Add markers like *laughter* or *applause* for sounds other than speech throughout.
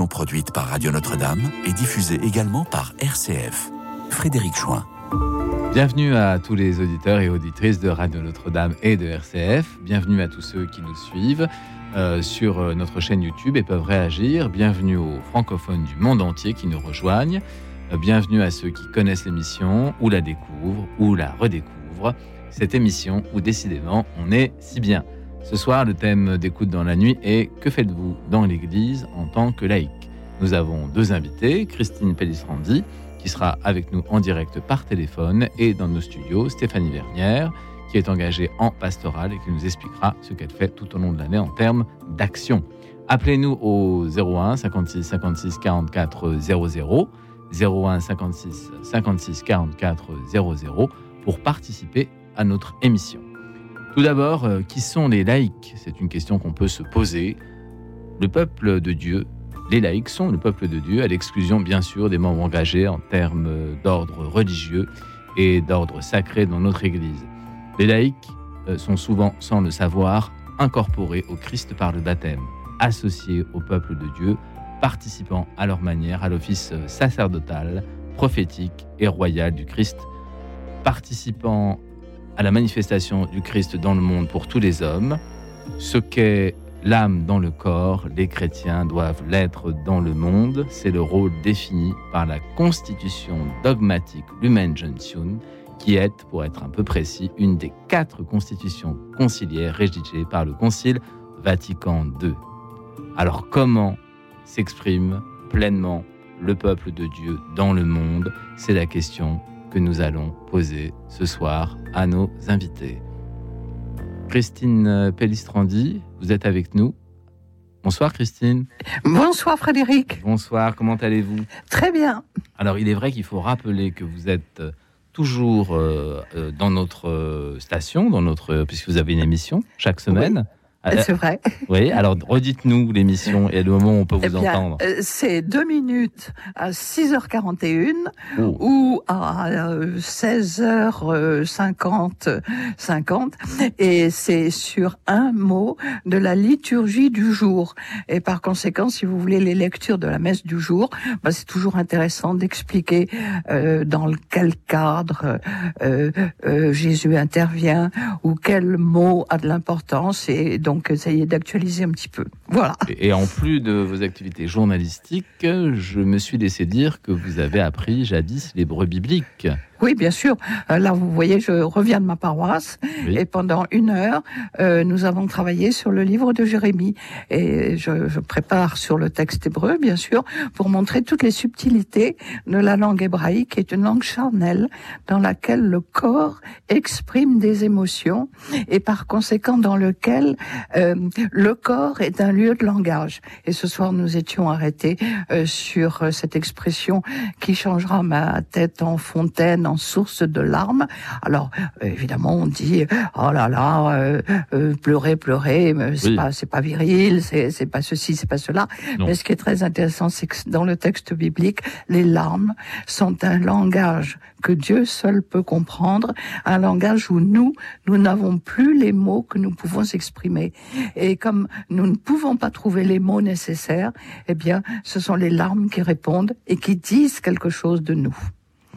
produite par Radio Notre-Dame et diffusée également par RCF. Frédéric Chouin. Bienvenue à tous les auditeurs et auditrices de Radio Notre-Dame et de RCF. Bienvenue à tous ceux qui nous suivent euh, sur euh, notre chaîne YouTube et peuvent réagir. Bienvenue aux francophones du monde entier qui nous rejoignent. Euh, bienvenue à ceux qui connaissent l'émission ou la découvrent ou la redécouvrent. Cette émission où décidément on est si bien. Ce soir, le thème d'écoute dans la nuit est Que faites-vous dans l'Église en tant que laïque Nous avons deux invités, Christine Pellistrandi, qui sera avec nous en direct par téléphone, et dans nos studios, Stéphanie Vernière, qui est engagée en pastoral et qui nous expliquera ce qu'elle fait tout au long de l'année en termes d'action. Appelez-nous au 01 56 56 44 00, 01 56 56 44 00 pour participer à notre émission. Tout d'abord, euh, qui sont les laïcs? C'est une question qu'on peut se poser. Le peuple de Dieu, les laïcs sont le peuple de Dieu, à l'exclusion bien sûr des membres engagés en termes d'ordre religieux et d'ordre sacré dans notre Église. Les laïcs euh, sont souvent, sans le savoir, incorporés au Christ par le baptême, associés au peuple de Dieu, participant à leur manière à l'office sacerdotal, prophétique et royal du Christ, participant à la manifestation du Christ dans le monde pour tous les hommes. Ce qu'est l'âme dans le corps, les chrétiens doivent l'être dans le monde. C'est le rôle défini par la constitution dogmatique Lumen Gentium, qui est, pour être un peu précis, une des quatre constitutions conciliaires rédigées par le Concile Vatican II. Alors comment s'exprime pleinement le peuple de Dieu dans le monde? C'est la question que nous allons poser ce soir à nos invités. Christine Pellistrandi, vous êtes avec nous. Bonsoir Christine. Bonsoir Frédéric. Bonsoir, comment allez-vous? Très bien. Alors il est vrai qu'il faut rappeler que vous êtes euh, toujours euh, euh, dans notre station, dans notre, puisque vous avez une émission chaque semaine. C'est vrai. Oui, alors redites-nous l'émission et le moment où on peut vous eh entendre. Euh, c'est deux minutes à 6h41 ou à 16h50 50 et c'est sur un mot de la liturgie du jour. Et par conséquent, si vous voulez les lectures de la messe du jour, bah, c'est toujours intéressant d'expliquer euh, dans quel cadre euh, euh, Jésus intervient ou quel mot a de l'importance et donc donc essayez d'actualiser un petit peu. Voilà. Et en plus de vos activités journalistiques, je me suis laissé dire que vous avez appris jadis l'hébreu biblique. Oui, bien sûr. Euh, là, vous voyez, je reviens de ma paroisse et pendant une heure, euh, nous avons travaillé sur le livre de Jérémie et je, je, prépare sur le texte hébreu, bien sûr, pour montrer toutes les subtilités de la langue hébraïque, qui est une langue charnelle dans laquelle le corps exprime des émotions et par conséquent dans lequel euh, le corps est un lieu de langage. Et ce soir, nous étions arrêtés euh, sur cette expression qui changera ma tête en fontaine source de larmes. Alors évidemment on dit oh là là euh, euh, pleurer pleurer c'est pas c'est pas viril c'est c'est pas ceci c'est pas cela. Mais ce qui est très intéressant c'est que dans le texte biblique les larmes sont un langage que Dieu seul peut comprendre, un langage où nous nous n'avons plus les mots que nous pouvons exprimer. Et comme nous ne pouvons pas trouver les mots nécessaires, eh bien ce sont les larmes qui répondent et qui disent quelque chose de nous.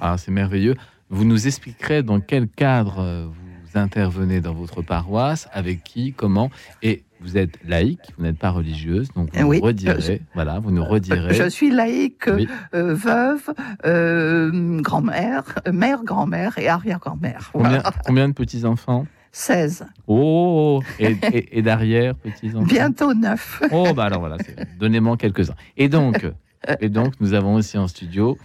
Ah, c'est merveilleux. Vous nous expliquerez dans quel cadre euh, vous intervenez dans votre paroisse, avec qui, comment, et vous êtes laïque, vous n'êtes pas religieuse, donc vous nous redirez, voilà, vous nous redirez. Je suis laïque, euh, veuve, euh, grand-mère, mère, grand-mère et arrière-grand-mère. Combien, de petits-enfants? 16. Oh, *laughs* et, et, d'arrière, petits-enfants? Bientôt 9. Oh, bah alors voilà, donnez-moi quelques-uns. Et donc, et donc, nous avons aussi en studio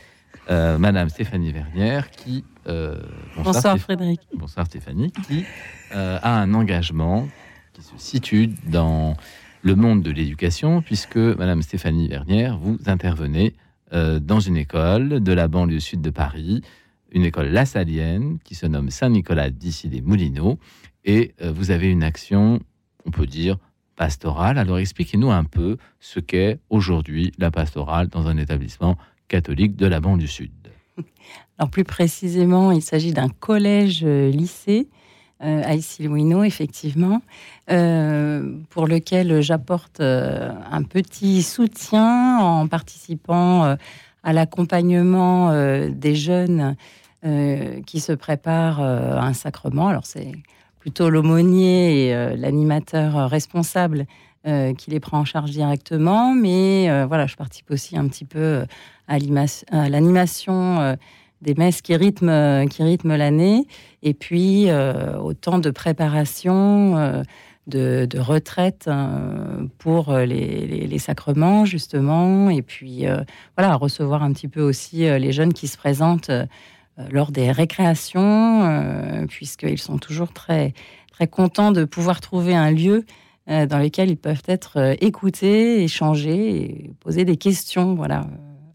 euh, Madame Stéphanie Vernière, qui... Euh, bonsoir, Frédéric. Bonsoir Stéphanie, qui euh, a un engagement qui se situe dans le monde de l'éducation, puisque Madame Stéphanie Vernière, vous intervenez dans une école de la banlieue sud de Paris, une école lassalienne qui se nomme Saint-Nicolas d'ici des Moulineaux, et vous avez une action, on peut dire, pastorale. Alors expliquez-nous un peu ce qu'est aujourd'hui la pastorale dans un établissement catholique de la banlieue sud. *laughs* Alors plus précisément, il s'agit d'un collège-lycée à Issy-Louino, effectivement, pour lequel j'apporte un petit soutien en participant à l'accompagnement des jeunes qui se préparent à un sacrement. Alors c'est plutôt l'aumônier et l'animateur responsable euh, qui les prend en charge directement. Mais euh, voilà, je participe aussi un petit peu euh, à l'animation des messes qui rythment, qui rythment l'année. Et puis, autant de préparation. De, retraite pour les, sacrements justement et puis voilà recevoir un petit peu aussi les jeunes qui se présentent lors des récréations puisqu'ils sont toujours très très contents de pouvoir trouver un lieu euh, dans lesquels ils peuvent être euh, écoutés, échangés et poser des questions, voilà, euh,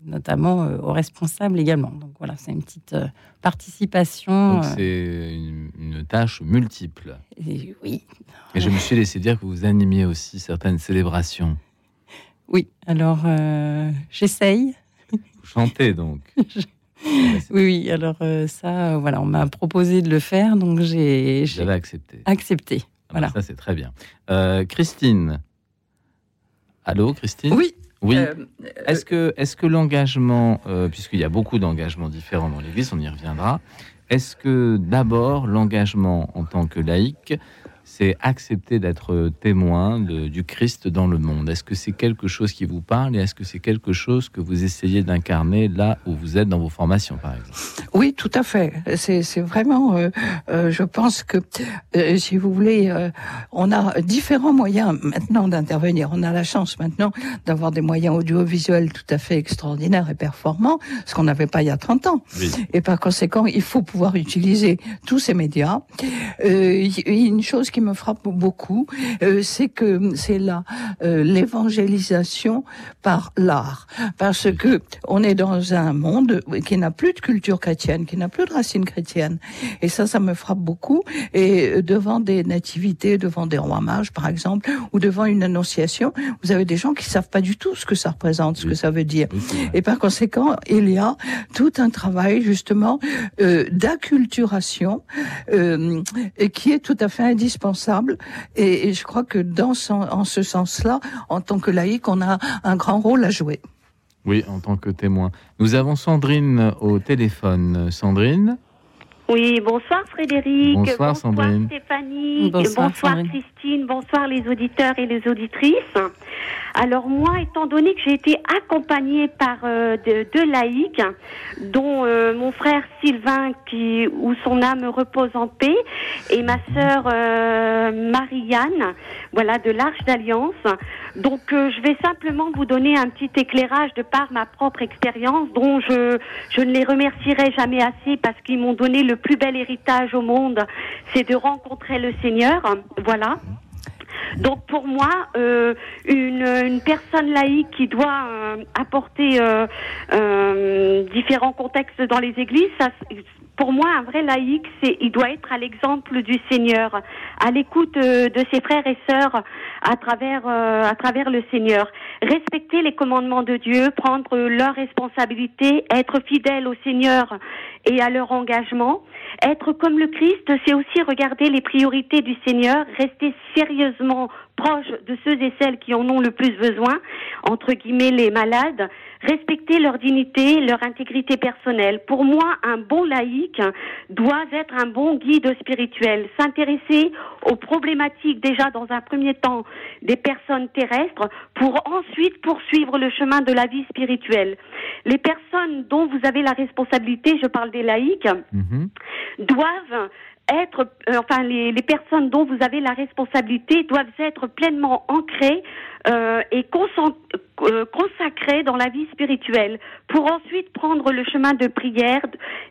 notamment aux responsables également. Donc voilà, c'est une petite participation. c'est une, tâche multiple. oui. Et je me suis laissé dire que vous animiez aussi certaines célébrations. Oui, alors j'essaye. Vous chantez donc. *laughs* oui, oui, alors ça, voilà, on m'a proposé de le faire, donc j'ai. J'avais accepté. Accepté. Voilà. Ça, c'est très bien. Euh, Christine. Allô, Christine? Oui. Oui. Euh, est-ce que, est que l'engagement, euh, puisqu'il y a beaucoup d'engagements différents dans l'Église, on y reviendra, est-ce que d'abord l'engagement en tant que laïque, c'est accepter d'être témoin du Christ dans le monde. Est-ce que c'est quelque chose qui vous parle et est-ce que c'est quelque chose que vous essayez d'incarner là où vous êtes dans vos formations, par exemple? Oui, tout à fait. C'est vraiment, euh, euh, je pense que, euh, si vous voulez, on a différents moyens maintenant d'intervenir. On a la chance maintenant d'avoir des moyens audiovisuels tout à fait extraordinaires et performants, ce qu'on n'avait pas il y a 30 ans. Et par conséquent, il faut pouvoir utiliser tous ces médias. une chose qui me frappe beaucoup, euh, c'est que c'est là euh, l'évangélisation par l'art, parce que on est dans un monde qui n'a plus de culture chrétienne, qui n'a plus de racines chrétiennes, et ça, ça me frappe beaucoup. Et devant des nativités, devant des rois mages, par exemple, ou devant une annonciation, vous avez des gens qui savent pas du tout ce que ça représente, ce que ça veut dire. Et par conséquent, il y a tout un travail justement euh, d'acculturation euh, qui est tout à fait indispensable et, je crois que dans en ce sens-là, en tant que laïc, on a un grand rôle à jouer. Oui, en tant que témoin. Nous avons Sandrine au téléphone. Sandrine oui, bonsoir Frédéric. Bonsoir, Sandrine. Stéphanie. Bonsoir, Christine. Bonsoir les auditeurs et les auditrices. Alors moi, étant donné que j'ai été accompagnée par euh, deux laïcs, dont euh, mon frère Sylvain, qui où son âme repose en paix, et ma sœur euh, Marianne, voilà, de l'Arche d'Alliance. Donc je vais simplement vous donner un petit éclairage de par ma propre expérience, dont je je ne les remercierai jamais assez parce qu'ils m'ont donné le plus bel héritage au monde, c'est de rencontrer le Seigneur. Voilà. Donc pour moi, euh, une, personne laïque qui doit euh, apporter euh, différents contextes dans les églises, ça, pour moi, un vrai laïc, c'est, il doit être à l'exemple du Seigneur, à l'écoute de ses frères et sœurs à travers, à travers le Seigneur. Respecter les commandements de Dieu, prendre leurs responsabilités, être fidèle au Seigneur et à leur engagement. Être comme le Christ, c'est aussi regarder les priorités du Seigneur, rester sérieusement proche de ceux et celles qui en ont le plus besoin, entre guillemets les malades, respecter leur dignité, leur intégrité personnelle. Pour moi, un bon laïc doit être un bon guide spirituel, s'intéresser aux problématiques déjà dans un premier temps des personnes terrestres pour ensuite poursuivre le chemin de la vie spirituelle. Les personnes dont vous avez la responsabilité, je parle des laïcs, mhm. doivent être, euh, enfin les, les, personnes dont vous avez la responsabilité doivent être pleinement ancrées euh, et euh, consacrées dans la vie spirituelle pour ensuite prendre le chemin de prière,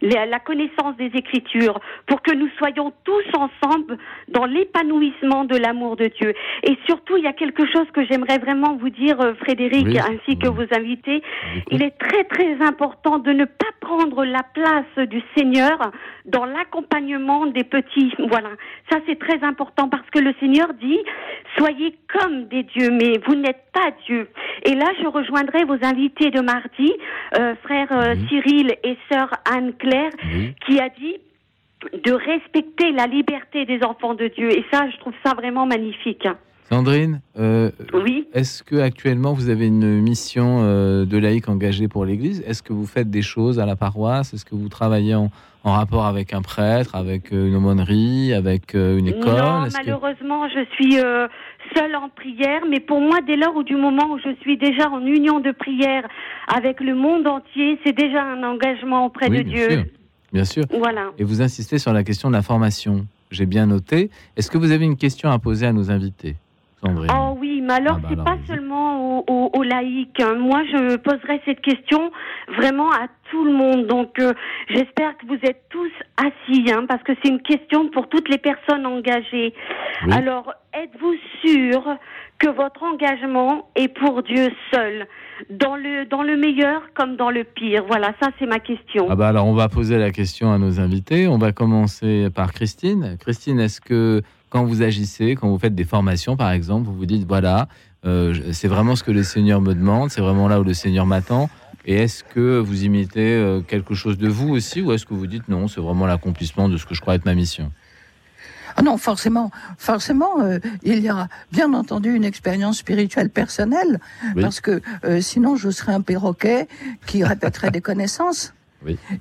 la connaissance des Écritures, pour que nous soyons tous ensemble dans l'épanouissement de l'amour de Dieu. Et surtout, il y a quelque chose que j'aimerais vraiment vous dire, euh, Frédéric, ainsi que vos invités. Il est très très important de ne pas prendre la place du Seigneur dans l'accompagnement des petits. Voilà, ça c'est très important parce que le Seigneur dit soyez comme des dieux, mais vous n'êtes pas Dieu. Et là, je rejoindrai vos invités de mardi, euh, frère euh, Cyril et sœur Anne-Claire, qui a dit de respecter la liberté des enfants de Dieu. Et ça, je trouve ça vraiment magnifique. Sandrine, euh, oui. est-ce que actuellement vous avez une mission euh, de laïque engagée pour l'Église? Est-ce que vous faites des choses à la paroisse? Est-ce que vous travaillez en, rapport avec un prêtre, avec euh, une aumônerie, avec une école? Non, malheureusement, je suis seule en prière, mais pour moi, dès lors ou du moment où je suis déjà en union de prière avec le monde entier, c'est déjà un engagement auprès de Dieu. Sûr. Bien sûr. Voilà. Et vous insistez sur la question de la formation. J'ai bien noté. Est-ce que vous avez une question à poser à nos invités? Oh oui, mais alors ah bah c'est pas seulement aux, laïcs. Hein. Moi, je poserai cette question vraiment à tout le monde. Donc, euh, j'espère que vous êtes tous assis, hein, parce que c'est une question pour toutes les personnes engagées. Alors, êtes-vous sûr que votre engagement est pour Dieu seul? Dans le, dans le meilleur comme dans le pire Voilà, ça c'est ma question. Ah bah alors on va poser la question à nos invités. On va commencer par Christine. Christine, est-ce que quand vous agissez, quand vous faites des formations, par exemple, vous vous dites, voilà, euh, c'est vraiment ce que le Seigneur me demande, c'est vraiment là où le Seigneur m'attend. Et est-ce que vous imitez euh, quelque chose de vous aussi, ou est-ce que vous dites, non, c'est vraiment l'accomplissement de ce que je crois être ma mission? Ah non, forcément, forcément, euh, il y a bien entendu une expérience spirituelle personnelle, parce que sinon je serais un perroquet qui répéterait des connaissances.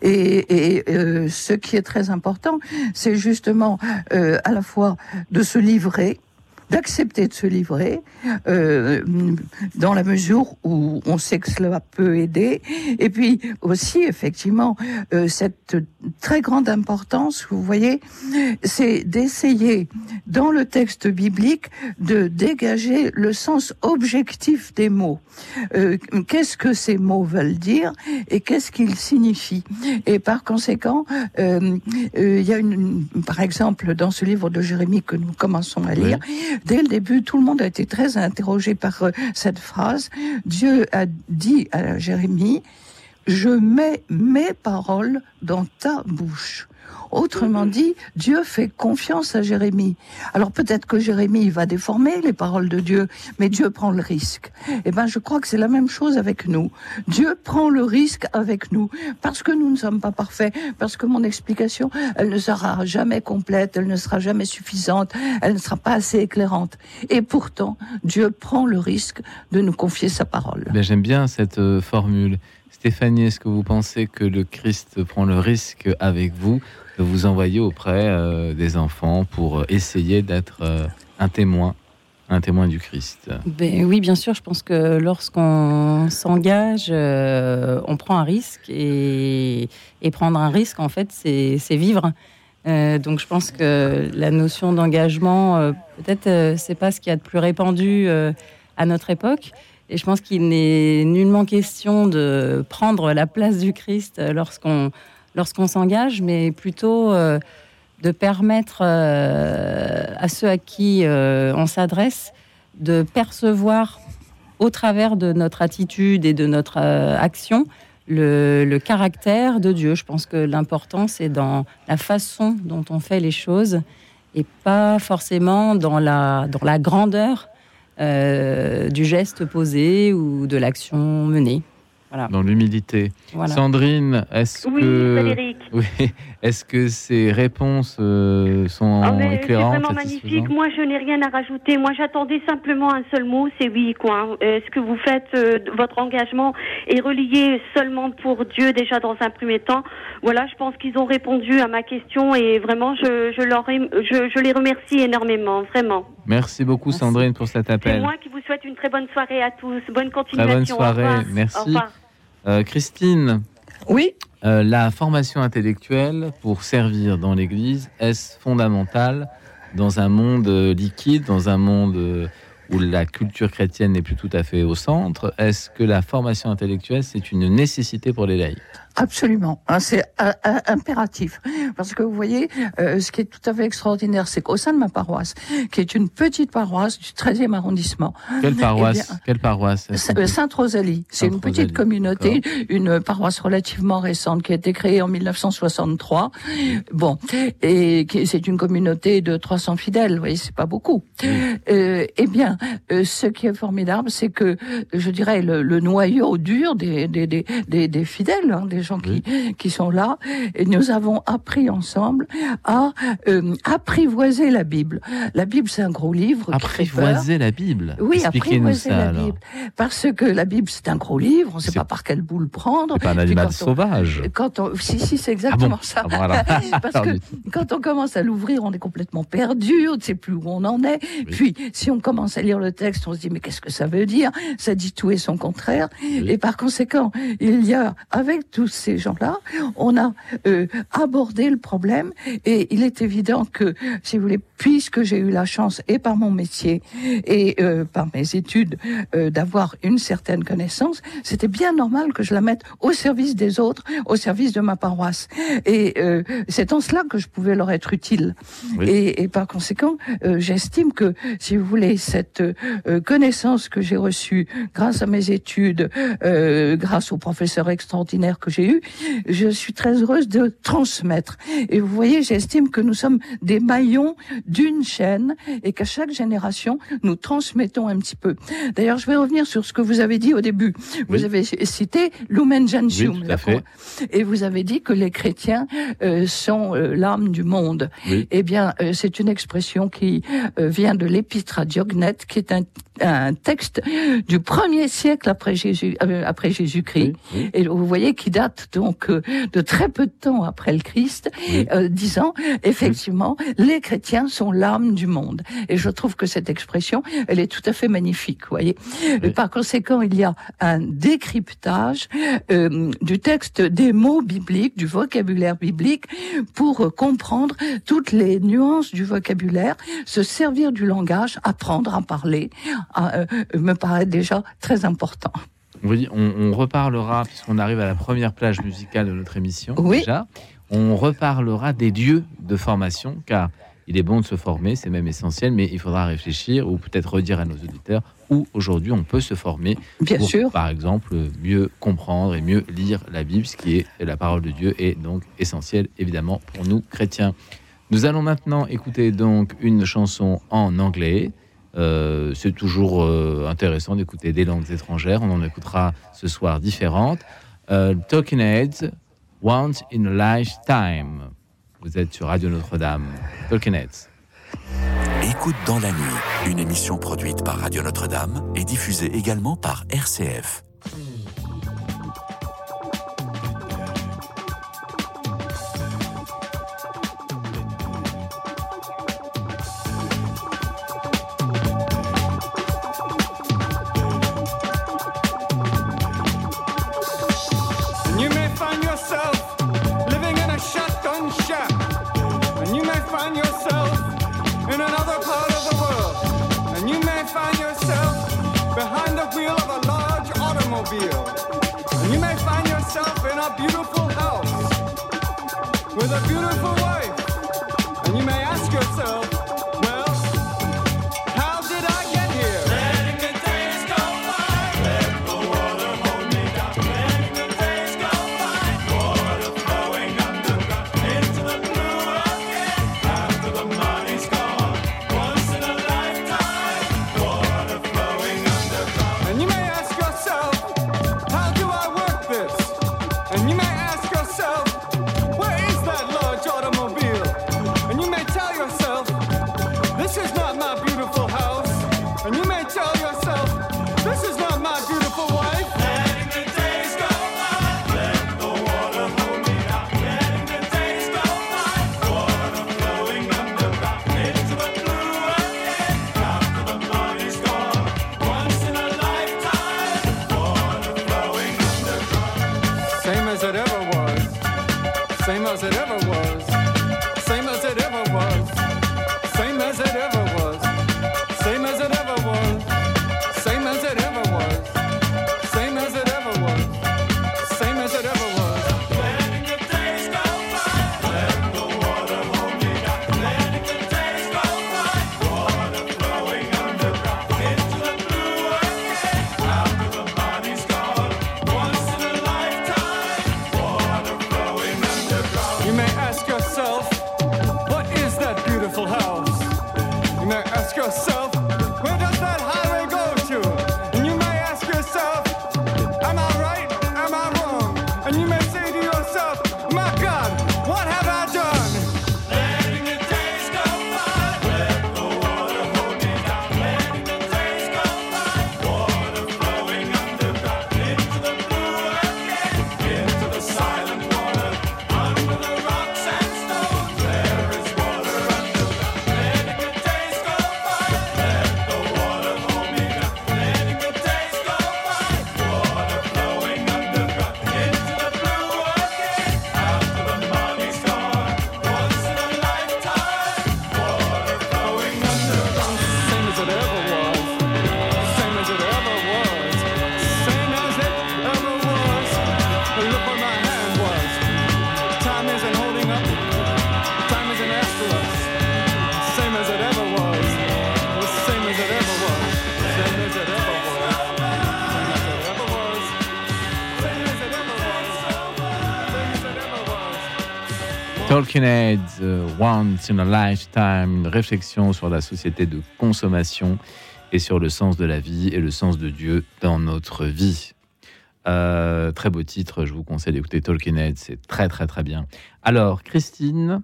Et, euh, ce qui est très important, c'est justement euh, à la fois de se livrer d'accepter de se livrer euh, dans la mesure où on sait que cela peut aider. Et puis aussi effectivement euh, cette très grande importance vous voyez c'est d'essayer dans le texte biblique de dégager le sens objectif des mots. Euh, qu'est-ce que ces mots veulent dire et qu'est-ce qu'ils signifient? Et par conséquent euh, euh, il y a une par exemple dans ce livre de Jérémie que nous commençons à lire Dès le début, tout le monde a été très interrogé par euh, cette phrase. Dieu a dit à Jérémie, je mets mes paroles dans ta bouche. Autrement dit, Dieu fait confiance à Jérémie. Alors peut-être que Jérémie va déformer les paroles de Dieu, mais Dieu prend le risque. Eh ben, je crois que c'est la même chose avec nous. Dieu prend le risque avec nous parce que nous ne sommes pas parfaits, parce que mon explication, elle ne sera jamais complète, elle ne sera jamais suffisante, elle ne sera pas assez éclairante. Et pourtant, Dieu prend le risque de nous confier sa parole. Ben, J'aime bien cette euh, formule. Stéphanie, est-ce que vous pensez que le Christ prend le risque avec vous de vous envoyer auprès euh, des enfants pour euh, essayer d'être euh, un témoin un témoin du Christ ben, Oui, bien sûr. Je pense que lorsqu'on s'engage, on prend un risque et, et, prendre un risque, en fait, c'est vivre. donc, je pense que la notion d'engagement, peut-être, c'est pas ce qu'il y a de plus répandu à notre époque. Et je pense qu'il n'est nullement question de prendre la place du Christ lorsqu'on lorsqu'on s'engage, mais plutôt euh, de permettre euh, à ceux à qui euh, on s'adresse de percevoir au travers de notre attitude et de notre action le, caractère de Dieu. Je pense que l'important, c'est dans la façon dont on fait les choses et pas forcément dans la, dans la grandeur du geste posé ou de l'action menée dans l'humilité. Sandrine, est-ce que *laughs* oui, est-ce que ces réponses euh, sont ah, éclairantes C'est vraiment magnifique. Moi, je n'ai rien à rajouter. Moi, j'attendais simplement un seul mot, c'est oui. Quoi. Est-ce que vous faites euh, votre engagement est relié seulement pour Dieu déjà dans un premier temps Voilà, je pense qu'ils ont répondu à ma question et vraiment, je, je leur, je, je, les remercie énormément, vraiment. Merci beaucoup, Sandrine, pour cet appel. C'est moi qui vous souhaite une très bonne soirée à tous. Bonne continuation. bonne soirée. Merci. Au revoir. Euh, Christine. Oui. Euh, la formation intellectuelle pour servir dans l'Église, est-ce fondamental dans un monde liquide, dans un monde où la culture chrétienne n'est plus tout à fait au centre? Est-ce que la formation intellectuelle, c'est une nécessité pour les laïcs? Absolument, hein, c'est impératif. Parce que vous voyez, euh, ce qui est tout à fait extraordinaire, c'est qu'au sein de ma paroisse, qui est une petite paroisse du 13e arrondissement. Quelle eh paroisse Quelle paroisse Sainte-Rosalie. C'est une petite communauté, une paroisse relativement récente qui a été créée en 1963. Bon, et c'est une communauté de 300 fidèles, vous voyez, c'est pas beaucoup. Euh, eh bien, euh, ce qui est formidable, c'est que, je dirais, le, le noyau dur des, des, des, des, fidèles, hein, des gens qui, qui sont là, et nous avons appris ensemble à euh, apprivoiser la Bible. La Bible, c'est un gros livre. Apprivoiser la Bible. Oui, apprivoiser la Bible. Parce que la Bible, c'est un gros livre, on ne sait pas par quelle boule prendre. C'est pas un animal sauvage. quand on, si, si, c'est exactement ah ça. *laughs* Ah, Parce que quand on commence à l'ouvrir, on est complètement perdu, on ne sait plus où on en est. Puis, si on commence à lire le texte, on se dit, mais qu'est-ce que ça veut dire? Ça dit tout et son contraire. Et par conséquent, il y a, avec tous ces gens-là, on a euh, abordé le problème et il est évident que, si vous voulez, puisque j'ai eu la chance, et par mon métier, et euh, par mes études, euh, d'avoir une certaine connaissance, c'était bien normal que je la mette au service des autres, au service de ma paroisse. Et c'est en cela que je pouvais leur être utile. Et, et, par conséquent, euh, j'estime que, si vous voulez, cette euh, connaissance que j'ai reçue grâce à mes études, grâce aux professeurs extraordinaires que j'ai eus, je suis très heureuse de transmettre. Et vous voyez, j'estime que nous sommes des maillons d'une chaîne et qu'à chaque génération, nous transmettons un petit peu. D'ailleurs, je vais revenir sur ce que vous avez dit au début. Vous avez cité Lumen Gentium. et vous avez dit que les chrétiens euh, sont euh, l'âme du monde. Eh bien, euh, c'est une expression qui vient de l'épître à Diognet, qui est un, un, texte du premier siècle après Jésus, après Jésus-Christ. Et vous voyez qui date donc de très peu de temps après le Christ, disant effectivement, les chrétiens sont l'âme du monde. Et je trouve que cette expression, elle est tout à fait magnifique, vous voyez. Par conséquent, il y a un décryptage euh, du texte, des mots bibliques, du vocabulaire biblique, pour comprendre toutes les nuances du vocabulaire, se servir du langage, apprendre à parler, euh, me paraît déjà très important. On, on reparlera, puisqu'on arrive à la première plage musicale de notre émission, oui. déjà, on reparlera des dieux de formation, car il est bon de se former, c'est même essentiel, mais il faudra réfléchir ou peut-être redire à nos auditeurs où aujourd'hui on peut se former Bien pour, sûr. par exemple, mieux comprendre et mieux lire la Bible, ce qui est la parole de Dieu, est donc essentiel évidemment pour nous chrétiens. Nous allons maintenant écouter donc une chanson en anglais. Euh, c'est toujours euh, intéressant d'écouter des langues étrangères. On en écoutera ce soir différentes. Euh, Talking Heads, Once in a Lifetime. Vous êtes sur Radio Notre-Dame. Tolkienets. Écoute dans la nuit, une émission produite par Radio Notre-Dame et diffusée également par RCF. a beautiful house with a beautiful wife, and you may ask yourself, Talking Heads, Once in a Lifetime, une réflexion sur la société de consommation et sur le sens de la vie et le sens de Dieu dans notre vie. Euh, très beau titre, je vous conseille d'écouter Talking Heads, c'est très très très bien. Alors, Christine,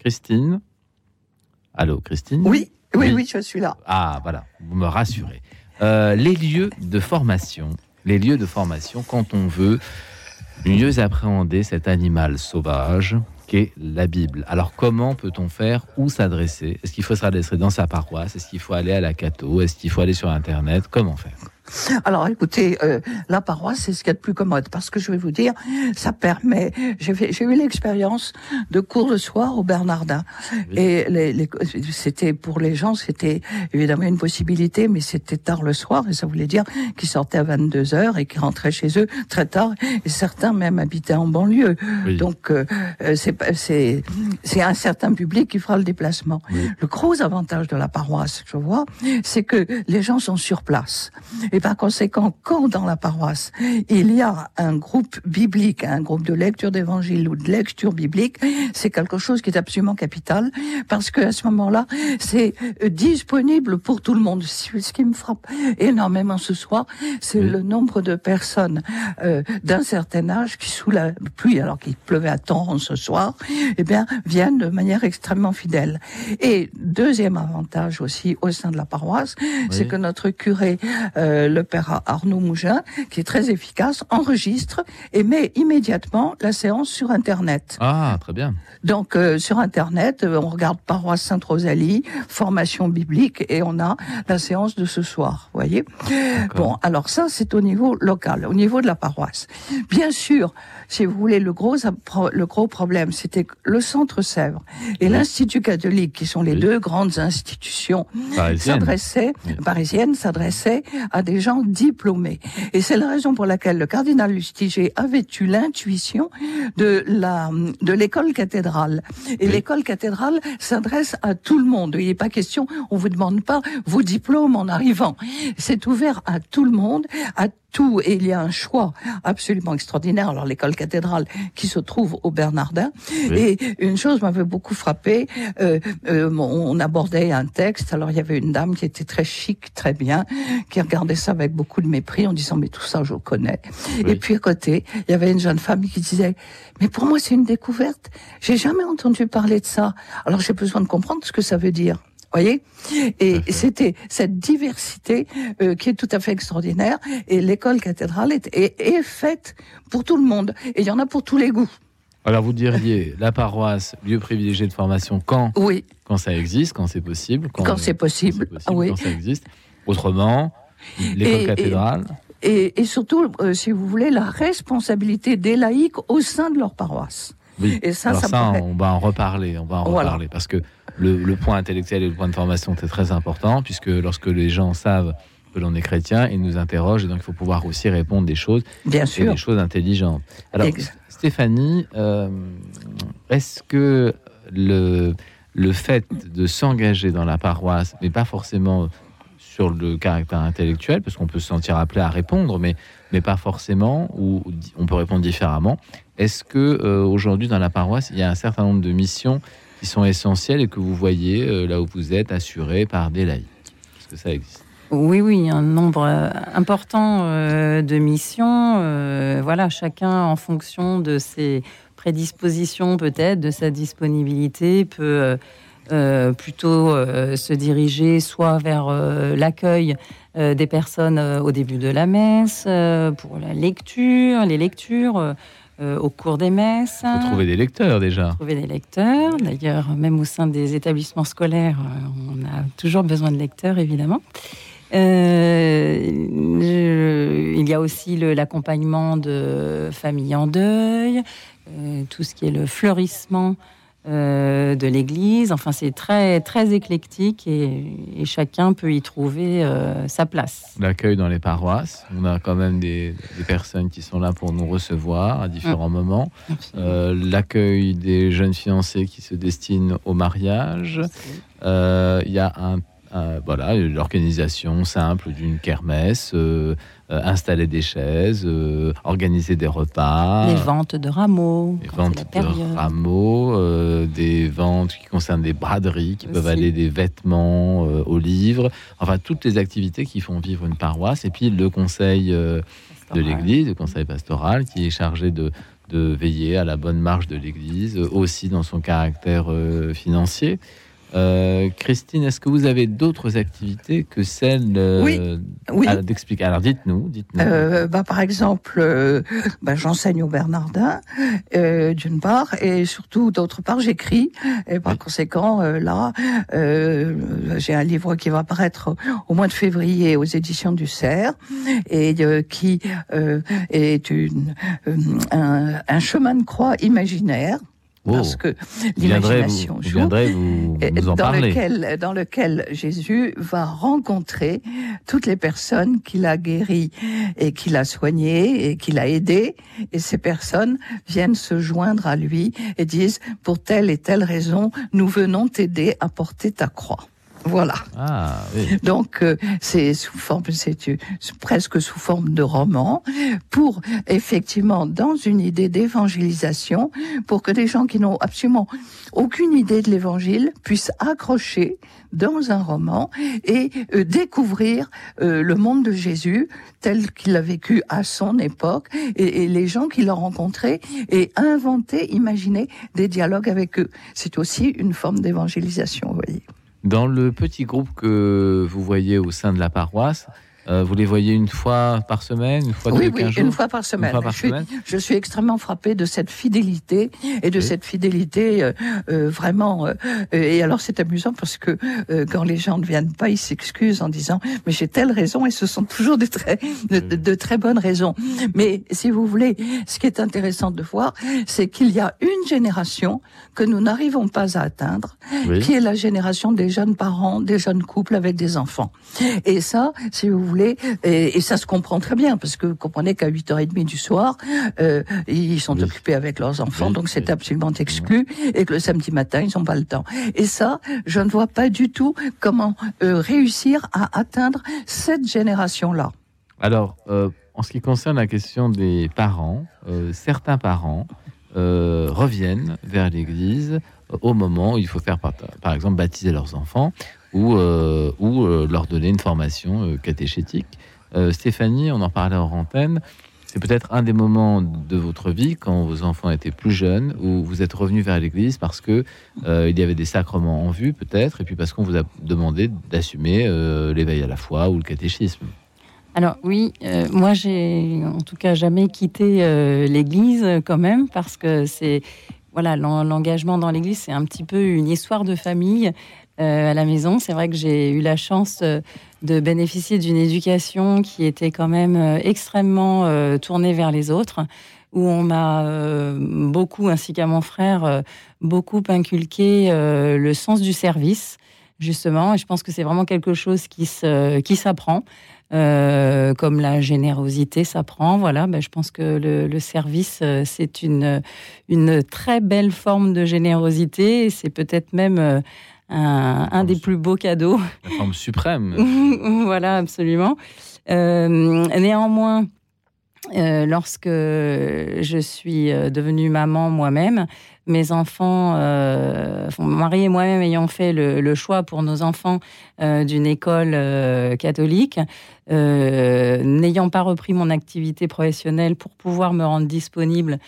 Christine, allô Christine? Oui, oui, oui, je suis là. Ah, voilà, vous me rassurez. Euh, les lieux de formation, les lieux de formation quand on veut mieux appréhender cet animal sauvage la Bible. Alors comment peut-on faire Où s'adresser? Est-ce qu'il faut s'adresser dans sa paroisse? Est-ce qu'il faut aller à la catho? Est-ce qu'il faut aller sur Internet? Comment faire? Alors écoutez, euh, la paroisse, c'est ce qu'il y a de plus commode, parce que je vais vous dire, ça permet, j'ai eu l'expérience de cours le soir au Bernardin, et les, c'était pour les gens, c'était évidemment une possibilité, mais c'était tard le soir, et ça voulait dire qu'ils sortaient à 22 heures et qu'ils rentraient chez eux très tard, et certains même habitaient en banlieue. Donc euh, euh c'est un certain public qui fera le déplacement. Le gros avantage de la paroisse, je vois, c'est que les gens sont sur place. Et par conséquent, quand dans la paroisse, il y a un groupe biblique, un groupe de lecture d'évangile ou de lecture biblique, c'est quelque chose qui est absolument capital, parce que à ce moment-là, c'est euh, disponible pour tout le monde. Ce qui me frappe énormément ce soir, c'est le nombre de personnes euh, d'un certain âge qui, sous la pluie, alors qu'il pleuvait à temps ce soir, eh bien, viennent de manière extrêmement fidèle. Et deuxième avantage aussi au sein de la paroisse, c'est que notre curé euh, le père Arnaud Mougin, qui est très efficace, enregistre et met immédiatement la séance sur Internet. Ah, très bien. Donc euh, sur Internet, euh, on regarde paroisse Sainte-Rosalie, formation biblique, et on a la séance de ce soir. Voyez. Bon, alors ça c'est au niveau local, au niveau de la paroisse. Bien sûr, si vous voulez, le gros le gros problème, c'était le Centre Sèvres et l'Institut catholique, qui sont les deux grandes institutions, s'adressaient parisiennes, s'adressaient à des gens diplômés. Et c'est la raison pour laquelle le cardinal Lustiger avait eu l'intuition de la de l'école cathédrale. Et l'école cathédrale s'adresse à tout le monde. Il n'est pas question, on vous demande pas vos diplômes en arrivant. C'est ouvert à tout le monde, à tout et il y a un choix absolument extraordinaire. Alors l'école cathédrale qui se trouve au Bernardin et une chose m'avait beaucoup frappé. Euh, euh, on abordait un texte. Alors il y avait une dame qui était très chic, très bien, qui regardait ça avec beaucoup de mépris en disant mais tout ça je connais. Et puis à côté il y avait une jeune femme qui disait mais pour moi c'est une découverte. J'ai jamais entendu parler de ça. Alors j'ai besoin de comprendre ce que ça veut dire voyez? Et c'était cette diversité euh, qui est tout à fait extraordinaire. Et l'école cathédrale est, est, faite pour tout le monde. Et il y en a pour tous les goûts. Alors vous diriez la paroisse, lieu privilégié de formation, quand? Oui. Quand ça existe, quand c'est possible. Quand, c'est possible. oui. Quand ça existe. Autrement, l'école cathédrale? Et, et, surtout, euh, si vous voulez, la responsabilité des laïcs au sein de leur paroisse. Oui. Et ça, Alors ça, on va en reparler. On va en reparler parce que le, point intellectuel et le point de formation, c'est très important, puisque lorsque les gens savent que l'on est chrétien, ils nous interrogent, et donc il faut pouvoir aussi répondre des choses, Bien sûr. des choses intelligentes. Alors, Stéphanie, euh, est-ce que le, le fait de s'engager dans la paroisse, mais pas forcément sur le caractère intellectuel, parce qu'on peut se sentir appelé à répondre, mais, mais pas forcément, ou on peut répondre différemment. Est-ce que euh, aujourd'hui dans la paroisse, il y a un certain nombre de missions qui sont essentiels et que vous voyez euh, là où vous êtes assurés par des laïcs? Est-ce que ça existe? Oui, oui, un nombre euh, important de missions. voilà, chacun en fonction de ses prédispositions, peut-être, de sa disponibilité, peut plutôt se diriger soit vers l'accueil des personnes au début de la messe, pour la lecture, les lectures euh, au cours des messes. Faut trouver des lecteurs déjà. Trouver des lecteurs. D'ailleurs, même au sein des établissements scolaires, euh, on a toujours besoin de lecteurs, évidemment. Euh, il y a aussi l'accompagnement de familles en deuil, tout ce qui est le fleurissement euh, de l'Église. Enfin, c'est très très éclectique et, chacun peut y trouver euh, sa place. L'accueil dans les paroisses, on a quand même des, personnes qui sont là pour nous recevoir à différents mm. moments. Euh, l'accueil des jeunes fiancés qui se destinent au mariage. Il y a un, voilà, l'organisation simple d'une kermesse, installer des chaises, organiser des repas. Les ventes de rameaux. Les ventes de rameaux, des ventes qui concernent des braderies, qui peuvent aller des vêtements aux livres. Enfin, toutes les activités qui font vivre une paroisse. Et puis le conseil de l'Église, le conseil pastoral, qui est chargé de, de veiller à la bonne marche de l'Église, aussi dans son caractère euh, financier. Euh, Christine, est-ce que vous avez d'autres activités que celles euh, oui, d'expliquer? Alors dites-nous. Dites euh, bah, par exemple, bah, j'enseigne au Bernardin, d'une part, et surtout d'autre part, j'écris. Et par conséquent, là, j'ai un livre qui va paraître au mois de février aux éditions du Cerf, et qui est une, un, un chemin de croix imaginaire parce que l'imagination joue, dans lequel dans lequel Jésus va rencontrer toutes les personnes qu'il a guéries et qu'il a soignées et qu'il a aidées. Et ces personnes viennent se joindre à lui et disent pour telle et telle raison nous venons t'aider à porter ta croix. Voilà. Ah, Donc euh, c'est sous forme, c'est presque sous forme de roman, pour effectivement dans une idée d'évangélisation, pour que des gens qui n'ont absolument aucune idée de l'évangile puissent accrocher dans un roman et euh, découvrir euh, le monde de Jésus tel qu'il a vécu à son époque et, et les gens qu'il a rencontrés et inventer, imaginer des dialogues avec eux. C'est aussi une forme d'évangélisation, vous voyez. Dans le petit groupe que vous voyez au sein de la paroisse, euh, vous les voyez une fois par semaine, une fois tous oui, oui, une fois par semaine. Fois par je, semaine. Suis, je, suis, extrêmement frappé de cette fidélité et de cette fidélité euh, euh, vraiment. Euh, et alors c'est amusant parce que euh, quand les gens ne viennent pas, ils s'excusent en disant mais j'ai telle raison et ce sont toujours de très de, de, très bonnes raisons. Mais si vous voulez, ce qui est intéressant de voir, c'est qu'il y a une génération que nous n'arrivons pas à atteindre, qui est la génération des jeunes parents, des jeunes couples avec des enfants. Et ça, si vous voulez, et, et, ça se comprend très bien, parce que vous comprenez qu'à 8h30 du soir, euh, ils sont oui. occupés avec leurs enfants, oui. donc c'est absolument exclu, et que le samedi matin, ils n'ont pas le temps. Et ça, je ne vois pas du tout comment euh, réussir à atteindre cette génération-là. Alors, euh, en ce qui concerne la question des parents, certains parents reviennent vers l'Église au moment où il faut faire, par, par exemple, baptiser leurs enfants ou, euh, ou euh, leur donner une formation euh, catéchétique. Stéphanie, on en parlait en antenne, c'est peut-être un des moments de votre vie quand vos enfants étaient plus jeunes où vous êtes revenu vers l'Église parce que euh, il y avait des sacrements en vue peut-être et puis parce qu'on vous a demandé d'assumer euh, l'éveil à la foi ou le catéchisme. Alors oui, euh, moi j'ai en tout cas jamais quitté l'Église quand même parce que c'est voilà l'engagement dans l'Église c'est un petit peu une histoire de famille euh, à la maison. C'est vrai que j'ai eu la chance euh, de bénéficier d'une éducation qui était quand même euh, extrêmement tournée vers les autres, où on m'a beaucoup, ainsi qu'à mon frère, beaucoup inculqué le sens du service, justement. Et je pense que c'est vraiment quelque chose qui qui s'apprend. Euh, comme la générosité s'apprend. Voilà, ben, je pense que le, le service, c'est une, une très belle forme de générosité. C'est peut-être même un, un des plus beaux cadeaux. La forme suprême. *laughs* voilà, absolument. Euh, néanmoins, euh, lorsque je suis euh, devenue maman moi-même, mes enfants, euh, mari et moi-même ayant fait le, choix pour nos enfants euh, d'une école catholique, n'ayant pas repris mon activité professionnelle pour pouvoir me rendre disponible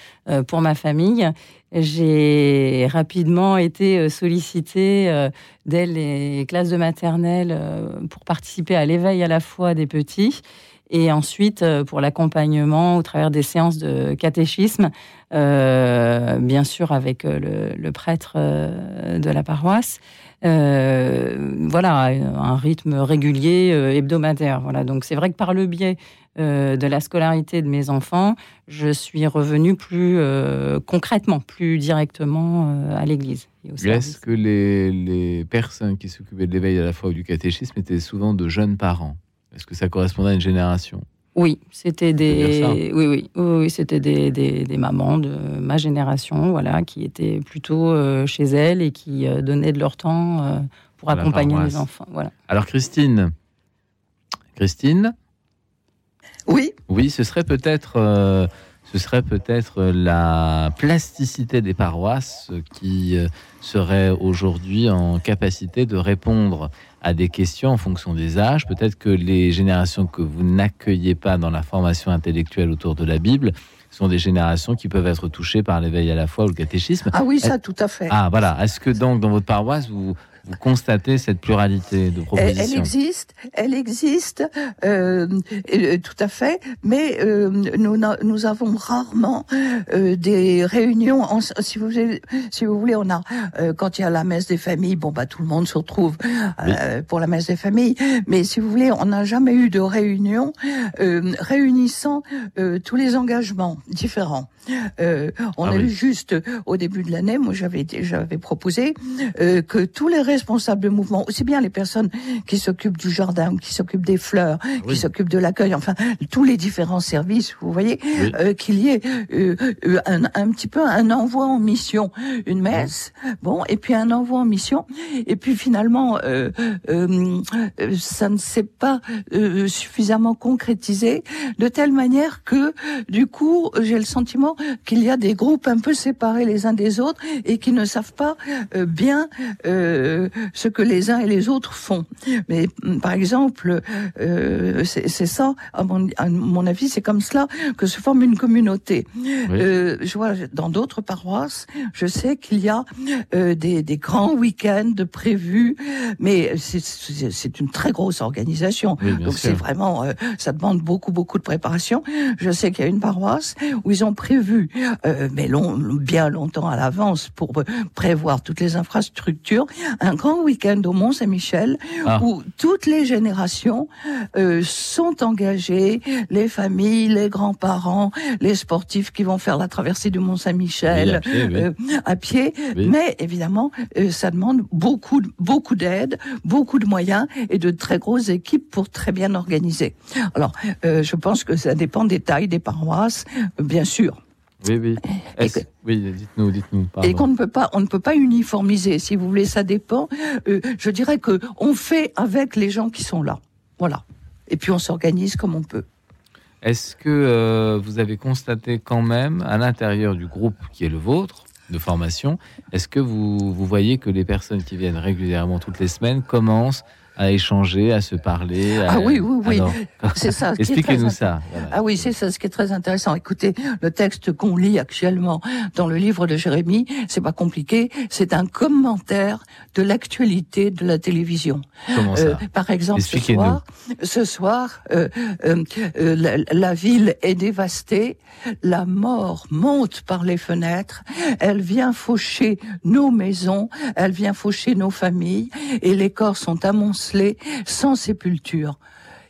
pour ma famille, j'ai rapidement été sollicitée dès les classes de maternelle pour participer à l'éveil à la fois des petits et ensuite euh, pour l'accompagnement au travers des séances de catéchisme, euh, bien sûr avec euh, le, le prêtre de la paroisse. Euh, voilà, un rythme régulier hebdomadaire. Voilà, donc c'est vrai que par le biais de la scolarité de mes enfants, je suis revenue plus concrètement, plus directement à l'Église. Est-ce que les, les personnes qui s'occupaient de l'éveil à la fois ou du catéchisme étaient souvent de jeunes parents? Est-ce que ça correspondait à une génération? Oui, c'était des, oui, oui, oui, c'était des, des, des, mamans de ma génération, voilà, qui étaient plutôt euh, chez elles et qui euh, donnaient de leur temps euh, pour accompagner les enfants. Voilà. Alors Christine, Christine? Oui. Oui, ce serait peut-être. Euh, ce serait peut-être la plasticité des paroisses qui serait aujourd'hui en capacité de répondre à des questions en fonction des âges. Peut-être que les générations que vous n'accueillez pas dans la formation intellectuelle autour de la Bible sont des générations qui peuvent être touchées par l'éveil à la foi ou le catéchisme. Ah oui, ça, tout à fait. Ah voilà. Est-ce que donc dans votre paroisse, vous, vous constatez cette pluralité de propositions Elle, existe, elle existe, euh, euh, tout à fait, mais euh, nous, nous avons rarement euh, des réunions. En, si vous si vous voulez, on a euh, quand il y a la messe des familles, bon bah tout le monde se retrouve euh, pour la messe des familles, mais si vous voulez, on n'a jamais eu de réunion réunissant tous les engagements différents. on ah a eu juste au début de l'année, moi j'avais j'avais proposé que tous les responsables de mouvement, aussi bien les personnes qui s'occupent du jardin, qui s'occupent des fleurs, qui s'occupent de l'accueil, enfin tous les différents services, vous voyez, euh, qu'il y ait euh, euh, un, un, petit peu un envoi en mission, une messe, bon, et puis un envoi en mission, et puis finalement, ça ne s'est pas suffisamment concrétisé, de telle manière que, du coup, j'ai le sentiment qu'il y a des groupes un peu séparés les uns des autres et qui ne savent pas bien ce que les uns et les autres font. Mais mm, par exemple, euh, c'est ça, à mon, à mon avis, c'est comme cela que se forme une communauté. Euh, je vois dans d'autres paroisses, je sais qu'il y a euh, des, des, grands week-ends prévus, mais c'est une très grosse organisation. Donc c'est vraiment, euh, ça demande beaucoup beaucoup de préparation. Je sais qu'il y a une paroisse où ils ont prévu, euh, mais long, bien longtemps à l'avance pour prévoir toutes les infrastructures, un grand week-end au Mont-Saint-Michel ah. où toutes les générations euh, sont engagées, les familles, les grands-parents, les sportifs qui vont faire la traversée du Mont-Saint-Michel à pied. Euh, Mais évidemment, euh, ça demande beaucoup, beaucoup d'aide, beaucoup de moyens et de très grosses équipes pour très bien organiser. Alors, euh, je pense que ça dépend des tailles des paroisses, bien sûr. Oui, oui. oui, dites-nous, dites-nous. Et qu'on ne peut pas, on ne peut pas uniformiser. Si vous voulez, ça dépend. Euh, je dirais que on fait avec les gens qui sont là. Voilà. Et puis on s'organise comme on peut. Est-ce que euh, vous avez constaté quand même, à l'intérieur du groupe qui est le vôtre de formation, est-ce que vous, vous voyez que les personnes qui viennent régulièrement toutes les semaines commencent à échanger, à se parler. Ah oui, oui, oui. C'est ça. Expliquez-nous ça. Ah oui, c'est ça ce qui est très intéressant. Écoutez, le texte qu'on lit actuellement dans le livre de Jérémie, c'est pas compliqué. C'est un commentaire de l'actualité de la télévision. Comment ça euh, Par exemple, ce soir, ce soir, euh, euh, la, la ville est dévastée. La mort monte par les fenêtres. Elle vient faucher nos maisons. Elle vient faucher nos familles. Et les corps sont sans sépulture.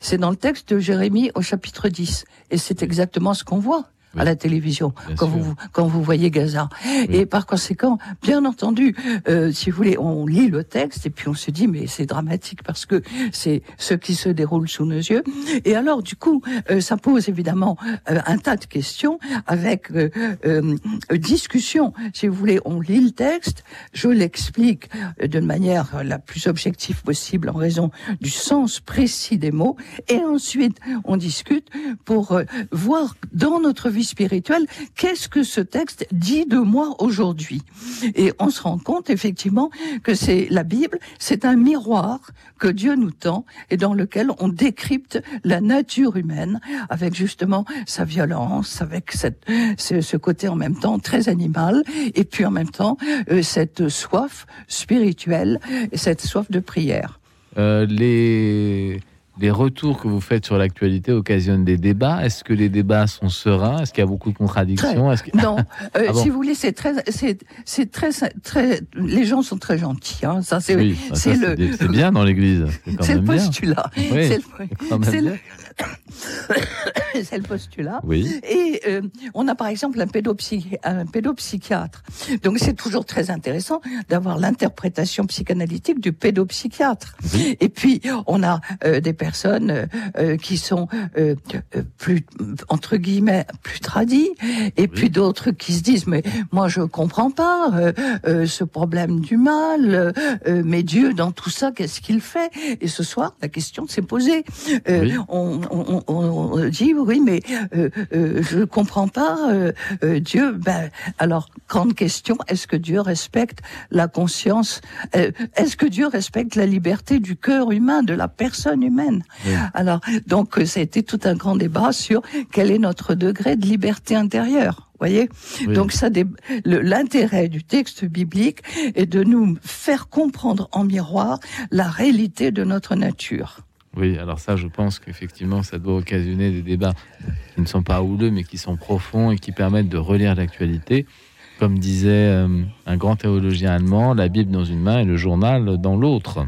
C'est dans le texte de Jérémie au chapitre 10. Et c'est exactement ce qu'on voit à la télévision quand vous quand vous voyez Gaza. Et par conséquent, bien entendu, euh, si vous voulez, on lit le texte et puis on se dit mais c'est dramatique parce que c'est ce qui se déroule sous nos yeux. Et alors du coup, euh, ça pose évidemment euh, un tas de questions avec euh, euh, discussion. Si vous voulez, on lit le texte, je l'explique de manière la plus objective possible en raison du sens précis des mots, et ensuite on discute pour voir dans notre vie spirituelle, qu'est-ce que ce texte dit de moi aujourd'hui? Et on se rend compte effectivement que c'est la Bible, c'est un miroir que Dieu nous tend et dans lequel on décrypte la nature humaine avec justement sa violence, avec ce, côté en même temps très animal et puis en même temps euh, cette soif spirituelle et cette soif de prière. Euh, les les retours que vous faites sur l'actualité occasionnent des débats. Est-ce que les débats sont sereins? Est-ce qu'il y a beaucoup de contradictions? Non. *laughs* Euh, ah si vous voulez, c'est très, c'est, très, très. Les gens sont très gentils. Hein. Ça, c'est, c'est le. C'est bien dans l'Église. C'est le *laughs* postulat. c'est le, *coughs* c'est le postulat. Oui. Et euh, on a par exemple un, un pédopsychiatre. Donc c'est toujours très intéressant d'avoir l'interprétation psychanalytique du pédopsychiatre. Et puis on a euh, des personnes euh, qui sont plus entre guillemets plus tradies, et puis d'autres qui se disent mais moi je comprends pas ce problème du mal, mais Dieu dans tout ça qu'est-ce qu'il fait? Et ce soir la question s'est posée. on, on, on, dit oui, mais euh, euh, je comprends pas euh, Dieu. Ben alors grande question est-ce que Dieu respecte la conscience Est-ce que Dieu respecte la liberté du cœur humain, de la personne humaine Alors donc ça a été tout un grand débat sur quel est notre degré de liberté intérieure voyez Donc ça, l'intérêt du texte biblique est de nous faire comprendre en miroir la réalité de notre nature. Oui, alors ça, je pense qu'effectivement, ça doit occasionner des débats qui ne sont pas houleux, mais qui sont profonds et qui permettent de relire l'actualité. Comme disait euh, un grand théologien allemand, la Bible dans une main et le journal dans l'autre.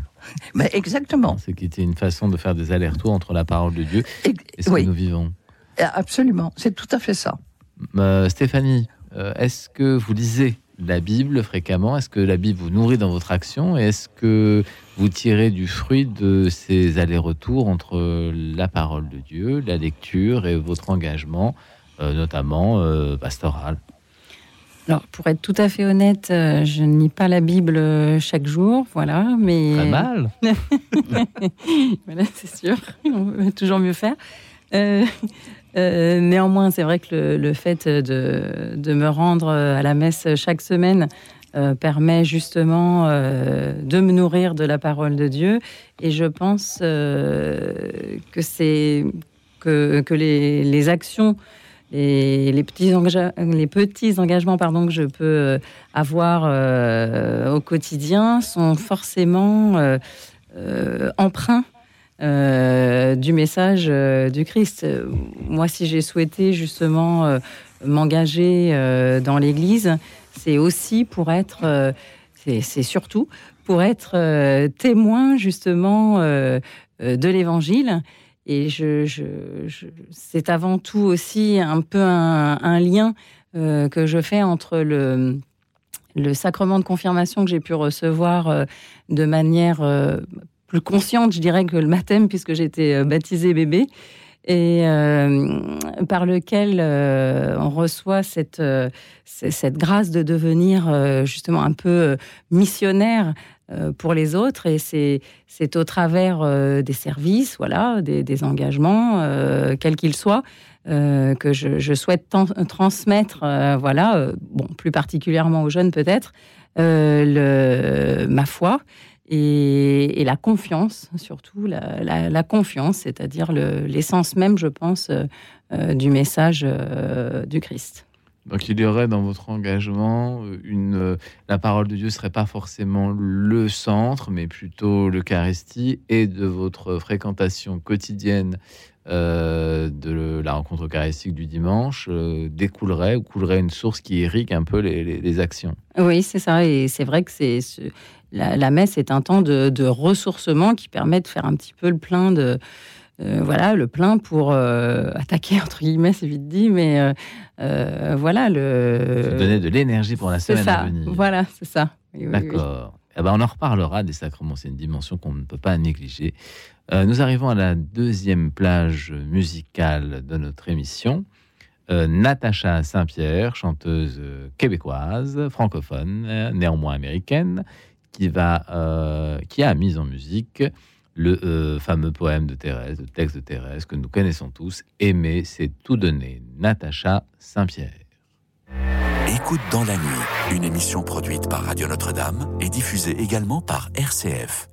Mais exactement. Ce qui était une façon de faire des allers-retours entre la parole de Dieu et, ce que nous vivons. Absolument, c'est tout à fait ça. Euh, Stéphanie, euh, est-ce que vous lisez la Bible fréquemment. Est-ce que la Bible vous nourrit dans votre action Et est-ce que vous tirez du fruit de ces allers-retours entre la parole de Dieu, la lecture et votre engagement, euh, notamment euh, pastoral? Alors, pour être tout à fait honnête, euh, je ne lis pas la Bible chaque jour, voilà, mais... Très *laughs* mal. Voilà, c'est sûr, on peut toujours mieux faire. Néanmoins, c'est vrai que le, fait de, me rendre à la messe chaque semaine euh, permet justement euh, de me nourrir de la parole de Dieu. Et je pense euh, que les, actions et les petits, engagements que je peux avoir au quotidien sont forcément emprunts du message du Christ. Moi, si j'ai souhaité justement m'engager dans l'Église, c'est aussi pour être, euh, c'est surtout pour être euh, témoin justement euh, de l'Évangile. Et c'est avant tout aussi un peu un, lien que je fais entre le sacrement de confirmation que j'ai pu recevoir de manière plus consciente, je dirais, que le baptême, puisque j'étais baptisée bébé, et euh, par lequel euh, on reçoit cette, euh, cette grâce de devenir justement un peu missionnaire pour les autres. Et c'est au travers des services voilà des, engagements quels qu'ils soient que je, souhaite transmettre voilà bon plus particulièrement aux jeunes peut-être ma foi et, la confiance, surtout la, confiance, c'est-à-dire l'essence même, je pense, euh, euh, du message euh, du Christ. Donc il y aurait dans votre engagement une la parole de Dieu serait pas forcément le centre, mais plutôt l'Eucharistie et de votre fréquentation quotidienne de la rencontre eucharistique du dimanche découlerait ou coulerait une source qui irrigue un peu les, les actions. Oui, c'est ça, et c'est vrai que c'est la, messe est un temps de, ressourcement qui permet de faire un petit peu le plein de euh, voilà le plein pour euh, attaquer entre guillemets c'est vite dit mais euh, voilà le Se donner de l'énergie pour la semaine à venir. Voilà c'est ça. D'accord. Eh ben, on en reparlera des sacrements. C'est une dimension qu'on ne peut pas négliger. Nous arrivons à la deuxième plage musicale de notre émission. Natacha Saint-Pierre, chanteuse québécoise, francophone, néanmoins américaine, qui, va, euh, qui a mis en musique le euh, fameux poème de Thérèse, le texte de Thérèse que nous connaissons tous, Aimer, c'est tout donner, Natacha Saint-Pierre. Écoute dans la nuit, une émission produite par Radio Notre-Dame et diffusée également par RCF.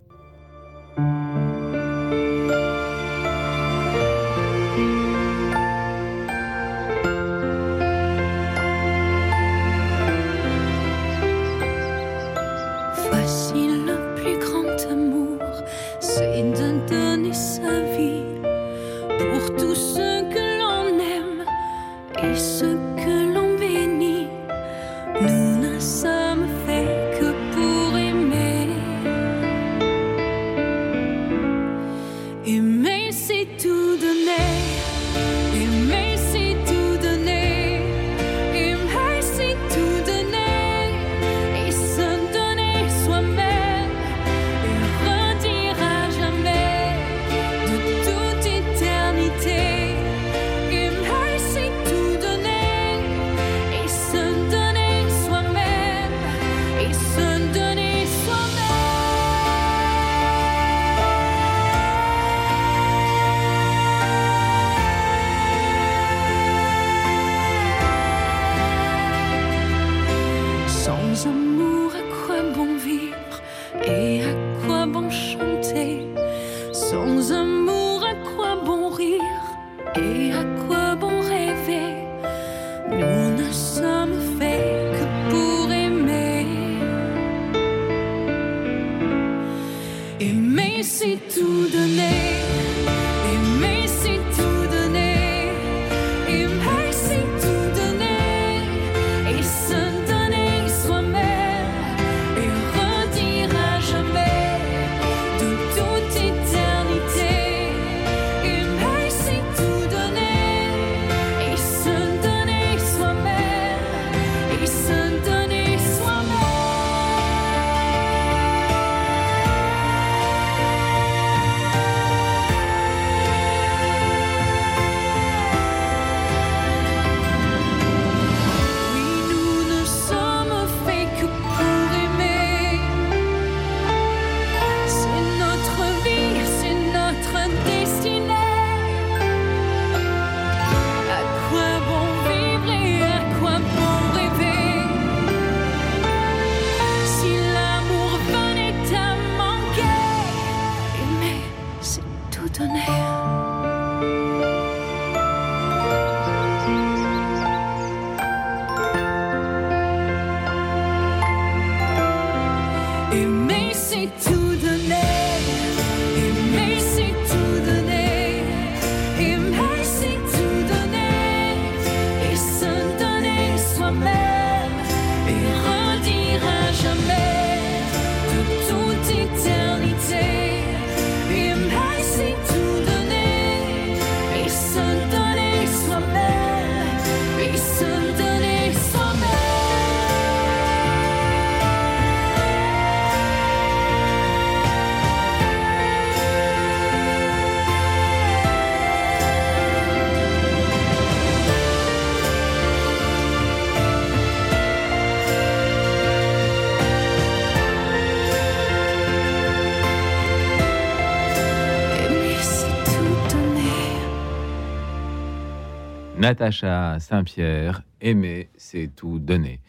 Natacha Saint-Pierre, aimer, c'est tout donner.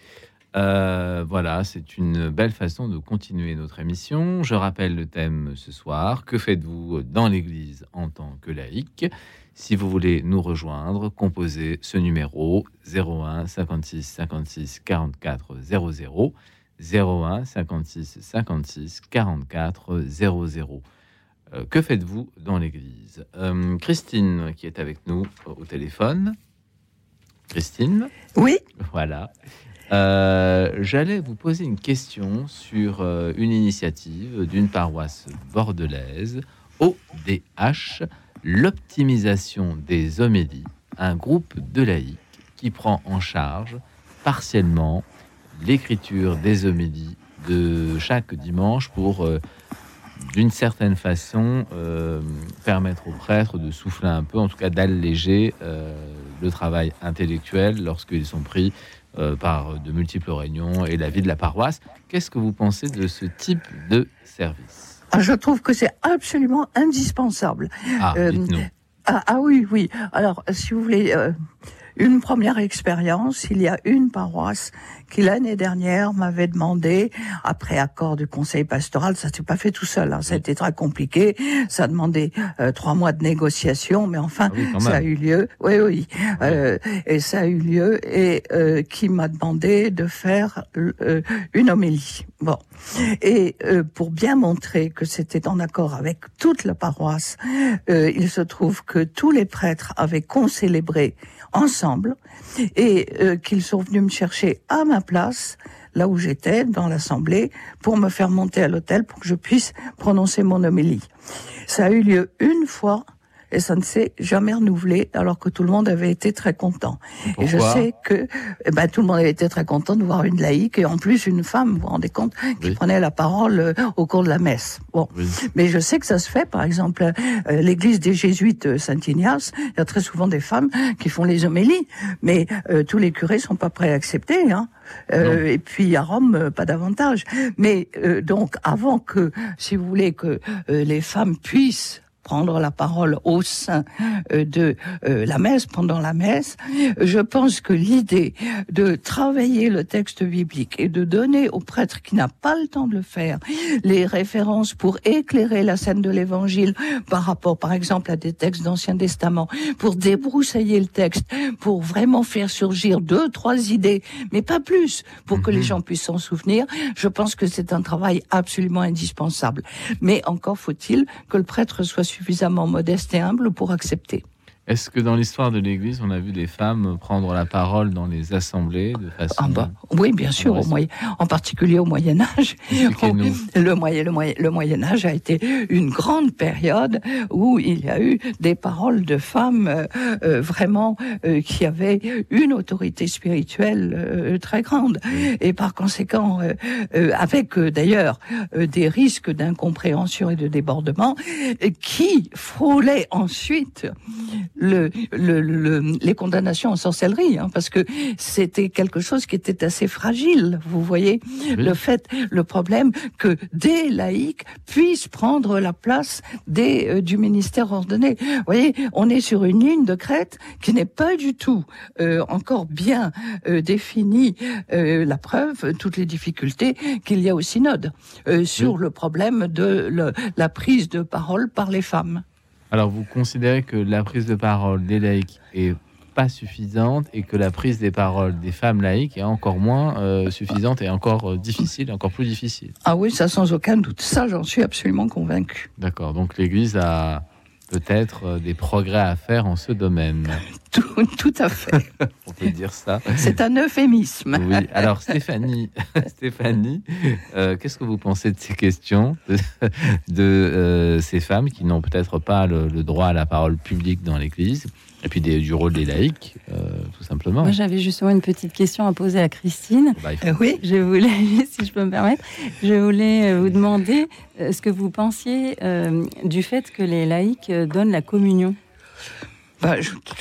Euh, voilà, c'est une belle façon de continuer notre émission. Je rappelle le thème ce soir. Que faites-vous dans l'Église en tant que laïque? Si vous voulez nous rejoindre, composez ce numéro 01 56 56 44 00 01 56 56 44 00. Euh, que faites-vous dans l'église Euh, Christine, qui est avec nous au téléphone. Christine, Oui, voilà. Euh, J'allais vous poser une question sur une initiative d'une paroisse bordelaise, ODH, l'optimisation des homélies, un groupe de laïcs qui prend en charge partiellement l'écriture des homélies de chaque dimanche pour, d'une certaine façon, euh, permettre aux prêtres de souffler un peu, en tout cas d'alléger euh, le travail intellectuel lorsqu'ils sont pris euh, par de multiples réunions et la vie de la paroisse. Qu'est-ce que vous pensez de ce type de service? Ah, je trouve que c'est absolument indispensable. Ah. Ah, ah oui, oui. Alors, si vous voulez, une première expérience, il y a une paroisse qui l'année dernière m'avait demandé, après accord du conseil pastoral, ça s'est pas fait tout seul, hein, ça a été très compliqué, ça a demandé euh, trois mois de négociation, mais enfin, Ah oui, ça a eu lieu. Oui, oui, euh, et ça a eu lieu, et euh, qui m'a demandé de faire euh, une homélie. Bon, et euh, pour bien montrer que c'était en accord avec toute la paroisse, euh, il se trouve que tous les prêtres avaient concélébré ensemble et euh, qu'ils sont venus me chercher à ma place, là où j'étais, dans l'assemblée, pour me faire monter à l'hôtel pour que je puisse prononcer mon homélie. Ça a eu lieu une fois et ça ne s'est jamais renouvelé alors que tout le monde avait été très content. et je sais que eh ben, tout le monde avait été très content de voir une laïque et en plus une femme, vous vous rendez compte, qui Oui. prenait la parole euh, au cours de la messe. Bon. Oui. Mais je sais que ça se fait, par exemple, euh, l'église des jésuites euh, Saint-Ignace, il y a très souvent des femmes qui font les homélies, mais euh, tous les curés sont pas prêts à accepter. Hein. Euh, et puis à Rome, pas davantage. Mais euh, donc, avant que, si vous voulez, que euh, les femmes puissent prendre la parole au sein euh, de euh, la messe, pendant la messe. Je pense que l'idée de travailler le texte biblique et de donner au prêtre qui n'a pas le temps de le faire les références pour éclairer la scène de l'évangile par rapport, par exemple, à des textes d'Ancien Testament, pour débroussailler le texte, pour vraiment faire surgir deux, trois idées, mais pas plus, pour que les mhm. gens puissent s'en souvenir, je pense que c'est un travail absolument indispensable. Mais encore faut-il que le prêtre soit suffisamment modeste et humble pour accepter. Est-ce que dans l'histoire de l'Église, on a vu des femmes prendre la parole dans les assemblées de façon ah bah, Oui, bien sûr, au moyen, en particulier au Moyen Âge. *laughs* Le moyen, le, moyen, le Moyen Âge a été une grande période où il y a eu des paroles de femmes euh, euh, vraiment euh, qui avaient une autorité spirituelle très grande. Et par conséquent, avec d'ailleurs des risques d'incompréhension et de débordement qui frôlaient ensuite le, le, les condamnations en sorcellerie, hein, parce que c'était quelque chose qui était assez fragile. Vous voyez, le fait, le problème que des laïcs puissent prendre la place des euh, du ministère ordonné. Vous voyez, on est sur une ligne de crête qui n'est pas du tout euh, encore bien euh, définie. la preuve, toutes les difficultés qu'il y a au synode sur le problème de la prise de parole par les femmes. Alors, vous considérez que la prise de parole des laïcs est pas suffisante et que la prise des paroles des femmes laïques est encore moins euh, suffisante et encore euh, difficile, encore plus difficile. Ah oui, ça sans aucun doute. Ça, j'en suis absolument convaincu. D'accord. Donc l'Église a peut-être euh, des progrès à faire en ce domaine. *laughs* Tout, à fait. *laughs* On peut dire ça. C'est un euphémisme. Oui. Alors Stéphanie, *laughs* Stéphanie, euh, qu'est-ce que vous pensez de ces questions de, euh, ces femmes qui n'ont peut-être pas le, droit à la parole publique dans l'Église et puis du rôle des laïcs, tout simplement? Moi, j'avais justement une petite question à poser à Christine. Bah, oui. Je voulais, si je peux me permettre, je voulais vous demander ce que vous pensiez du fait que les laïcs donnent la communion. Bah,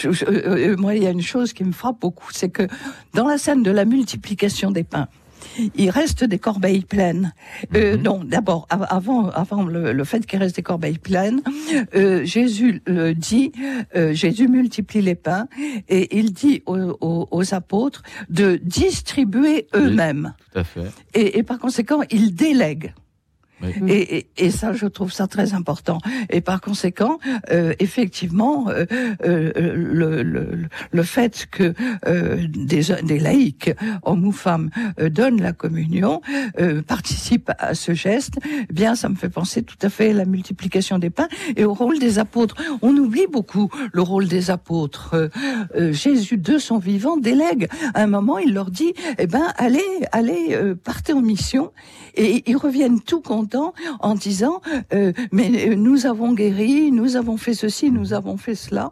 euh, euh, moi, il y a une chose qui me frappe beaucoup, c'est que dans la scène de la multiplication des pains, il reste des corbeilles pleines. Euh, mhm. non, d'abord, avant, avant le, fait qu'il reste des corbeilles pleines, Jésus le dit, Jésus multiplie les pains et il dit aux, apôtres de distribuer eux-mêmes. tout à fait. Et, et par conséquent, il délègue. Et, et, ça, je trouve ça très important. Et par conséquent, euh, effectivement, euh, euh, le, le, le, fait que des, des laïcs, hommes ou femmes, donnent la communion, participent à ce geste, eh bien, ça me fait penser tout à fait à la multiplication des pains et au rôle des apôtres. On oublie beaucoup le rôle des apôtres. Jésus, de son vivant, délègue. À un moment, il leur dit, eh ben, allez, allez, partez en mission. Et ils reviennent tout contents en disant euh, mais euh, nous avons guéri, nous avons fait ceci, nous avons fait cela.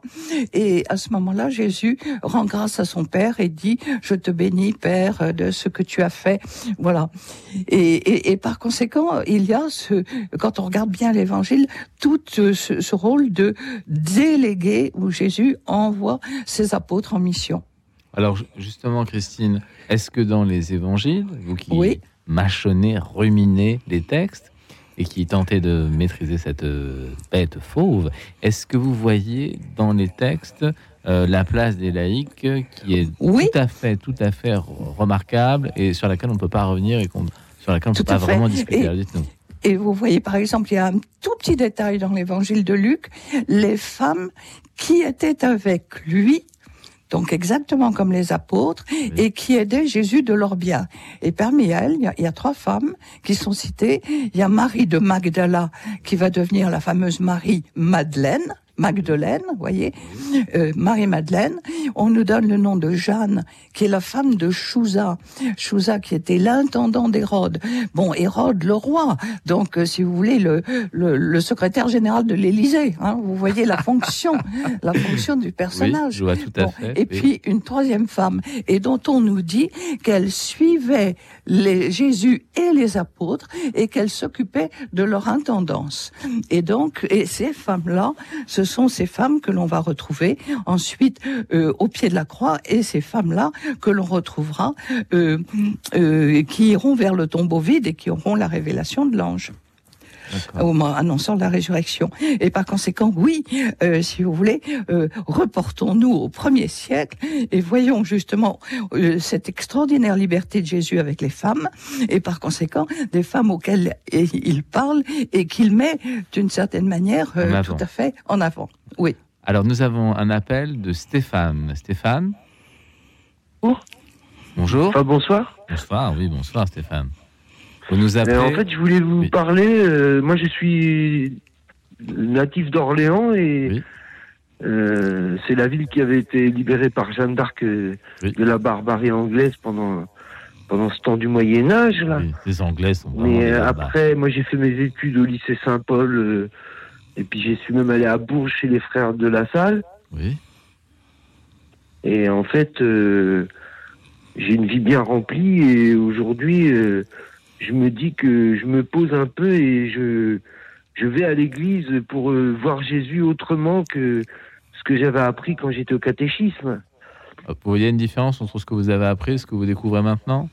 Et à ce moment-là, Jésus rend grâce à son Père et dit je te bénis Père de ce que tu as fait. Voilà. Et, par conséquent, il y a ce quand on regarde bien l'Évangile, tout ce, ce rôle de délégué où Jésus envoie ses apôtres en mission. Alors justement, Christine, est-ce que dans les évangiles, vous qui oui mâchonner, ruminer les textes et qui tentait de maîtriser cette euh, bête fauve. Est-ce que vous voyez dans les textes euh, la place des laïcs qui est tout à fait, tout à fait remarquable et sur laquelle on ne peut pas revenir et sur laquelle on ne peut pas vraiment discuter. Dites-nous. Et vous voyez, par exemple, il y a un tout petit détail dans l'évangile de Luc, les femmes qui étaient avec lui donc exactement comme les apôtres, et qui aidaient Jésus de leur bien. Et parmi elles, il y, a, trois femmes qui sont citées. Il y a Marie de Magdala, qui va devenir la fameuse Marie Madeleine, Magdeleine, vous voyez, euh, Marie-Madeleine. On nous donne le nom de Jeanne, qui est la femme de Chouza. Chouza qui était l'intendant d'Hérode. Bon, Hérode le roi, donc euh, si vous voulez, le, le, secrétaire général de l'Élysée. Hein, vous voyez la fonction, *laughs* la fonction du personnage. Oui, tout à fait, et puis une troisième femme, et dont on nous dit qu'elle suivait les Jésus et les apôtres et qu'elle s'occupait de leur intendance. Et donc, et ces femmes-là, ce sont ces femmes que l'on va retrouver ensuite euh, au pied de la croix et ces femmes-là que l'on retrouvera euh, euh, qui iront vers le tombeau vide et qui auront la révélation de l'ange. Au moment annonçant la résurrection. Et par conséquent, oui, euh, si vous voulez, euh, reportons-nous au premier siècle et voyons justement euh, cette extraordinaire liberté de Jésus avec les femmes, et par conséquent des femmes auxquelles il parle et qu'il met d'une certaine manière tout à fait en avant. Oui. Alors nous avons un appel de Stéphane. Stéphane? Bonjour. Bonjour. bonsoir. Bonsoir, oui, bonsoir Stéphane. Vous nous appelez... en fait, je voulais vous parler. Euh, moi, je suis natif d'Orléans et euh, c'est la ville qui avait été libérée par Jeanne d'Arc euh, de la barbarie anglaise pendant pendant ce temps du Moyen Âge. Là. les Anglais sont Mais après, moi, j'ai fait mes études au lycée Saint-Paul et puis j'ai su même aller à Bourges chez les frères de la Salle. Oui. Et en fait, j'ai une vie bien remplie et aujourd'hui je me dis que je me pose un peu et je, je vais à l'église pour euh, voir Jésus autrement que ce que j'avais appris quand j'étais au catéchisme. Vous voyez une différence entre ce que vous avez appris et ce que vous découvrez maintenant?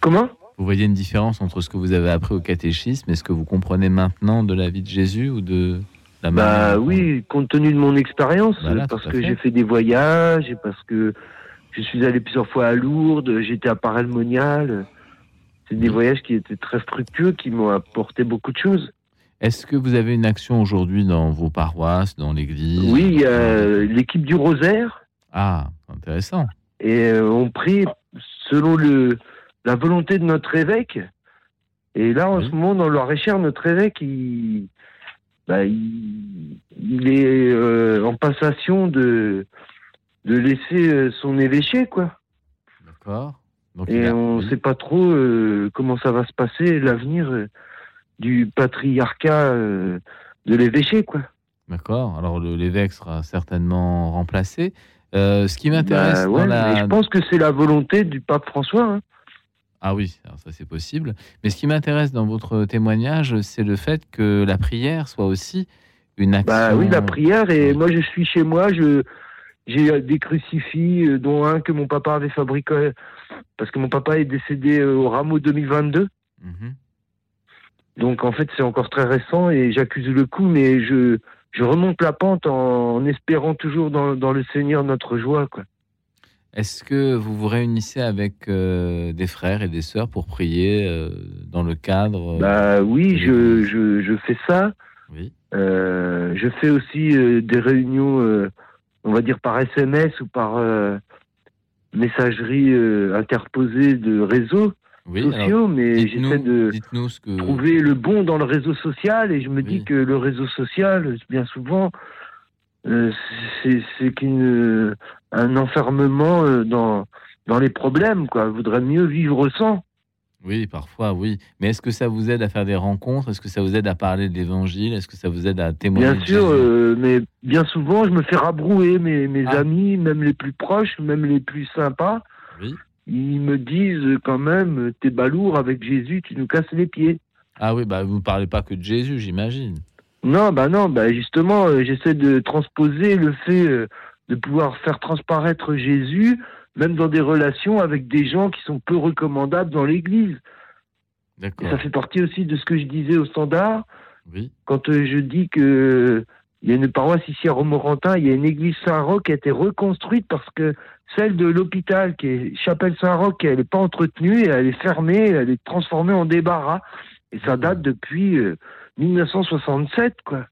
Comment? Vous voyez une différence entre ce que vous avez appris au catéchisme et ce que vous comprenez maintenant de la vie de Jésus ou de la Bah oui, compte tenu de mon expérience, parce que j'ai fait des voyages et parce que je suis allé plusieurs fois à Lourdes, j'étais à Parelmonial. C'est des voyages qui étaient très fructueux, qui m'ont apporté beaucoup de choses. Est-ce que vous avez une action aujourd'hui dans vos paroisses, dans l'église Oui, il y a l'équipe du Rosaire. Ah, intéressant. Et euh, on prie selon le, la volonté de notre évêque. Et là, en ce moment, dans Loir-et-Cher, notre évêque, il, bah, il, est euh, en passation de, de laisser euh, son évêché, quoi. D'accord et on ne sait pas trop euh, comment ça va se passer, l'avenir euh, du patriarcat euh, de l'évêché, quoi. D'accord. Alors l'évêque sera certainement remplacé. ce qui m'intéresse, bah, je pense que c'est la volonté du pape François. Hein. Ah oui, ça c'est possible. Mais ce qui m'intéresse dans votre témoignage, c'est le fait que la prière soit aussi une action. Bah oui, la prière. Et moi, je suis chez moi, je j'ai des crucifix, dont un que mon papa avait fabriqué parce que mon papa est décédé euh, au rameau 2022. Mhm. Donc en fait, c'est encore très récent et j'accuse le coup, mais je, je remonte la pente en, espérant toujours dans, dans, le Seigneur notre joie. Quoi. Est-ce que vous vous réunissez avec euh, des frères et des sœurs pour prier euh, dans le cadre Bah oui, je, je, je, fais ça. Oui. je fais aussi des réunions, on va dire par SMS ou par messagerie euh, interposée de réseaux sociaux, mais j'essaie de trouver le bon dans le réseau social et je me dis que le réseau social, bien souvent, euh, c'est qu'un un enfermement euh, dans, dans les problèmes. Quoi. Je voudrais mieux vivre sans. Oui, parfois, oui. Mais est-ce que ça vous aide à faire des rencontres? Est-ce que ça vous aide à parler de l'évangile? Est-ce que ça vous aide à témoigner Bien sûr, euh, mais bien souvent, je me fais rabrouer. Mes, mes ah. amis, même les plus proches, même les plus sympas, ils me disent quand même T'es balourd avec Jésus, tu nous casses les pieds. Ah oui, bah vous ne parlez pas que de Jésus, j'imagine. Non, bah non, bah justement, euh, j'essaie de transposer le fait euh, de pouvoir faire transparaître Jésus même dans des relations avec des gens qui sont peu recommandables dans l'Église. Ça fait partie aussi de ce que je disais au standard. Oui. Quand euh, je dis que il y a une paroisse ici à Romorantin, il y a une église Saint-Roch qui a été reconstruite parce que celle de l'hôpital, qui est Chapelle Saint-Roch, elle n'est pas entretenue, et elle est fermée, elle est transformée en débarras. Et ça date depuis 1967, euh, quoi.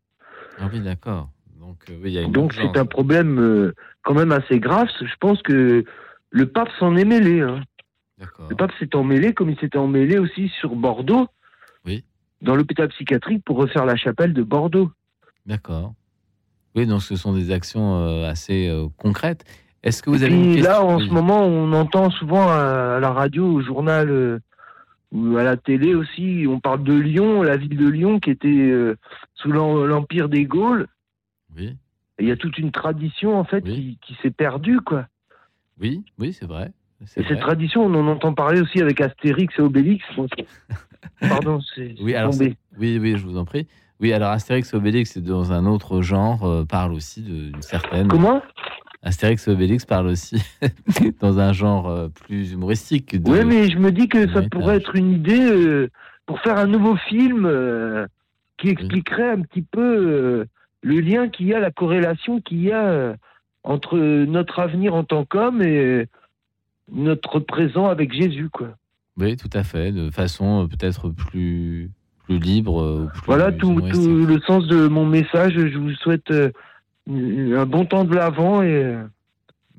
Ah oui, d'accord. Donc, euh, Donc c'est un problème quand même assez grave. Je pense que le pape s'en est mêlé. Hein. Le pape s'est emmêlé comme il s'était emmêlé aussi sur Bordeaux, oui. dans l'hôpital psychiatrique pour refaire la chapelle de Bordeaux. D'accord. Oui, donc ce sont des actions euh, assez euh, concrètes. Est-ce que vous avez une là en ce moment on entend souvent à, la radio, au journal euh, ou à la télé aussi, on parle de Lyon, la ville de Lyon qui était sous l'empire des Gaules. Oui. Il y a toute une tradition en fait qui, qui s'est perdue quoi. Oui, oui, c'est vrai. Et cette tradition, on en entend parler aussi avec Astérix et Obélix. *laughs* Pardon, c'est oui, alors oui, oui, je vous en prie. Oui, alors Astérix et Obélix, c'est dans un autre genre, euh, parle aussi d'une certaine. Comment? Astérix et Obélix parle aussi *laughs* dans un genre euh, plus humoristique. oui, mais je me dis que ça pourrait être une idée euh, pour faire un nouveau film qui expliquerait un petit peu le lien qu'il y a, la corrélation qu'il y a entre notre avenir en tant qu'homme et notre présent avec Jésus, quoi. Oui, tout à fait, de façon peut-être plus plus libre. voilà tout, le sens de mon message. Je vous souhaite un bon temps de l'avant et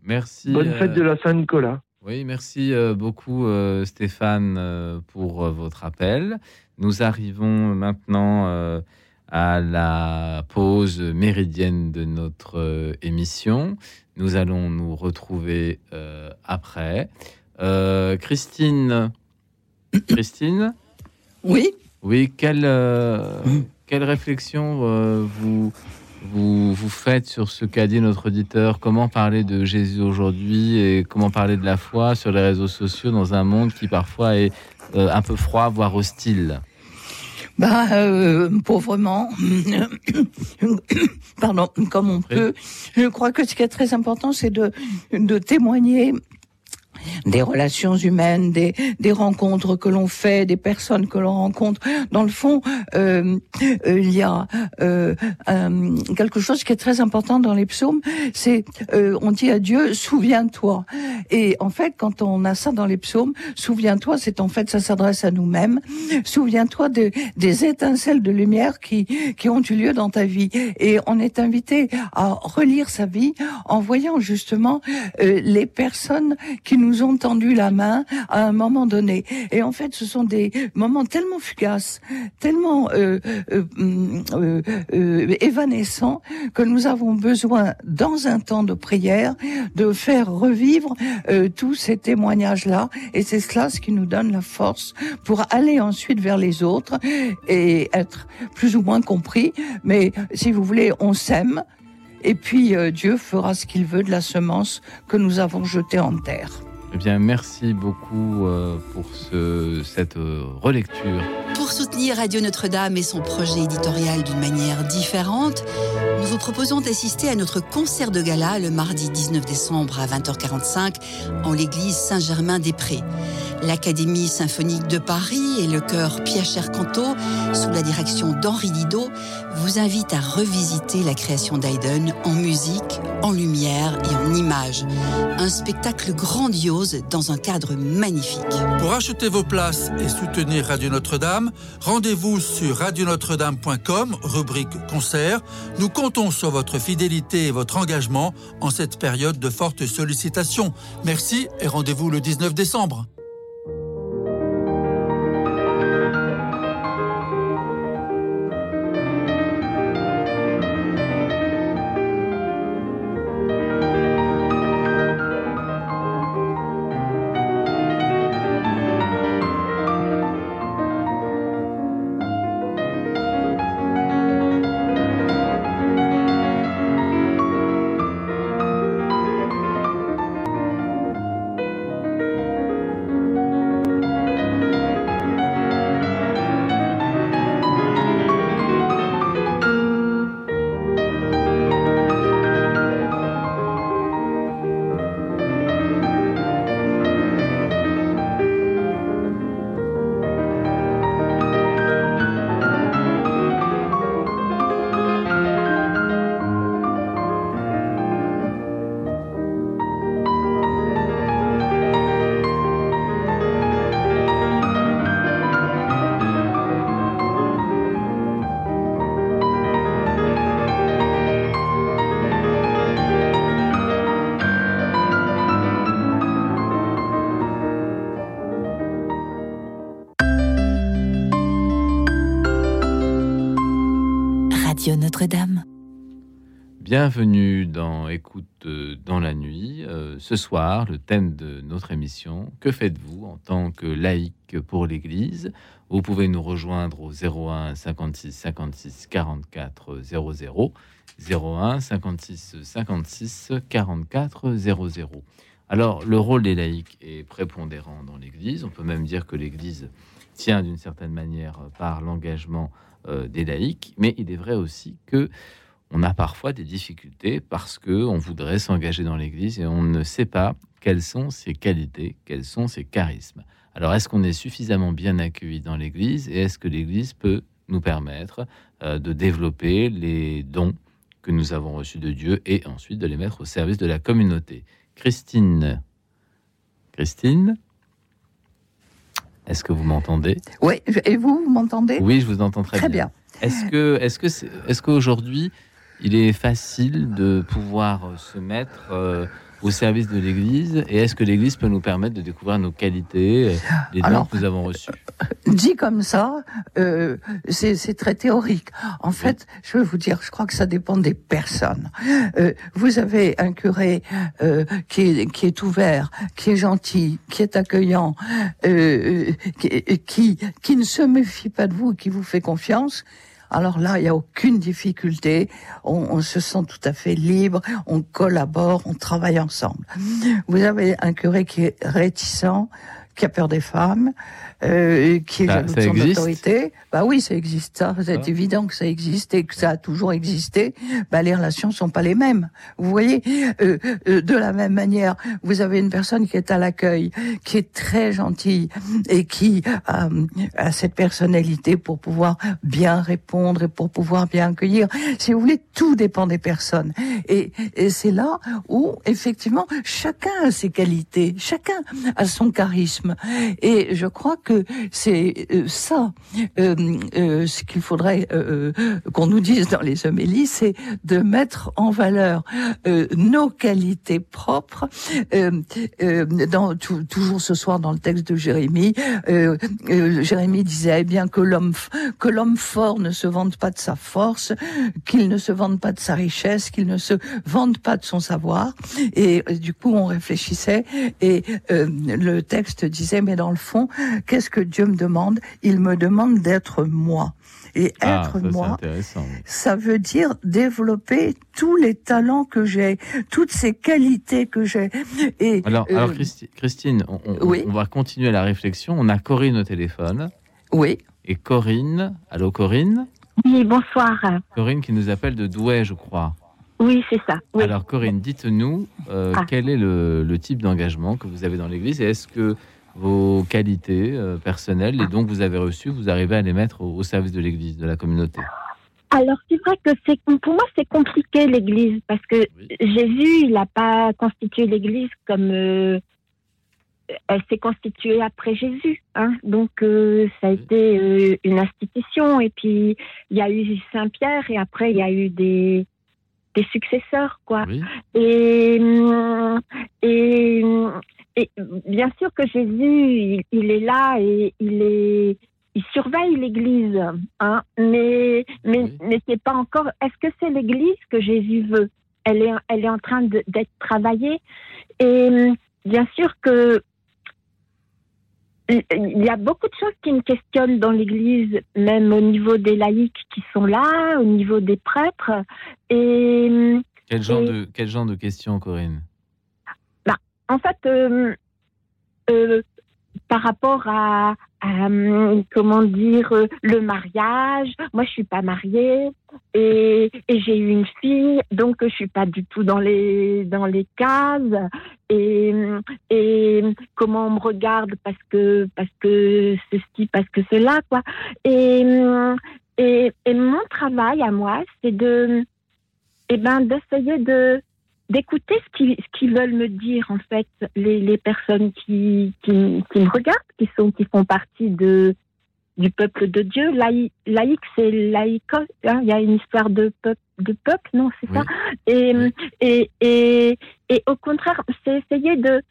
merci. Bonne fête de la Saint-Nicolas. Oui, merci beaucoup Stéphane pour votre appel. Nous arrivons maintenant à la pause méridienne de notre émission. Nous allons nous retrouver après. Christine, *coughs* Christine. Oui. Oui, quelle, quelle réflexion vous vous, vous faites sur ce qu'a dit notre auditeur? Comment parler de Jésus aujourd'hui et comment parler de la foi sur les réseaux sociaux dans un monde qui parfois est euh, un peu froid, voire hostile? Bah, euh, pauvrement, *coughs* pardon, comme on peut. Je crois que ce qui est très important, c'est de, de témoigner des relations humaines, des, des rencontres que l'on fait, des personnes que l'on rencontre. Dans le fond, euh, euh, il y a euh, quelque chose qui est très important dans les psaumes, c'est on dit à Dieu souviens-toi. Et en fait, quand on a ça dans les psaumes, souviens-toi, c'est en fait ça s'adresse à nous-mêmes. Souviens-toi de, des étincelles de lumière qui qui ont eu lieu dans ta vie. Et on est invité à relire sa vie en voyant justement les personnes qui nous ont tendu la main à un moment donné. Et en fait, ce sont des moments tellement fugaces, tellement euh, euh, euh, euh, évanescents que nous avons besoin, dans un temps de prière, de faire revivre euh, tous ces témoignages-là. Et c'est cela ce qui nous donne la force pour aller ensuite vers les autres et être plus ou moins compris. Mais si vous voulez, on s'aime. Et puis Dieu fera ce qu'il veut de la semence que nous avons jetée en terre. Eh bien, merci beaucoup euh, pour ce, cette euh, relecture. Pour soutenir Radio Notre-Dame et son projet éditorial d'une manière différente, nous vous proposons d'assister à notre concert de gala le mardi 19 décembre à 20h45 en l'église Saint-Germain-des-Prés. L'Académie symphonique de Paris et le chœur Pierre Canto, sous la direction d'Henri Didot, vous invitent à revisiter la création d'Haydn en musique, en lumière et en images. Un spectacle grandiose dans un cadre magnifique. Pour acheter vos places et soutenir Radio Notre-Dame, rendez-vous sur radionotre-dame.com, rubrique concert. Nous comptons sur votre fidélité et votre engagement en cette période de forte sollicitation. Merci et rendez-vous le 19 décembre. Bienvenue dans Écoute euh, dans la nuit. Euh, ce soir, le thème de notre émission, que faites-vous en tant que laïc pour l'Église? Vous pouvez nous rejoindre au 01 56 56 44 00. 01 56 56 44 00. Alors, le rôle des laïcs est prépondérant dans l'Église. On peut même dire que l'Église tient d'une certaine manière par l'engagement euh, des laïcs, mais il est vrai aussi que on a parfois des difficultés parce que on voudrait s'engager dans l'Église et on ne sait pas quelles sont ses qualités, quels sont ses charismes. Alors, est-ce qu'on est suffisamment bien accueilli dans l'Église et est-ce que l'Église peut nous permettre euh, de développer les dons que nous avons reçus de Dieu et ensuite de les mettre au service de la communauté? Christine. Christine? Est-ce que vous m'entendez? Oui, et vous, vous m'entendez? Oui, je vous entends très, très bien. Est-ce que, est-ce que, est-ce qu'aujourd'hui, il est facile de pouvoir se mettre euh, au service de l'Église Et est-ce que l'Église peut nous permettre de découvrir nos qualités, euh, les dons que nous avons reçus? Dit comme ça, euh, c'est très théorique. En fait, je veux vous dire, je crois que ça dépend des personnes. Euh, vous avez un curé euh, qui, est, qui est ouvert, qui est gentil, qui est accueillant, euh, qui, qui, qui ne se méfie pas de vous, qui vous fait confiance alors là, il n'y a aucune difficulté. On, se sent tout à fait libre. On collabore, on travaille ensemble. Vous avez un curé qui est réticent, qui a peur des femmes, euh, qui est bah, jaloux de son autorité. Bah oui, ça existe, ça. C'est ah. évident que ça existe et que ça a toujours existé. Bah les relations sont pas les mêmes. Vous voyez, euh, euh, de la même manière, vous avez une personne qui est à l'accueil, qui est très gentille et qui a cette personnalité pour pouvoir bien répondre et pour pouvoir bien accueillir. Si vous voulez, tout dépend des personnes. Et, et c'est là où effectivement chacun a ses qualités, chacun a son charisme. Et je crois que c'est euh, ça euh, euh, ce qu'il faudrait qu'on nous dise dans les homélies, c'est de mettre en valeur nos qualités propres. dans toujours ce soir dans le texte de Jérémie, Jérémie disait bien que l'homme que l'homme fort ne se vante pas de sa force, qu'il ne se vante pas de sa richesse, qu'il ne se vante pas de son savoir. Et du coup, on réfléchissait et le texte disait, mais dans le fond, qu'est-ce que Dieu me demande? Il me demande d'être moi. Et ah, être moi, ça veut dire développer tous les talents que j'ai, toutes ces qualités que j'ai. Et alors, alors euh, Christine, on, on, va continuer la réflexion. On a Corinne au téléphone. Oui. Et Corinne, allô Corinne? Oui, bonsoir. Corinne qui nous appelle de Douai, je crois. Oui, c'est ça. Alors Corinne, dites-nous euh, ah. quel est le, le type d'engagement que vous avez dans l'Église et est-ce que vos qualités euh, personnelles, les dons que vous avez reçus, vous arrivez à les mettre au, service de l'Église, de la communauté. Alors c'est vrai que c'est pour moi c'est compliqué l'Église parce que Jésus il n'a pas constitué l'Église comme euh, elle s'est constituée après Jésus, hein. donc euh, ça a été une institution et puis il y a eu Saint Pierre et après il y a eu des des successeurs quoi. Et et et bien sûr que Jésus, il, est là et il est, il surveille l'Église, hein, mais mais mais c'est pas encore. Est-ce que c'est l'Église que Jésus veut? Elle est elle est en train d'être travaillée et bien sûr que il y a beaucoup de choses qui me questionnent dans l'Église, même au niveau des laïcs qui sont là, au niveau des prêtres. Et quel genre de quel genre de questions, Corinne? En fait, euh, euh, par rapport à, euh, comment dire le mariage. Moi, je suis pas mariée et, j'ai eu une fille, donc je suis pas du tout dans les dans les cases et, et comment on me regarde parce que parce que ceci, parce que cela, quoi. Et et, mon travail à moi, c'est de eh ben d'essayer de d'écouter ce qu'ils veulent me dire en fait les, les personnes qui, qui, qui, me regardent, qui sont qui font partie de du peuple de Dieu. laïque, c'est laïque. Hein, il y a une histoire de peuple, de peuple, non, c'est ça? Et, et, et, et au contraire, c'est essayer de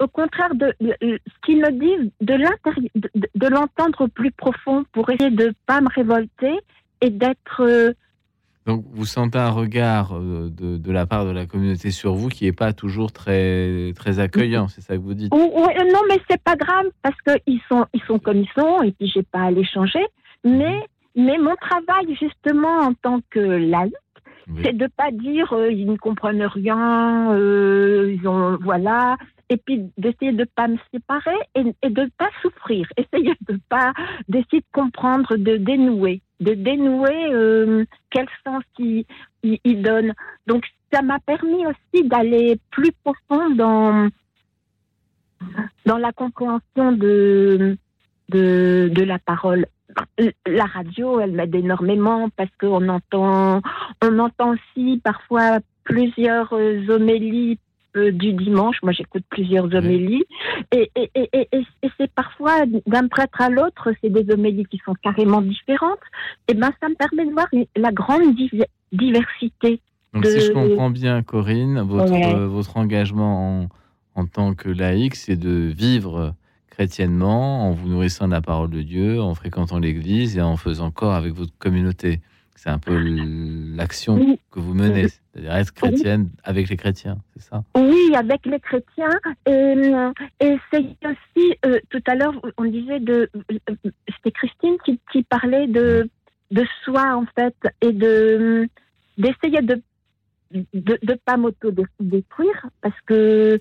au contraire de, ce qu'ils me disent de l'intérieur, de, de l'entendre plus profond pour essayer de pas me révolter et d'être euh, donc, vous sentez un regard euh, de, de, la part de la communauté sur vous qui n'est pas toujours très, très accueillant, c'est ça que vous dites? Euh, Non, mais c'est pas grave parce qu'ils sont, ils sont comme ils sont et puis j'ai pas à les changer. Mais, mais mon travail, justement, en tant que laïque, c'est de pas dire euh, ils ne comprennent rien, ils ont, voilà, et puis d'essayer de pas me séparer et, et de pas souffrir, *laughs* essayer de pas d'essayer de comprendre, de dénouer, de dénouer euh, quel sens il, donne. Donc ça m'a permis aussi d'aller plus profond dans dans la compréhension de, de, la parole. La radio, elle m'aide énormément parce qu'on entend, on entend aussi parfois plusieurs homélies euh, du dimanche. Moi, j'écoute plusieurs homélies. Et, et, et, et, c'est parfois, d'un prêtre à l'autre, c'est des homélies qui sont carrément différentes. Et ben, ça me permet de voir la grande diversité. Donc, si je comprends bien, Corinne, votre, votre engagement en, en tant que laïque, c'est de vivre chrétiennement en vous nourrissant de la parole de Dieu, en fréquentant l'Église et en faisant corps avec votre communauté. C'est un peu l'action que vous menez, c'est-à-dire être chrétienne avec les chrétiens, c'est ça? Oui, avec les chrétiens. Et, et c'est aussi, euh, tout à l'heure, on disait de. C'était Christine qui, qui, parlait de, de soi, en fait, et de d'essayer de de ne pas m'auto-détruire, parce que,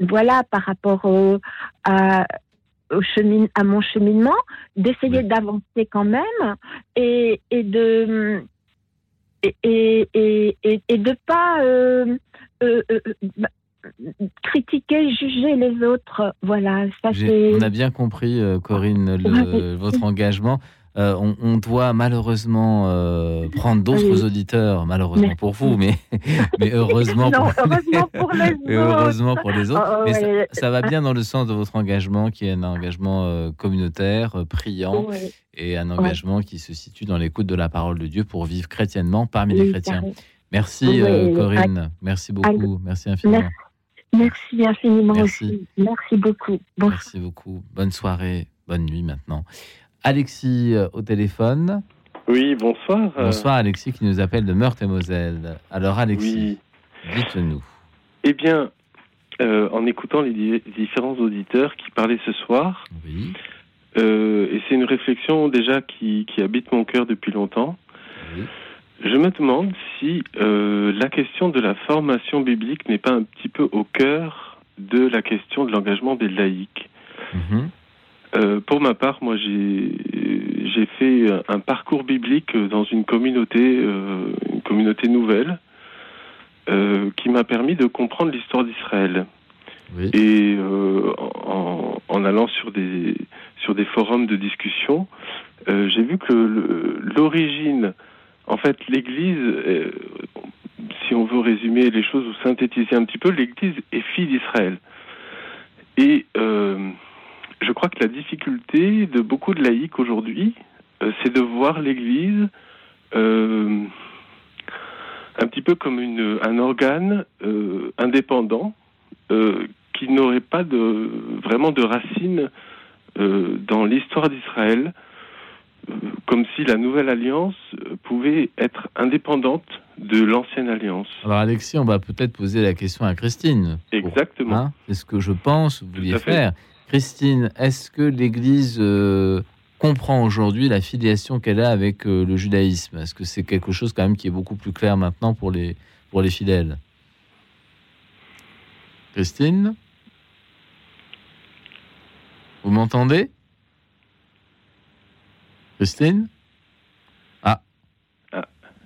voilà, par rapport au, à, au chemin, à mon cheminement, d'essayer d'avancer quand même et, et de et, et, et, et de pas euh, euh, euh, bah, critiquer, juger les autres. Voilà, ça c'est. On a bien compris, Corinne, le, votre engagement. Euh, on, doit malheureusement euh, prendre d'autres auditeurs, malheureusement pour vous, mais, *laughs* mais heureusement, pour, les, heureusement pour les *laughs* autres. Oh, mais ça, va bien dans le sens de votre engagement, qui est un engagement euh, communautaire, priant, et un engagement qui se situe dans l'écoute de la parole de Dieu pour vivre chrétiennement parmi les chrétiens. Merci Corinne, merci beaucoup, merci infiniment. Merci infiniment aussi. Merci beaucoup. Merci beaucoup. Bonne soirée, bonne nuit maintenant. Alexis euh, au téléphone. Oui, bonsoir. Bonsoir Alexis qui nous appelle de Meurthe-et-Moselle. Alors Alexis, dites-nous. Eh bien, euh, en écoutant les différents auditeurs qui parlaient ce soir, euh, et c'est une réflexion déjà qui, habite mon cœur depuis longtemps, je me demande si la question de la formation biblique n'est pas un petit peu au cœur de la question de l'engagement des laïcs. Mhm. Euh, pour ma part, moi, j'ai fait un parcours biblique dans une communauté, euh, une communauté nouvelle, euh, qui m'a permis de comprendre l'histoire d'Israël. Et en, en, allant sur des sur des forums de discussion, j'ai vu que l'origine, en fait, l'Église, si on veut résumer les choses ou synthétiser un petit peu, l'Église est fille d'Israël. Et je crois que la difficulté de beaucoup de laïcs aujourd'hui, euh, c'est de voir l'Église euh, un petit peu comme une, un organe euh, indépendant qui n'aurait pas de, vraiment de racines dans l'histoire d'Israël, comme si la nouvelle alliance pouvait être indépendante de l'ancienne alliance. Alors Alexis, on va peut-être poser la question à Christine. Exactement. Hein, c'est ce que je pense vous vouliez faire. Christine, est-ce que l'Église euh, comprend aujourd'hui la filiation qu'elle a avec euh, le judaïsme? Est-ce que c'est quelque chose quand même qui est beaucoup plus clair maintenant pour les, pour les fidèles? Christine? Vous m'entendez? Christine?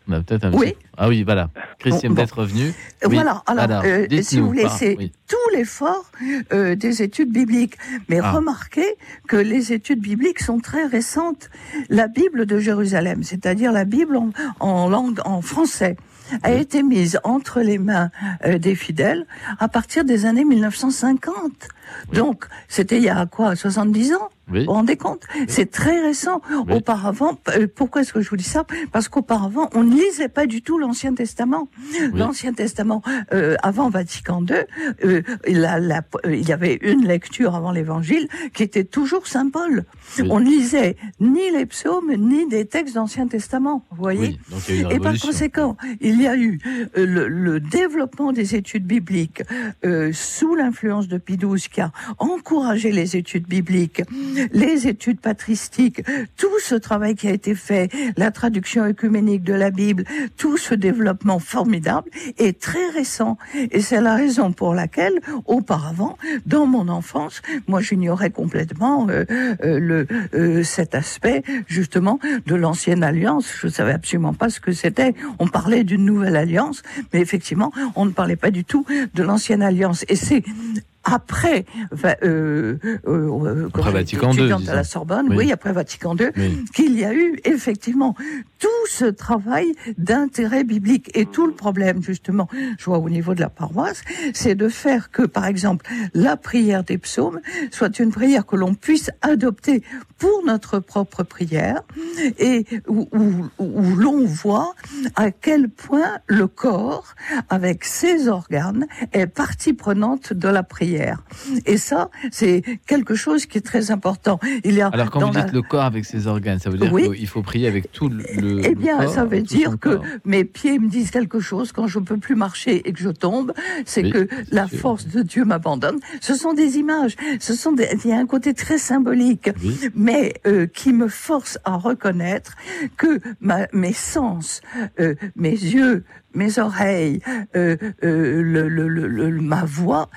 Peut-être Oui. Ah oui, voilà. Christiane peut-être revenue. Voilà, alors, euh, si vous voulez, c'est tout l'effort euh, des études bibliques. Mais ah. remarquez que les études bibliques sont très récentes. La Bible de Jérusalem, c'est-à-dire la Bible en, langue, en français, a été mise entre les mains euh, des fidèles à partir des années 1950. Donc, c'était il y a quoi, 70 ans? Vous vous rendez compte? C'est très récent. Auparavant, euh, pourquoi est-ce que je vous dis ça? Parce qu'auparavant, on ne lisait pas du tout l'Ancien Testament. L'Ancien Testament, euh, avant Vatican II, euh, il y avait une lecture avant l'Évangile qui était toujours Saint Paul. On ne lisait ni les psaumes, ni des textes d'Ancien Testament. Vous voyez? Et par conséquent, il y a eu le, le, développement des études bibliques sous l'influence de Pie XII qui a encouragé les études bibliques les études patristiques, tout ce travail qui a été fait, la traduction œcuménique de la Bible, tout ce développement formidable est très récent. Et c'est la raison pour laquelle, auparavant, dans mon enfance, moi j'ignorais complètement euh, euh, le euh, cet aspect justement de l'ancienne alliance. Je savais absolument pas ce que c'était. On parlait d'une nouvelle alliance, mais effectivement, on ne parlait pas du tout de l'ancienne alliance. Et c'est après, euh, euh, après Vatican II, à la Sorbonne, oui, après Vatican II, qu'il y a eu effectivement tout ce travail d'intérêt biblique. Et tout le problème justement, je vois au niveau de la paroisse, c'est de faire que par exemple la prière des psaumes soit une prière que l'on puisse adopter pour notre propre prière et où, où l'on voit à quel point le corps avec ses organes est partie prenante de la prière et ça, c'est quelque chose qui est très important. Il y a Alors, quand vous dites le corps avec ses organes, ça veut dire qu'il faut prier avec tout le. Eh bien, ça veut dire que mes pieds me disent quelque chose quand je ne peux plus marcher et que je tombe. C'est que la force de Dieu m'abandonne. Ce sont des images. Ce sont il y a un côté très symbolique, mais euh, qui me force à reconnaître que ma, mes sens, euh, mes yeux, mes oreilles, euh, euh, le, le, le, ma voix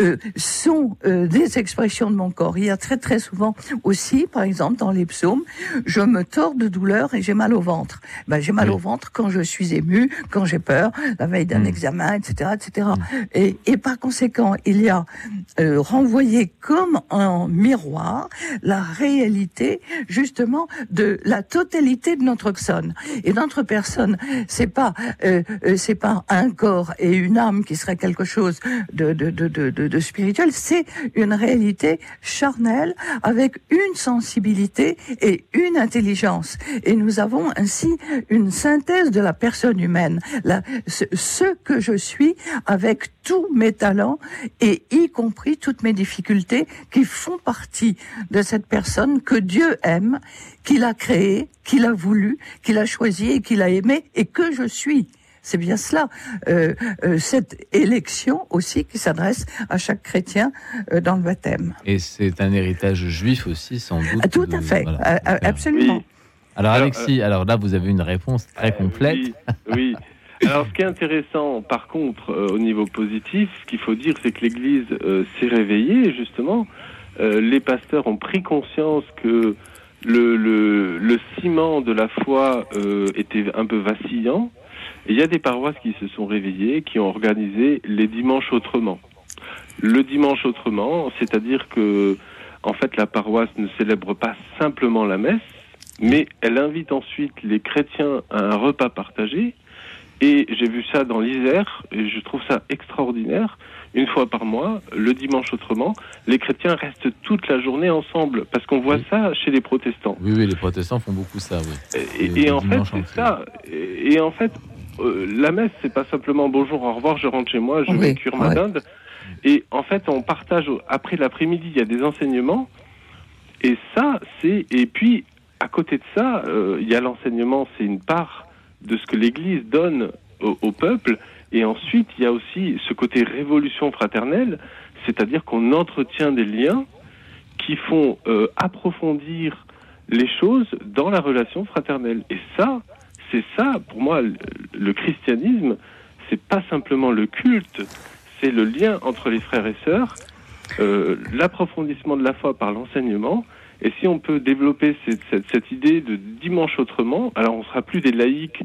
euh, sont euh, des expressions de mon corps. Il y a très très souvent aussi, par exemple dans les psaumes, je me tords de douleur et j'ai mal au ventre. Ben, j'ai mal au ventre quand je suis ému, quand j'ai peur, la veille d'un mm. examen, etc., etc. Mm. Et, et, par conséquent, il y a euh, renvoyé comme un miroir la réalité justement de la totalité de notre personne. Et notre personne, c'est pas euh, euh, c'est pas un corps et une âme qui serait quelque chose de, de, de, de, de spirituel, c'est une réalité charnelle avec une sensibilité et une intelligence. Et nous avons ainsi une synthèse de la personne humaine, ce que je suis avec tous mes talents et y compris toutes mes difficultés qui font partie de cette personne que Dieu aime, qu'il a créée, qu'il a voulu, qu'il a choisi et qu'il a aimé et que je suis. C'est bien cela, euh, euh, cette élection aussi qui s'adresse à chaque chrétien euh, dans le baptême. Et c'est un héritage juif aussi, sans doute. Ah, tout à fait, absolument. Alors, Alexis, alors là, vous avez une réponse très complète. Oui. Alors, ce qui est intéressant, par contre, au niveau positif, ce qu'il faut dire, c'est que l'Église s'est réveillée, justement. les pasteurs ont pris conscience que le, le, le ciment de la foi était un peu vacillant il y a des paroisses qui se sont réveillées, qui ont organisé les dimanches autrement. Le dimanche autrement, c'est-à-dire que, en fait, la paroisse ne célèbre pas simplement la messe, mais elle invite ensuite les chrétiens à un repas partagé. Et j'ai vu ça dans l'Isère, et je trouve ça extraordinaire. Une fois par mois, le dimanche autrement, les chrétiens restent toute la journée ensemble, parce qu'on voit ça chez les protestants. Oui, oui, les protestants font beaucoup ça, oui. Et, et en fait, c'est ça. Et, et en fait, euh, la messe, c'est pas simplement bonjour, au revoir, je rentre chez moi, je vais cuire ma dinde. Et en fait, on partage après l'après-midi, il y a des enseignements. Et ça, c'est et puis à côté de ça, euh, il y a l'enseignement, c'est une part de ce que l'Église donne au, peuple. Et ensuite, il y a aussi ce côté révolution fraternelle, c'est-à-dire qu'on entretient des liens qui font euh, approfondir les choses dans la relation fraternelle. Et ça, c'est ça, pour moi, le, christianisme, c'est pas simplement le culte, c'est le lien entre les frères et sœurs, euh, l'approfondissement de la foi par l'enseignement. Et si on peut développer cette, idée de dimanche autrement, alors on sera plus des laïcs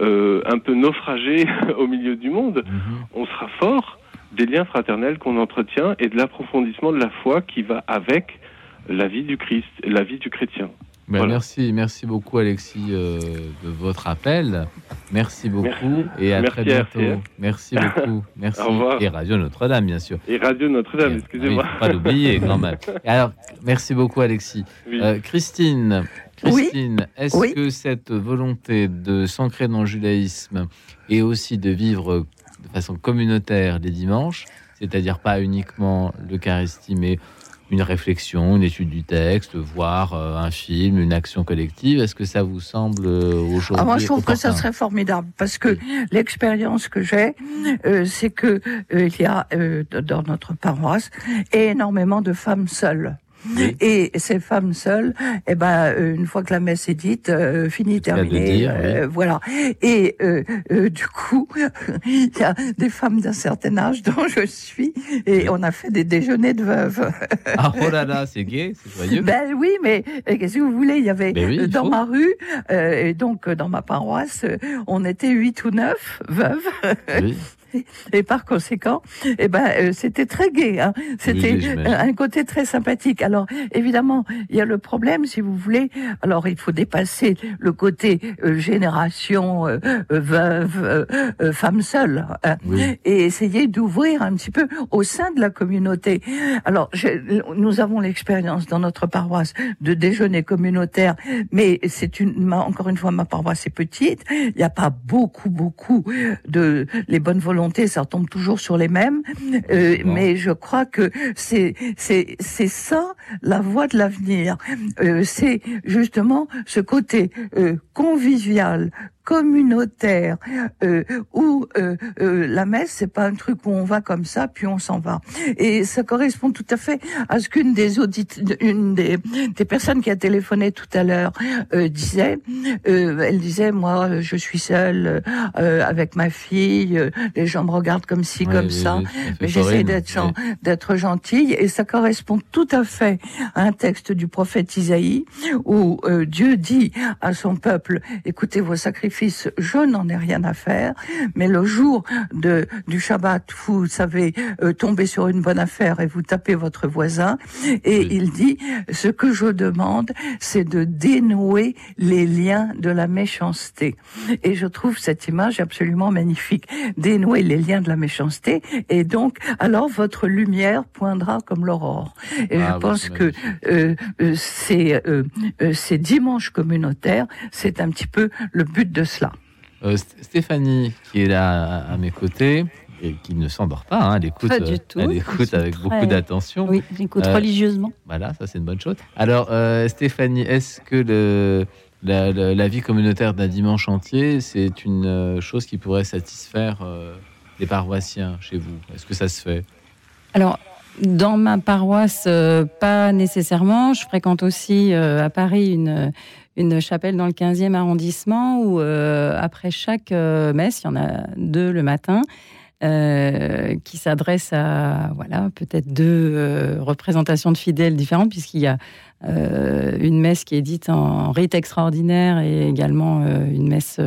euh, un peu naufragés *laughs* au milieu du monde, mhm. on sera fort des liens fraternels qu'on entretient et de l'approfondissement de la foi qui va avec la vie du Christ, la vie du chrétien. Ben, merci, merci beaucoup Alexis euh, de votre appel. Merci beaucoup et à très bientôt. Merci *laughs* beaucoup. Merci. Et Radio Notre-Dame, bien sûr. Et Radio Notre-Dame, excusez-moi. pas l'oublier quand même. *laughs* alors, merci beaucoup Alexis. Euh, Christine, Christine, est-ce que cette volonté de s'ancrer dans le judaïsme et aussi de vivre de façon communautaire les dimanches, c'est-à-dire pas uniquement l'Eucharistie, mais une réflexion, une étude du texte, voir euh, un film, une action collective. Est-ce que ça vous semble euh, aujourd'hui ah, Moi, je trouve que ça serait formidable parce que l'expérience que j'ai, euh, c'est que il y a dans notre paroisse énormément de femmes seules. Et ces femmes seules, eh ben, une fois que la messe est dite, euh, fini, terminé, euh, voilà. Et euh, du coup, *laughs* il y a des femmes d'un certain âge dont je suis, et on a fait des déjeuners de veuves. ah oh là là, c'est gay, c'est joyeux. Ben oui, mais qu'est-ce que vous voulez Il y avait ben dans ma rue, et donc dans ma paroisse, on était huit ou neuf veuves. Oui. *laughs* *laughs* et par conséquent, eh ben, euh, c'était très gai. Hein. C'était un côté très sympathique. Alors, évidemment, il y a le problème, si vous voulez. Alors, il faut dépasser le côté euh, génération euh, veuve, femme seule, hein, et essayer d'ouvrir un petit peu au sein de la communauté. Alors, nous avons l'expérience dans notre paroisse de déjeuner communautaire, mais c'est une, encore une fois, ma paroisse est petite. Il n'y a pas beaucoup, beaucoup de les bonnes volontés ça retombe toujours sur les mêmes. Euh, mais je crois que c'est c'est c'est ça la voie de l'avenir. Euh, c'est justement ce côté euh, convivial, communautaire. Euh, où euh, euh, la messe c'est pas un truc où on va comme ça puis on s'en va. Et ça correspond tout à fait à ce qu'une des audit une des, des personnes qui a téléphoné tout à l'heure euh, disait. Euh, elle disait moi je suis seule avec ma fille les gens me regardent comme ci comme ça mais j'essaie d'être d'être gentille. Et ça correspond tout à fait à un texte du prophète Isaïe où Dieu dit à son peuple écoutez vos sacrifices je n'en ai rien à faire, mais le jour de, du Shabbat, vous savez euh, tomber sur une bonne affaire et vous tapez votre voisin. Et il dit, ce que je demande, c'est de dénouer les liens de la méchanceté. Et je trouve cette image absolument magnifique. Dénouer les liens de la méchanceté, et donc, alors votre lumière poindra comme l'aurore. Et ah, je pense que euh, euh, ces, euh, ces dimanches communautaires, c'est un petit peu le but de cela. Euh, Stéphanie, qui est là à, mes côtés, et qui ne s'endort pas, hein, elle écoute, pas du tout. Elle écoute avec beaucoup d'attention. Oui, j'écoute euh, religieusement. Voilà, ça c'est une bonne chose. Alors, euh, Stéphanie, est-ce que le, la, vie communautaire d'un dimanche entier, c'est une chose qui pourrait satisfaire les paroissiens chez vous? Est-ce que ça se fait? Alors, dans ma paroisse, pas nécessairement. Je fréquente aussi à Paris une, une chapelle dans le 15e arrondissement où, euh, après chaque euh, messe, il y en a deux le matin, euh, qui s'adressent à voilà peut-être deux représentations de fidèles différentes, puisqu'il y a une messe qui est dite en rite extraordinaire et également une messe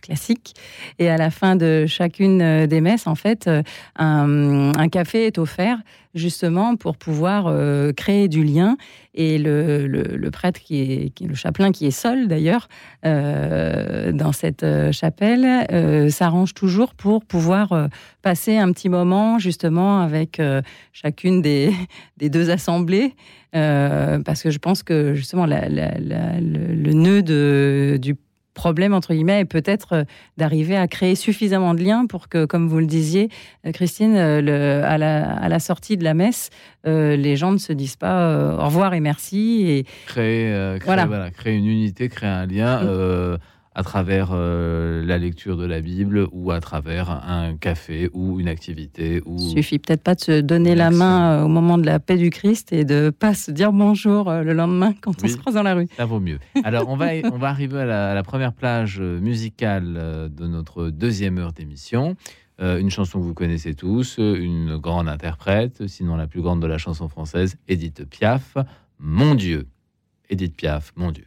classique. Et à la fin de chacune des messes, en fait, un, café est offert justement pour pouvoir créer du lien. Et le, prêtre qui est, le chapelain qui est seul d'ailleurs dans cette chapelle s'arrange toujours pour pouvoir passer un petit moment justement avec chacune des, *laughs* des deux assemblées euh, parce que je pense que justement le, nœud du problème, entre guillemets, est peut-être euh, d'arriver à créer suffisamment de liens pour que, comme vous le disiez, euh, Christine, le, à, la, à, la, sortie de la messe, les gens ne se disent pas au revoir et merci. Et... Créer, voilà. créer une unité, créer un lien. À travers euh, la lecture de la Bible ou à travers un café ou une activité. Ou... Il suffit peut-être pas de se donner la main euh, au moment de la paix du Christ et de pas se dire bonjour euh, le lendemain quand on se croise dans la rue. Ça vaut mieux. Alors on va, *laughs* on va arriver à la, première plage musicale de notre deuxième heure d'émission. une chanson que vous connaissez tous, une grande interprète, sinon la plus grande de la chanson française, Edith Piaf, Mon Dieu. Edith Piaf, Mon Dieu.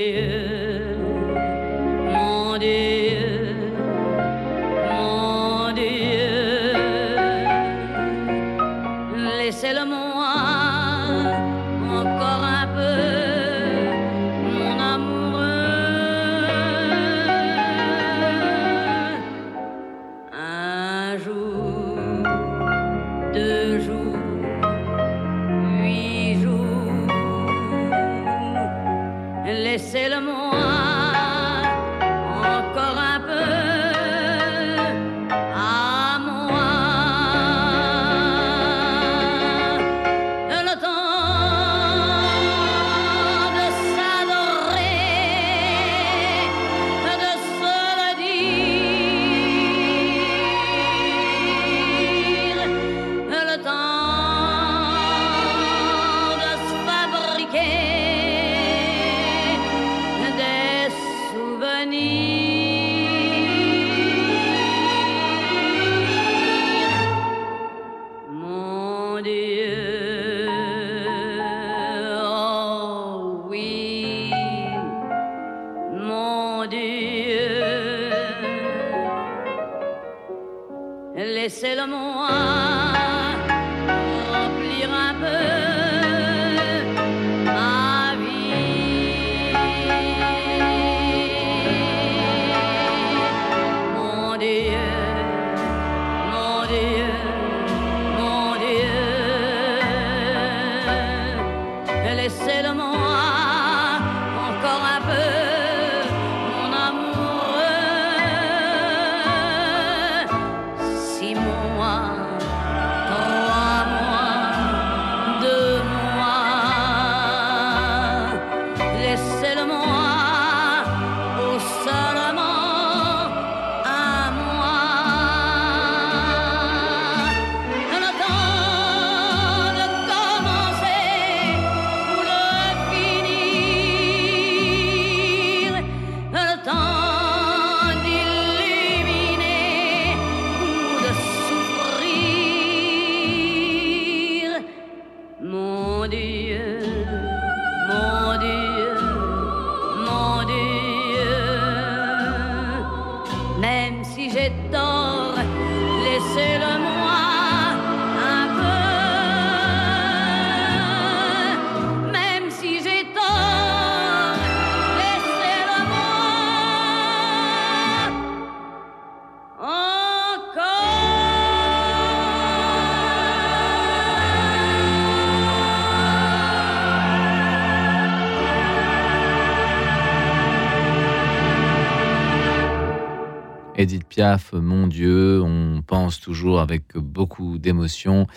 Piaf, mon Dieu, on pense toujours avec beaucoup d'émotion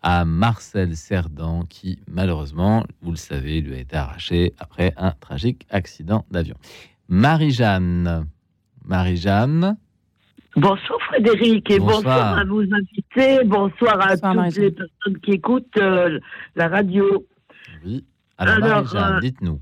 à Marcel Cerdan qui, malheureusement, vous le savez, lui a été arraché après un tragique accident d'avion. Marie-Jeanne. Marie-Jeanne. Bonsoir Frédéric et bonsoir, à vos invités, bonsoir à toutes les personnes qui écoutent euh, la radio. Oui. Alors, Marie-Jeanne, euh, dites-nous.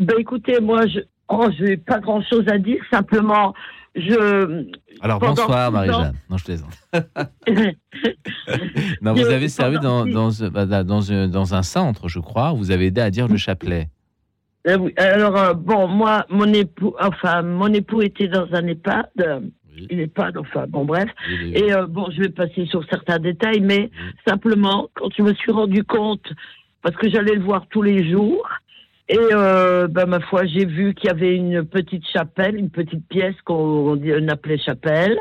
Ben écoutez, moi, je oh, n'ai pas grand-chose à dire, simplement je. Alors bonsoir Marie-Jeanne. Non, je plaisante. *laughs* non, vous avez servi dans, dans, bah, dans, dans, un centre, je crois. Vous avez aidé à dire le chapelet. Euh, oui. Alors euh, bon, moi, mon époux, enfin, mon époux était dans un EHPAD. Oui. Une EHPAD, enfin, bon, bref. Et euh, bon, je vais passer sur certains détails, mais simplement, quand je me suis rendu compte, parce que j'allais le voir tous les jours, et euh, ben, ma foi, j'ai vu qu'il y avait une petite chapelle, une petite pièce qu'on appelait chapelle,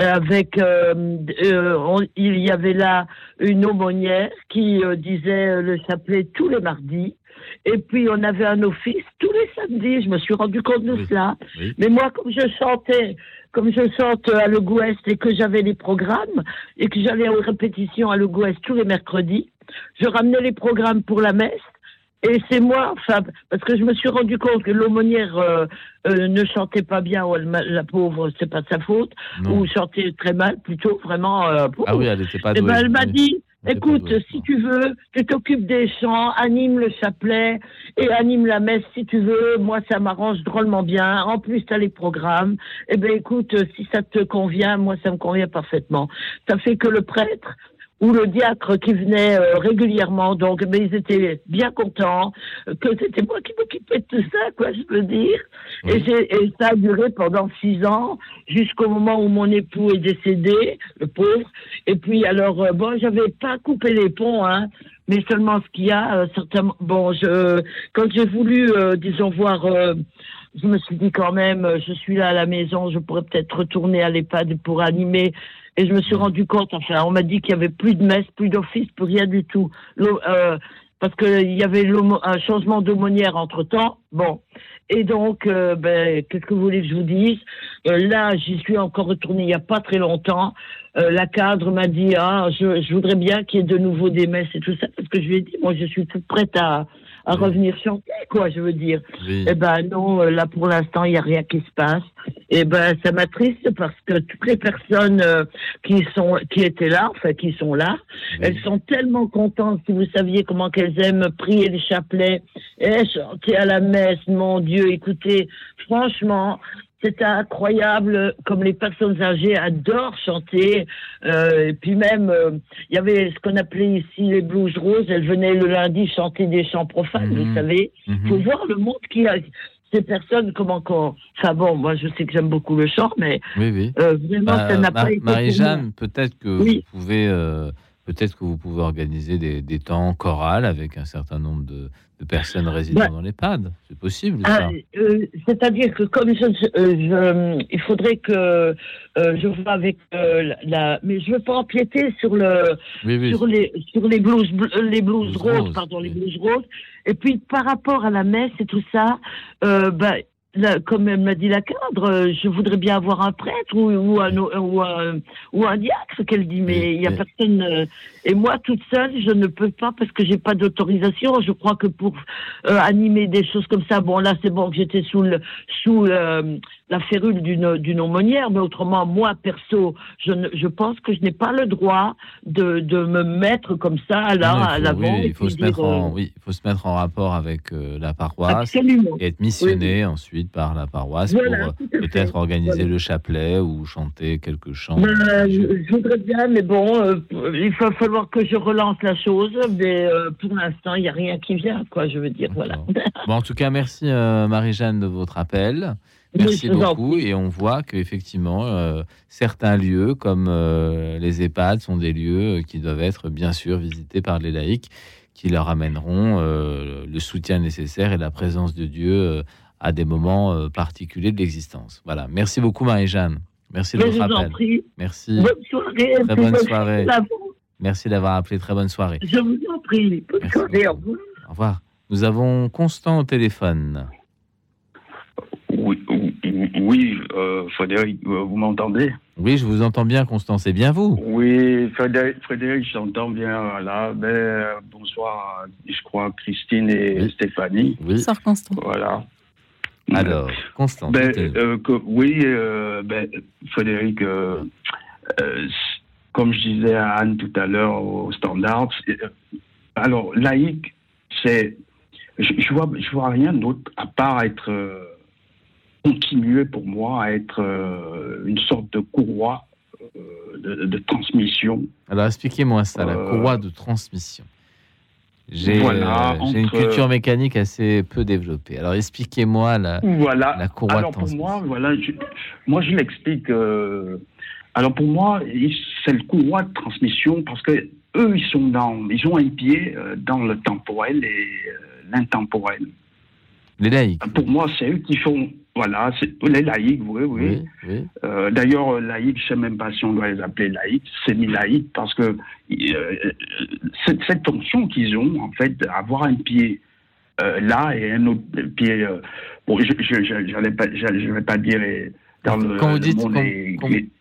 euh, avec euh, euh il y avait là une aumônière qui euh, disait le chapelet tous les mardis. Et puis on avait un office tous les samedis. Je me suis rendu compte de cela. Mais moi, comme je chantais, comme je chante à Le et que j'avais les programmes et que j'allais aux répétitions à Le tous les mercredis, je ramenais les programmes pour la messe et c'est moi, enfin, parce que je me suis rendu compte que l'aumônière euh, euh, ne chantait pas bien, ou la pauvre, c'est pas de sa faute, ou chantait très mal, plutôt vraiment. Euh, ah oui, elle n'était pas douée. Et ben, elle m'a dit, écoute, si tu veux, tu t'occupes des chants, anime le chapelet et anime la messe si tu veux. Moi, ça m'arrange drôlement bien. En plus, tu as les programmes. Eh ben, écoute, si ça te convient, moi, ça me convient parfaitement. Ça fait que le prêtre ou le diacre qui venait euh, régulièrement, donc mais ils étaient bien contents que c'était moi qui m'occupais de tout ça, quoi, je peux dire. Et, et, ça a duré pendant six ans, jusqu'au moment où mon époux est décédé, le pauvre. Et puis alors, euh, bon, j'avais pas coupé les ponts, hein, mais seulement ce qu'il y a, euh, certainement. Bon, je, quand j'ai voulu, disons voir je me suis dit quand même, je suis là à la maison, je pourrais peut-être retourner à l'EHPAD pour animer et je me suis rendu compte, enfin, on m'a dit qu'il y avait plus de messe, plus d'office, plus rien du tout. Euh, parce qu'il y avait un changement d'aumônière entre temps. Bon. Et donc, euh, ben, qu'est-ce que vous voulez que je vous dise? Euh, Là, j'y suis encore retournée il n'y a pas très longtemps. la cadre m'a dit, ah, je, je voudrais bien qu'il y ait de nouveau des messes et tout ça, parce que je lui ai dit, moi, je suis toute prête à, à revenir chanter, quoi, je veux dire. Eh ben non, euh, là pour l'instant, il n'y a rien qui se passe. Eh ben ça m'attriste parce que toutes les personnes euh, qui sont qui étaient là, enfin qui sont là, elles sont tellement contentes si vous saviez comment qu'elles aiment prier les chapelets et chanter à la messe, mon Dieu, écoutez, franchement, c'est incroyable comme les personnes âgées adorent chanter. Euh, et puis même, euh, il y avait ce qu'on appelait ici les blues roses. Elles venaient le lundi chanter des chants profanes, vous mhm. savez. Il mhm. faut voir le monde qui a. ces personnes, comment qu'on. Enfin bon, moi je sais que j'aime beaucoup le chant, mais oui, oui. Euh, vraiment, ça n'a bah, pas été. Marie-Jeanne, peut-être que vous pouvez. Euh, peut-être que vous pouvez organiser des, des temps chorales avec un certain nombre de, de personnes résidant dans l'EHPAD. C'est possible. Ah, euh, c'est-à-dire que comme je, je, il faudrait que euh, je vois avec euh, la, mais je veux pas empiéter sur le, sur les, sur les blouses, les blouses, roses, pardon, les blouses roses. Et puis par rapport à la messe et tout ça, comme elle m'a dit la cadre, euh, je voudrais bien avoir un prêtre ou, ou, un, ou, un, ou un diacre qu'elle dit, mais il n'y a personne. Euh, et moi, toute seule, je ne peux pas parce que j'ai pas d'autorisation. Je crois que pour euh, animer des choses comme ça, bon là c'est bon que j'étais sous le, sous la férule d'une aumônière, mais autrement moi perso, je ne, je pense que je n'ai pas le droit de, de me mettre comme ça là à l'avant. Oui, il faut se mettre en, oui, faut se mettre en rapport avec la paroisse et être missionné ensuite par la paroisse pour euh, peut-être organiser le chapelet ou chanter quelques chants. Ben, je, voudrais bien, mais bon, euh, il va falloir que je relance la chose. Mais euh, pour l'instant, il n'y a rien qui vient, quoi, je veux dire. Voilà. bon, en tout cas, merci Marie-Jeanne de votre appel. Merci beaucoup. Et on voit qu'effectivement, certains lieux, comme les EHPAD, sont des lieux qui doivent être bien sûr visités par les laïcs qui leur amèneront le soutien nécessaire et la présence de Dieu à des moments euh, particuliers de l'existence. Voilà. Merci beaucoup, Marie-Jeanne. Merci de votre appel. Merci. Bonne soirée. Très bonne soirée. Merci d'avoir appelé. Très bonne soirée. Je vous en prie. Bonne soirée. Au revoir. Au revoir. Nous avons Constant au téléphone. Oui, euh, Frédéric, euh, vous m'entendez? Oui, je vous entends bien, Constant. C'est bien vous? Oui, Frédéric, Frédéric j'entends bien. Là, ben, bonsoir, je crois, Christine et Stéphanie. Oui. Bonsoir, Constant. Voilà. Alors, Constant. Ben, euh, oui, euh, ben, Frédéric, euh, comme je disais à Anne tout à l'heure au standard, alors laïque, c'est, je, je, vois, je vois rien d'autre à part être continuer pour moi à être une sorte de courroie de, de, transmission. Alors expliquez-moi ça, la courroie de transmission. J'ai euh, une culture mécanique assez peu développée. Alors expliquez-moi la, voilà. la courroie alors, de transmission. Pour moi, voilà, moi je l'explique. Euh, alors pour moi, c'est le courroie de transmission parce que eux, ils sont dans, ils ont un pied euh, dans le temporel et l'intemporel. Les laïcs. Pour moi, c'est eux qui font voilà, c'est les laïcs, oui, oui. Euh, d'ailleurs, laïcs, je ne sais même pas si on doit les appeler laïcs, c'est ni laïcs parce que euh, cette, cette, fonction qu'ils ont, en fait, d'avoir un pied euh, là et un autre pied. bon, je ne vais pas dire dans le, quand vous dites, monde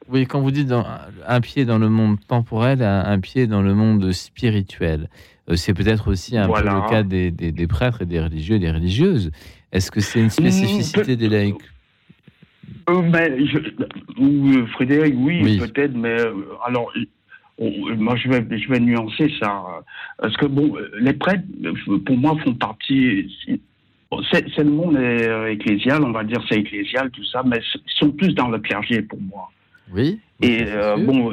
Oui, quand vous dites dans, un pied dans le monde temporel, un, pied dans le monde spirituel, c'est peut-être aussi un peu le cas des, des, des, prêtres et des religieux et des religieuses. Est-ce que c'est une spécificité des laïcs euh, ben, euh, Frédéric, oui, peut-être, mais euh, alors, moi je vais, je vais nuancer ça. Parce que, bon, les prêtres, pour moi, font partie. C'est le monde ecclésial, on va dire, c'est ecclésial, tout ça, mais ils sont plus dans le clergé pour moi. Oui. Et bon,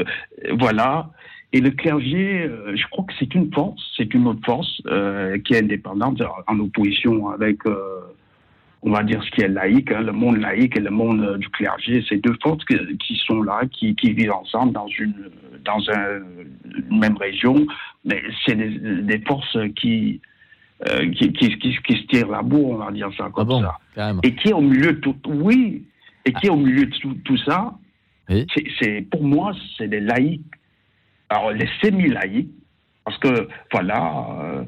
voilà. Et le clergé, je crois que c'est une force, c'est une autre force qui est indépendante, en opposition avec on va dire ce qui est laïque, hein, le monde laïque et le monde euh, du clergé, c'est deux forces qui sont là, qui, vivent ensemble dans une dans une même région, mais c'est des, forces qui, euh, qui, qui, se tirent la bourre, on va dire ça comme ah ça. Et qui est au milieu de tout, oui, et qui est au milieu de tout, ça, c'est pour moi, c'est des laïcs. Alors les semi-laïcs, parce que voilà, euh,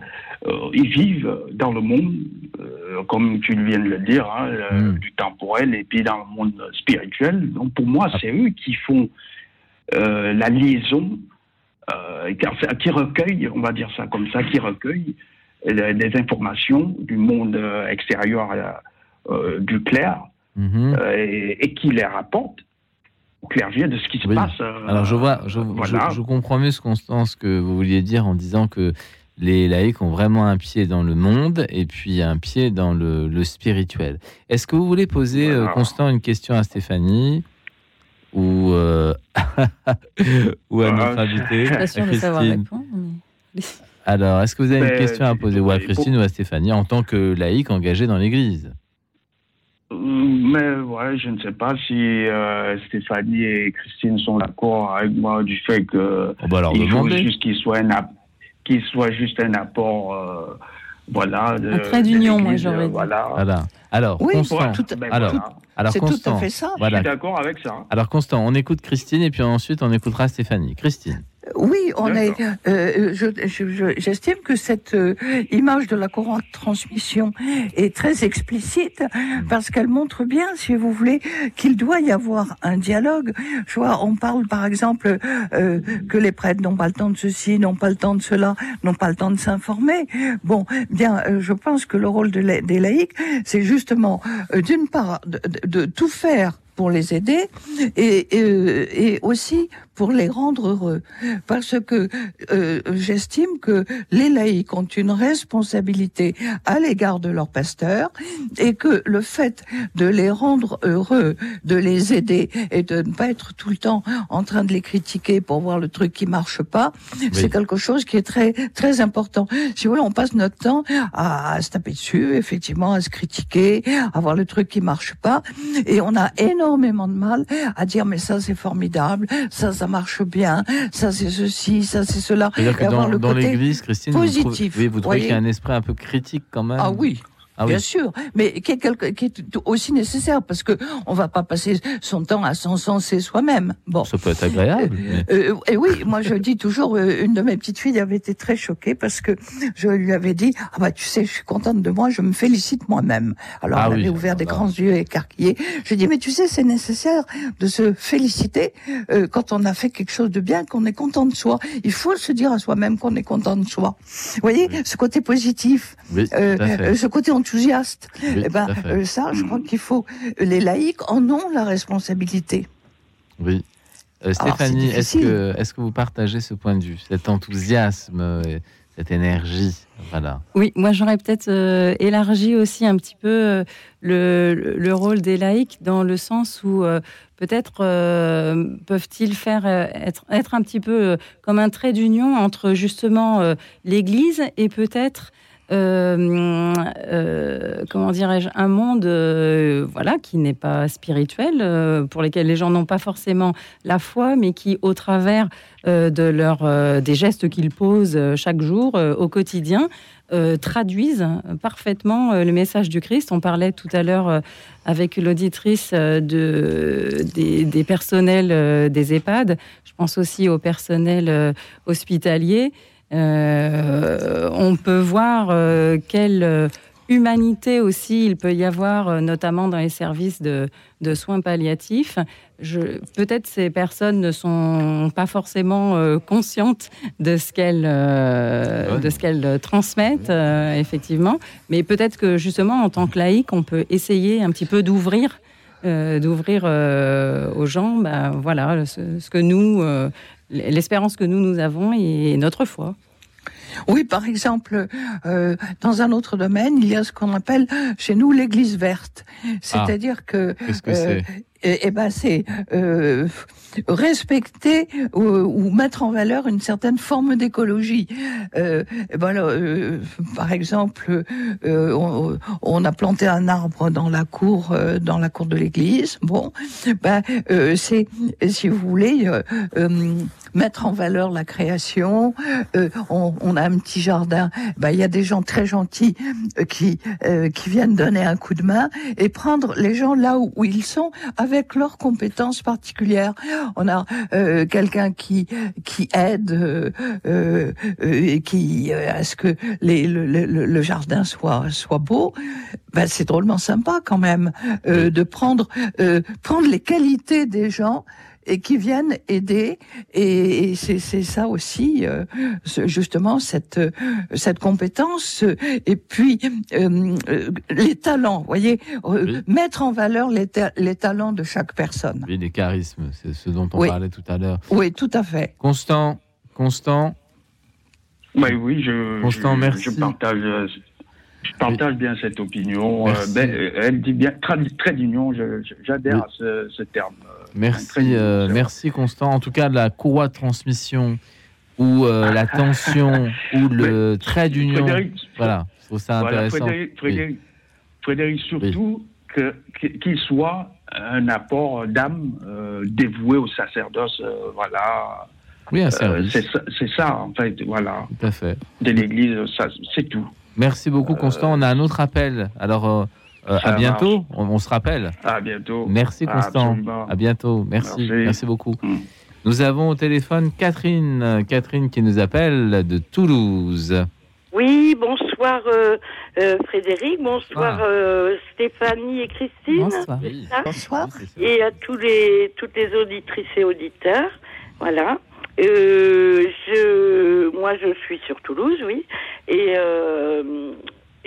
ils vivent dans le monde, euh, comme tu viens de le dire, hein, hmm. du temporel et puis dans le monde spirituel. Donc pour moi, c'est eux qui font la liaison, qui recueillent, on va dire ça comme ça, qui recueillent des informations du monde extérieur du clair mhm. et, qui les rapportent clergé de ce qui se passe. Euh, Alors je vois, je, je, comprends mieux ce, Constance, que vous vouliez dire en disant que les laïcs ont vraiment un pied dans le monde et puis un pied dans le, spirituel. Est-ce que vous voulez poser, euh, Constant, une question à Stéphanie ou, euh, *laughs* ou à notre invité Je suis pas de savoir répondre. Alors, est-ce que vous avez une ben, question à poser ou à Christine ou à Stéphanie en tant que laïc engagé dans l'Église? Mais ouais, je ne sais pas si euh, Stéphanie et Christine sont d'accord avec moi du fait que oh bah il faut juste qu'il soit un qu'il soit juste un apport, euh, voilà. un trait d'union, moi j'aurais dit. Voilà. voilà. Alors, oui, Constant. Tout, ben alors, alors c'est tout à fait ça. Je suis d'accord avec ça. Alors Constant, on écoute Christine et puis ensuite on écoutera Stéphanie. Christine. Oui, on est. Euh, J'estime que cette euh, image de la courante transmission est très explicite parce qu'elle montre bien, si vous voulez, qu'il doit y avoir un dialogue. Je vois, on parle par exemple euh, que les prêtres n'ont pas le temps de ceci, n'ont pas le temps de cela, n'ont pas le temps de s'informer. Bon, bien, euh, je pense que le rôle de des laïcs, c'est justement euh, d'une part de, de, tout faire pour les aider et, et, et aussi pour les rendre heureux. Parce que euh, j'estime que les laïcs ont une responsabilité à l'égard de leur pasteur et que le fait de les rendre heureux, de les aider et de ne pas être tout le temps en train de les critiquer pour voir le truc qui marche pas, c'est quelque chose qui est très très important. Si vous voulez, on passe notre temps à, à se taper dessus, effectivement, à se critiquer, à voir le truc qui marche pas, et on a énormément de mal à dire mais ça c'est formidable, ça ça marche bien, ça c'est ceci, ça c'est cela. dans, l'église, Christine, positif, vous, vous trouvez qu'il y a un esprit un peu critique quand même. Ah oui, ah Bien sûr, mais qui est, qui est, aussi nécessaire parce que on va pas passer son temps à s'encenser soi-même. Bon, ça peut être agréable. Euh, euh, et oui, moi je dis toujours, euh, une de mes petites filles avait été très choquée parce que je lui avais dit, ah bah tu sais, je suis contente de moi, je me félicite moi-même. Alors ah elle avait ouvert des grands yeux écarquillés. Je dis, mais tu sais, c'est nécessaire de se féliciter quand on a fait quelque chose de bien, qu'on est content de soi. Il faut se dire à soi-même qu'on est content de soi. Vous voyez, ce côté positif, ce côté enthousiaste. eh ben, euh, ça, je crois qu'il faut. Les laïcs en ont la responsabilité. Oui. Euh, Stéphanie, est-ce que, est que vous partagez ce point de vue, cet enthousiasme, cette énergie? Voilà. Oui, moi j'aurais peut-être euh, élargi aussi un petit peu le, le, rôle des laïcs dans le sens où peut-être peuvent-ils faire être, être un petit peu comme un trait d'union entre justement l'Église et peut-être euh, euh, comment dirais-je, un monde euh, voilà, qui n'est pas spirituel, pour lesquels les gens n'ont pas forcément la foi, mais qui, au travers de des gestes qu'ils posent chaque jour, au quotidien, traduisent parfaitement le message du Christ. On parlait tout à l'heure avec l'auditrice de, des, des, personnels des EHPAD. Je pense aussi au personnel hospitalier. Euh, on peut voir euh, quelle euh, humanité aussi il peut y avoir, notamment dans les services de, soins palliatifs. Peut-être ces personnes ne sont pas forcément conscientes de ce qu'elles de ce qu'elles transmettent effectivement, mais peut-être que justement en tant que laïc, on peut essayer un petit peu d'ouvrir d'ouvrir aux gens, ben, voilà, ce que nous, l'espérance que nous, nous avons et notre foi. Oui, par exemple, euh, dans un autre domaine, il y a ce qu'on appelle chez nous l'église verte. C'est-à-dire ah. que, Qu'est-ce que c'est eh, eh ben c'est euh, respecter ou, mettre en valeur une certaine forme d'écologie. Euh, ben euh, par exemple, euh, on, on, a planté un arbre dans la cour, euh, dans la cour de l'église. Bon, ben c'est si vous voulez mettre en valeur la création. On, on, a un petit jardin. Ben il y a des gens très gentils qui qui viennent donner un coup de main et prendre les gens là où, où ils sont avec leurs compétences particulières. On a euh, quelqu'un qui qui aide euh, euh, et qui à ce que les, le, le, le, jardin soit soit beau. Ben, c'est drôlement sympa quand même de prendre prendre les qualités des gens et qui viennent aider. Et, c'est ça aussi, euh, justement, cette, cette compétence. Et puis, euh, les talents, voyez, euh, mettre en valeur les, les, talents de chaque personne. Oui, les charismes, c'est ce dont on parlait tout à l'heure. Oui, tout à fait. Constant, Constant. Oui, oui, je, Constant, je, merci. je partage je partage bien cette opinion. ben, elle dit bien très d'union. J'adhère à ce, ce, terme. Merci, euh, merci Constant. En tout cas, la courroie de transmission ou euh, *laughs* la tension ou le trait d'union. Voilà, je trouve ça intéressant. Frédéric, Frédéric, surtout, qu'il soit un apport d'âme euh, dévoué au sacerdoce, voilà. Oui, un service. c'est ça, en fait, voilà. Tout à fait. De l'Église, c'est tout. Merci beaucoup, Constant. On a un autre appel. Alors, à bientôt. On, se rappelle. À bientôt. Merci, Constant. À bientôt. Merci. Merci, beaucoup. Mm. Nous avons au téléphone Catherine. Catherine qui nous appelle de Toulouse. Oui, bonsoir euh, euh, Frédéric, bonsoir ah. euh, Stéphanie et Christine. Bonsoir. Et à tous les, toutes les auditrices et auditeurs. Voilà. je, moi, je suis sur Toulouse, oui. Et,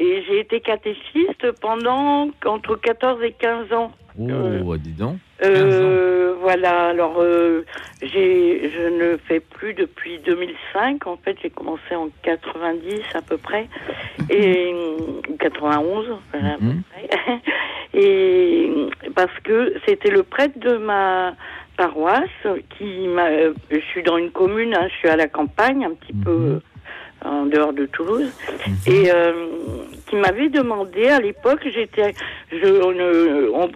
et j'ai été catéchiste pendant entre 14 et 15 ans. Oh, dis donc. Euh, voilà, alors euh, j'ai, je ne fais plus depuis 2005. En fait, j'ai commencé en 90 à peu près, *laughs* et 91 à peu mhm. près. *laughs* et parce que c'était le prêtre de ma paroisse qui m'a. Je suis dans une commune, hein, je suis à la campagne, un petit peu mhm en dehors de Toulouse, mhm. et euh, qui m'avait demandé à l'époque, j'étais, je,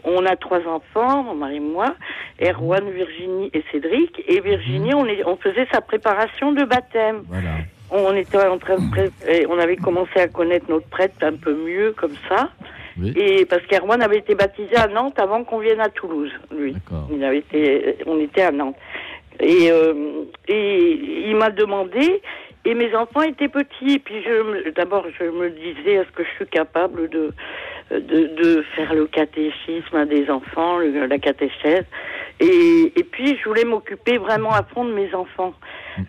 on, a trois enfants, mon mari et moi, Erwan, Virginie et Cédric, et Virginie, mhm. on, est, on faisait sa préparation de baptême. On était en train de on avait commencé à connaître notre prêtre un peu mieux comme ça. Et parce qu'Erwan avait été baptisé à Nantes avant qu'on vienne à Toulouse, lui. Il avait été, on était à Nantes. Et, euh, et il m'a demandé et mes enfants étaient petits. Et puis, je, d'abord, je me disais, est-ce que je suis capable de, de, de faire le catéchisme à des enfants, la catéchèse? Et, et puis, je voulais m'occuper vraiment à fond de mes enfants,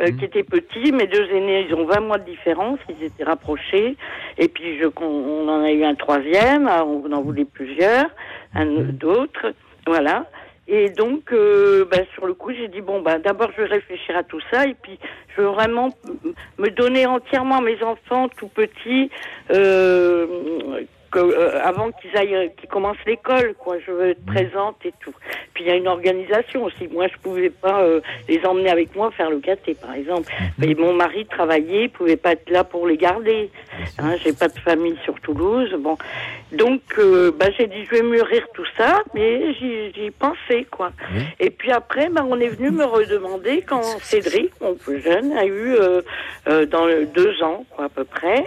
euh, mhm. qui étaient petits. Mes deux aînés, ils ont 20 mois de différence, ils étaient rapprochés. Et puis, je, on en a eu un troisième, on en voulait plusieurs, un mhm. d'autres. Voilà. Et donc, euh, bah, sur le coup, j'ai dit bon, bah, d'abord, je vais réfléchir à tout ça, et puis je veux vraiment me donner entièrement à mes enfants tout petits, euh, euh, avant qu'ils aillent, qu'ils commencent l'école, quoi. Je veux être présente et tout. Puis il y a une organisation aussi. Moi, je pouvais pas euh, les emmener avec moi faire le caté, par exemple. Et mmh. mon mari travaillait, il pouvait pas être là pour les garder. Hein, j'ai pas de famille sur Toulouse. Bon, donc euh, bah, j'ai dit je vais mûrir tout ça, mais j'y pensais quoi. Et puis après, bah, on est venu me redemander quand Cédric, mon plus jeune, a eu dans deux ans quoi, à peu près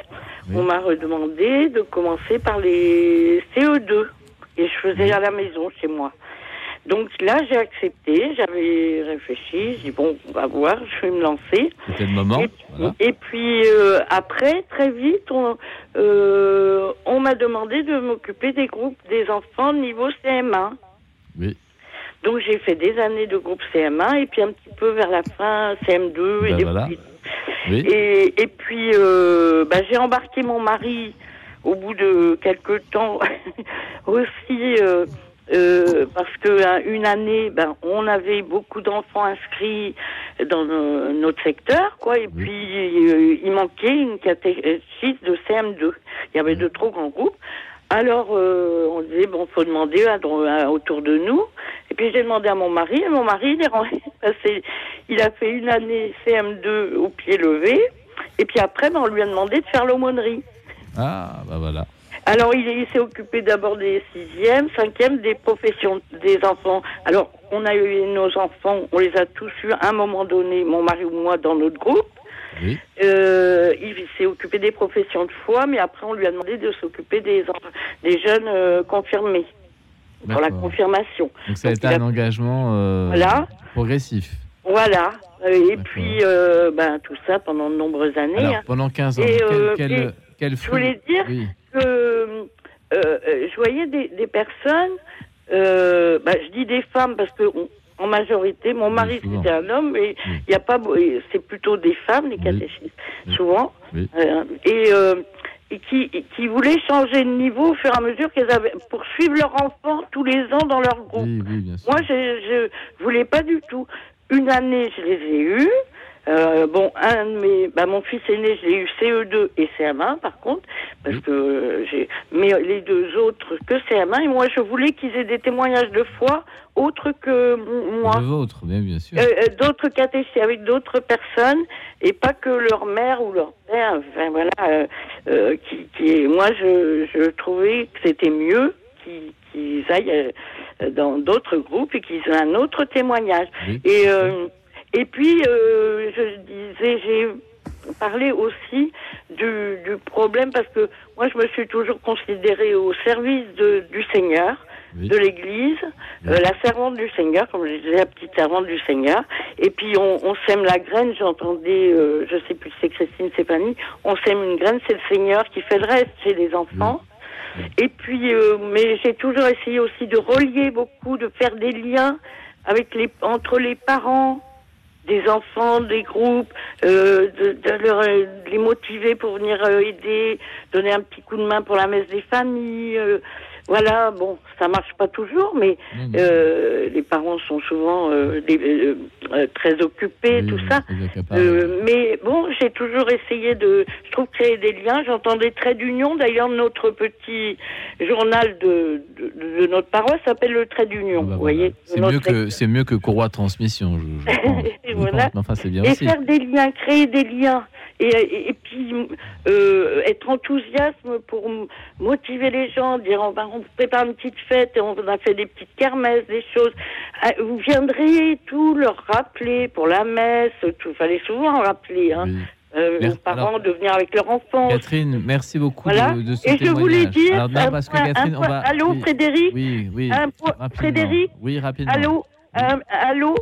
on m'a redemandé de commencer par les CE2. Et je faisais à la maison chez moi. Donc là, j'ai accepté, j'avais réfléchi, j'ai dit bon, on va voir, je vais me lancer. C'était le moment. Et, puis euh, après, très vite, on, euh, on m'a demandé de m'occuper des groupes des enfants niveau CM1. Oui. Donc j'ai fait des années de groupe CM1 et puis un petit peu vers la fin CM2 et et, et puis, euh, bah, j'ai embarqué mon mari au bout de quelques temps *laughs* aussi. Euh, euh, parce que hein, une année, ben, on avait beaucoup d'enfants inscrits dans notre secteur, quoi, et puis il manquait une catéchiste de CM2. Il y avait de trop grands groupes. Alors, on disait, bon, faut demander autour de nous. Et puis j'ai demandé à mon mari, et mon mari, il est rentré, *laughs* il a fait une année CM2 au pied levé, et puis après, ben, on lui a demandé de faire l'aumônerie. Ah, bah voilà. Alors, il, s'est occupé d'abord des sixièmes, cinquièmes, des professions des enfants. Alors, on a eu nos enfants, on les a tous eus à un moment donné, mon mari ou moi, dans notre groupe. Oui. Euh, il s'est occupé des professions de foi, mais après, on lui a demandé de s'occuper des, des jeunes euh, confirmés pour la confirmation. Donc ça a été un engagement euh, progressif. Voilà. Et puis, euh, ben, tout ça pendant de nombreuses années. Hein. pendant 15 ans, et, quel, quel, Je voulais dire que euh, je voyais des, des personnes, ben, je dis des femmes parce que en majorité, mon mari c'était un homme, et il y a pas, c'est plutôt des femmes les catéchistes, souvent. et et qui, qui voulaient changer de niveau au fur et à mesure qu'elles avaient pour suivre leur enfant tous les ans dans leur groupe. Moi, je, je voulais pas du tout. Une année, je les ai eus. Euh, bon, un de mes, bah, mon fils aîné, j'ai eu CE2 et CM1 par contre, parce que j'ai, mais les deux autres que CM1. Et moi, je voulais qu'ils aient des témoignages de foi autres que moi. De vôtres, bien, bien sûr. Euh, euh, d'autres catéchistes avec d'autres personnes et pas que leur mère ou leur père. Enfin voilà, qui, qui, moi, je, je trouvais que c'était mieux qu'ils aillent dans d'autres groupes et qu'ils aient un autre témoignage. Et et puis je disais, j'ai parlé aussi du, du, problème parce que moi je me suis toujours considérée au service de, du Seigneur de l'Église, euh, la servante du Seigneur, comme je disais, la petite servante du Seigneur. Et puis on, on sème la graine. J'entendais, euh, je sais plus si c'est Christine Stéphanie, on sème une graine, c'est le Seigneur qui fait le reste chez les enfants. Et puis, euh, mais j'ai toujours essayé aussi de relier beaucoup, de faire des liens avec les entre les parents des enfants, des groupes, euh, de, de, leur, les motiver pour venir aider, donner un petit coup de main pour la messe des familles, voilà, bon, ça marche pas toujours, mais euh, les parents sont souvent euh, euh, très occupés, tout ça. mais bon, j'ai toujours essayé de, je trouve, créer des liens. J'entends des traits d'union. D'ailleurs, notre petit journal de, de, notre paroisse s'appelle le trait d'union. Ah bah vous voyez. C'est mieux que c'est mieux que courroie transmission. Je, *laughs* voilà. enfin, c'est bien Et faire des liens, créer des liens et, et, puis euh, être enthousiasme pour motiver les gens, dire on, va, on prépare une petite fête et on a fait des petites kermesses, des choses. Ah, vous viendriez tout leur rappeler pour la messe, tout. Fallait souvent rappeler. Hein. Euh, aux parents de venir avec leur enfant. Catherine, merci beaucoup de, de, ce Et je voulais dire, Alors, parce que Catherine, on va... allô Frédéric Oui, oui. Frédéric Oui, rapidement. Allô Allô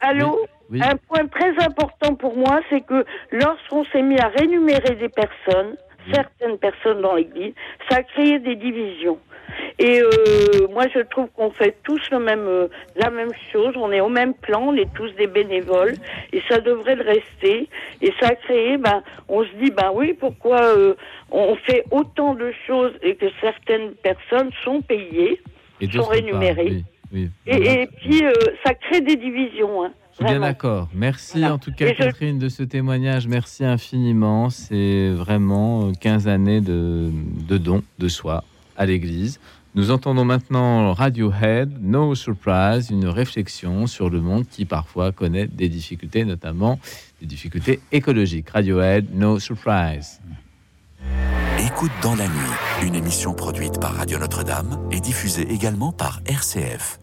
Allô un point très important pour moi, c'est que lorsqu'on s'est mis à rémunérer des personnes, certaines personnes dans l'Église, ça a créé des divisions. Et euh, moi, je trouve qu'on fait tous le même, euh, la même chose. On est au même plan, on est tous des bénévoles, et ça devrait le rester. Et ça a créé, ben, on se dit, ben oui, pourquoi euh, on fait autant de choses et que certaines personnes sont payées, sont rémunérées. et, et, puis, ça crée des divisions. Hein. Bien d'accord. Merci en tout cas, Catherine, de ce témoignage. Merci infiniment. C'est vraiment 15 années de, de dons de soi à l'Église. Nous entendons maintenant Radiohead, No Surprise, une réflexion sur le monde qui parfois connaît des difficultés, notamment des difficultés écologiques. Radiohead, No Surprise. Écoute dans la nuit, une émission produite par Radio Notre-Dame et diffusée également par RCF.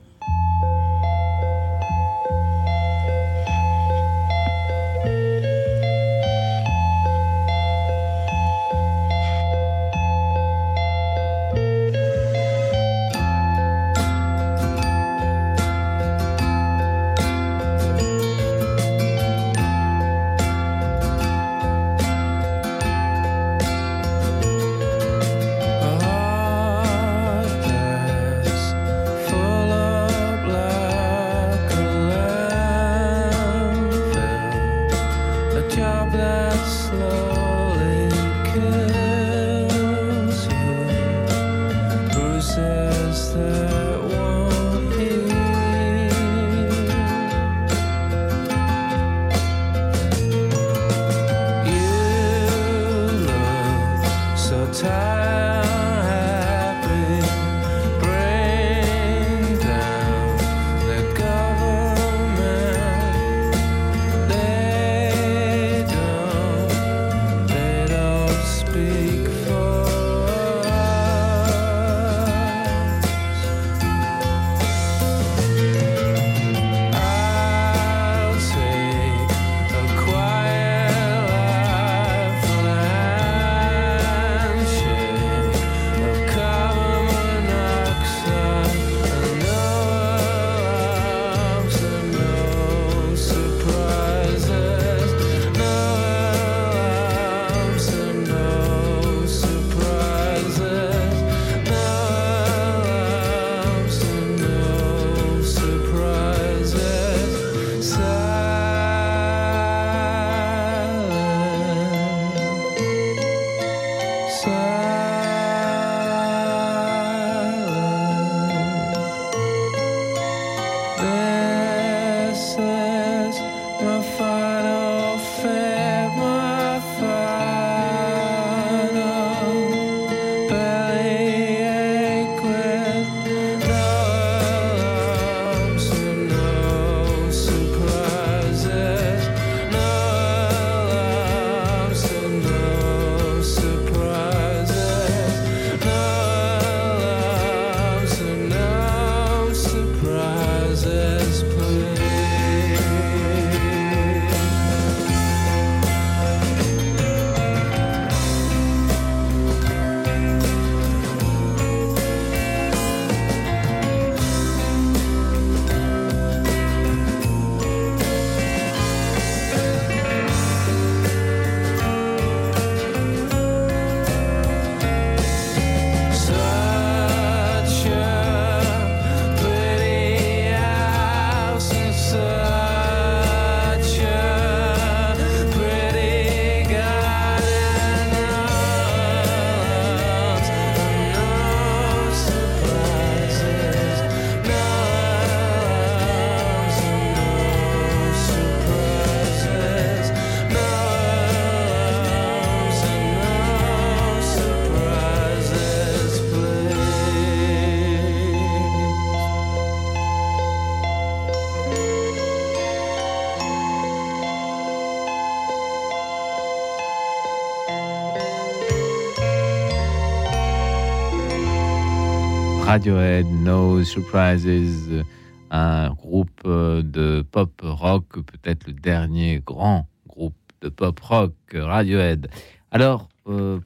Radiohead, No Surprises, un groupe de pop rock, peut-être le dernier grand groupe de pop rock, Radiohead. Alors,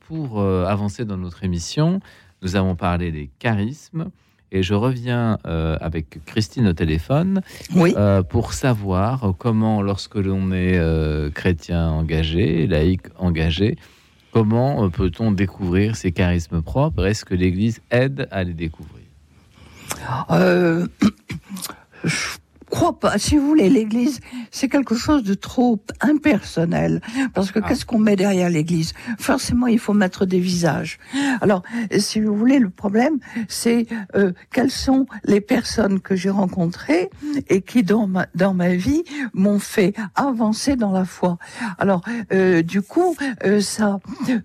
pour avancer dans notre émission, nous avons parlé des charismes. Et je reviens euh, avec Christine au téléphone euh, pour savoir comment, lorsque l'on est euh, chrétien engagé, laïque engagé, comment peut-on découvrir ces charismes propres? Est-ce que l'Église aide à les découvrir? euh, *clears throat* crois pas. Si vous voulez, l'Église, c'est quelque chose de trop impersonnel. Parce que ah. qu'est-ce qu'on met derrière l'Église? Forcément, il faut mettre des visages. Alors, si vous voulez, le problème, c'est euh, quelles sont les personnes que j'ai rencontrées et qui, dans ma, dans ma vie, m'ont fait avancer dans la foi. Alors, euh, du coup, euh, ça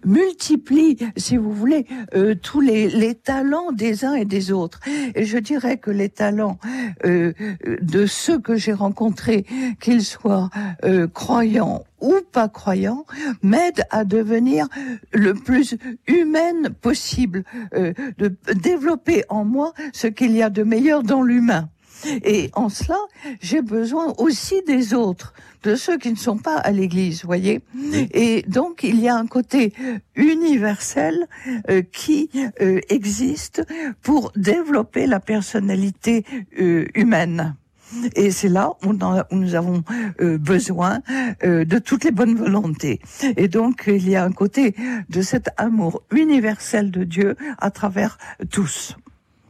multiplie, si vous voulez, euh, tous les, les talents des uns et des autres. Et je dirais que les talents euh, de ceux que j'ai rencontrés, qu'ils soient euh, croyants ou pas croyants, m'aident à devenir le plus humaine possible, euh, de développer en moi ce qu'il y a de meilleur dans l'humain. Et en cela, j'ai besoin aussi des autres, de ceux qui ne sont pas à l'église, voyez. Et donc, il y a un côté universel euh, qui existe pour développer la personnalité humaine. Et c'est là où, nous avons euh, besoin euh, de toutes les bonnes volontés. Et donc, il y a un côté de cet amour universel de Dieu à travers tous.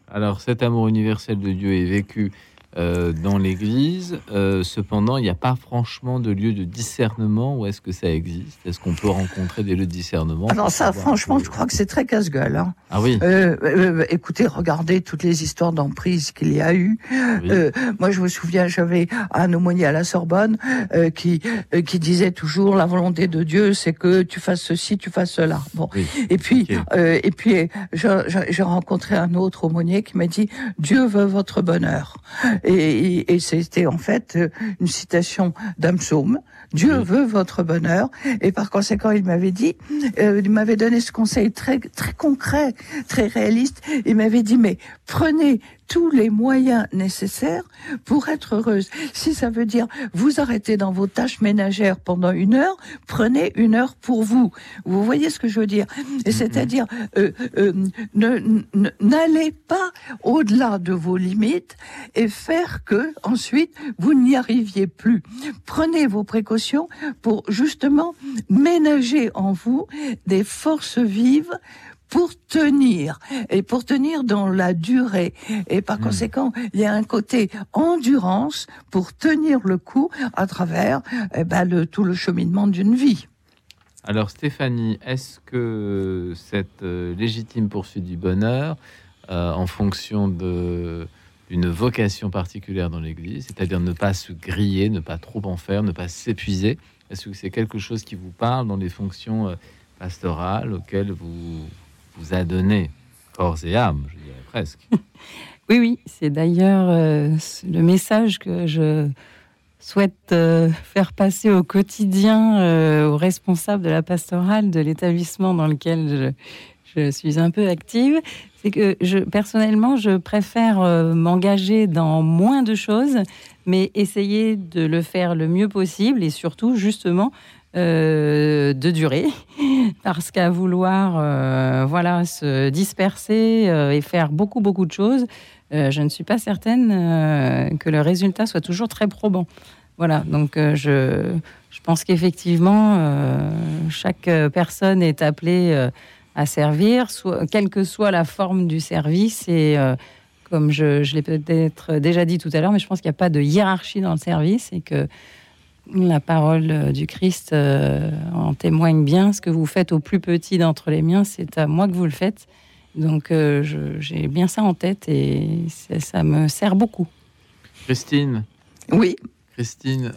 Alors, cet amour universel de Dieu est vécu euh, dans l'Église. Euh, cependant, il n'y a pas franchement de lieu de discernement. Où est-ce que ça existe? Est-ce qu'on peut rencontrer des lieux de discernement Alors ça, franchement, je crois que c'est très casse-gueule. Hein. Ah oui? Euh, écoutez, regardez toutes les histoires d'emprise qu'il y a eu. moi, je me souviens, j'avais un aumônier à la Sorbonne qui qui disait toujours la volonté de Dieu, c'est que tu fasses ceci, tu fasses cela. Bon. Et puis et puis j'ai rencontré un autre aumônier qui m'a dit Dieu veut votre bonheur. Et, et c'était en fait euh, une citation d'un psaume. Dieu veut votre bonheur. Et par conséquent, il m'avait dit, euh, il m'avait donné ce conseil très très concret, très réaliste. Il m'avait dit, mais prenez tous les moyens nécessaires pour être heureuse. Si ça veut dire vous arrêtez dans vos tâches ménagères pendant une heure, prenez une heure pour vous. Vous voyez ce que je veux dire? Et c'est-à-dire euh, euh, n'allez pas au-delà de vos limites et faire que ensuite vous n'y arriviez plus. Prenez vos précautions pour justement ménager en vous des forces vives pour tenir et pour tenir dans la durée. Et par hmm. conséquent, il y a un côté endurance pour tenir le coup à travers eh ben, le, tout le cheminement d'une vie. Alors Stéphanie, est-ce que cette euh, légitime poursuite du bonheur, euh, en fonction de d'une vocation particulière dans l'Église, c'est-à-dire ne pas se griller, ne pas trop en faire, ne pas s'épuiser, est-ce que c'est quelque chose qui vous parle dans les fonctions euh, pastorales auxquelles vous vous a donné corps et âme, je dirais presque. *laughs* oui, oui, c'est d'ailleurs euh, le message que je souhaite euh, faire passer au quotidien euh, aux responsables de la pastorale de l'établissement dans lequel je, je, suis un peu active. C'est que je, personnellement, je préfère m'engager dans moins de choses, mais essayer de le faire le mieux possible et surtout, justement, euh, de durée, *laughs* parce qu'à vouloir euh, voilà, se disperser euh, et faire beaucoup, beaucoup de choses, je ne suis pas certaine que le résultat soit toujours très probant. Voilà, donc je, je pense qu'effectivement, chaque personne est appelée à servir, quelle que soit la forme du service. Et comme je, je l'ai peut-être déjà dit tout à l'heure, mais je pense qu'il n'y a pas de hiérarchie dans le service et que la parole euh, du Christ euh, en témoigne bien. Ce que vous faites au plus petit d'entre les miens, c'est à moi que vous le faites. Donc euh, j'ai bien ça en tête et ça me sert beaucoup. Christine Oui. Christine,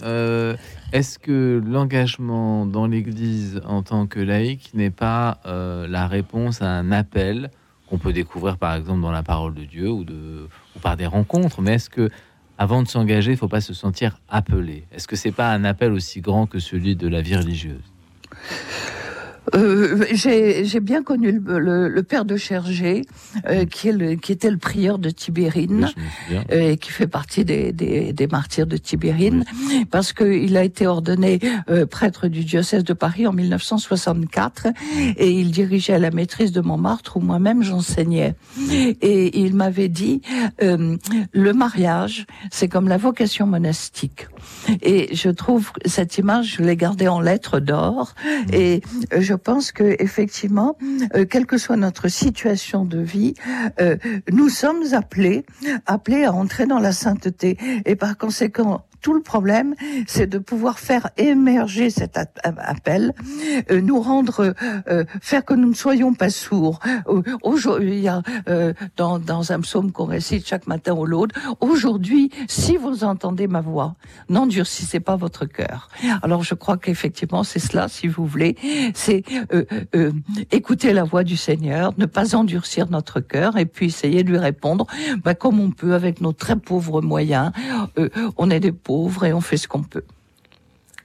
est-ce que l'engagement dans l'Église en tant que laïque n'est pas la réponse à un appel qu'on peut découvrir par exemple dans la parole de Dieu ou, de, ou par des rencontres? Mais est-ce que avant de s'engager, il ne faut pas se sentir appelé. Est-ce que c'est pas un appel aussi grand que celui de la vie religieuse? Euh, J'ai bien connu le, père de Chergé, euh, qui, est le, qui était le prieur de Tibérine, et qui fait partie des, des, des martyrs de Tibérine, parce qu'il a été ordonné prêtre du diocèse de Paris en 1964, et il dirigeait la maîtrise de Montmartre, où moi-même j'enseignais. Et il m'avait dit, le mariage, c'est comme la vocation monastique. Et je trouve cette image, je l'ai gardée en lettres d'or, et je pense que effectivement, euh, quelle que soit notre situation de vie, euh, nous sommes appelés, appelés à entrer dans la sainteté. Et par conséquent, tout le problème, c'est de pouvoir faire émerger cet appel, euh, nous rendre, euh, faire que nous ne soyons pas sourds. Euh, aujourd'hui, il dans, dans un psaume qu'on récite chaque matin au l'autre, aujourd'hui, si vous entendez ma voix, n'endurcissez pas votre cœur. Alors je crois qu'effectivement c'est cela, si vous voulez, c'est écouter la voix du Seigneur, ne pas endurcir notre cœur et puis essayer de lui répondre bah, comme on peut avec nos très pauvres moyens. on est des pauvres et on fait ce qu'on peut.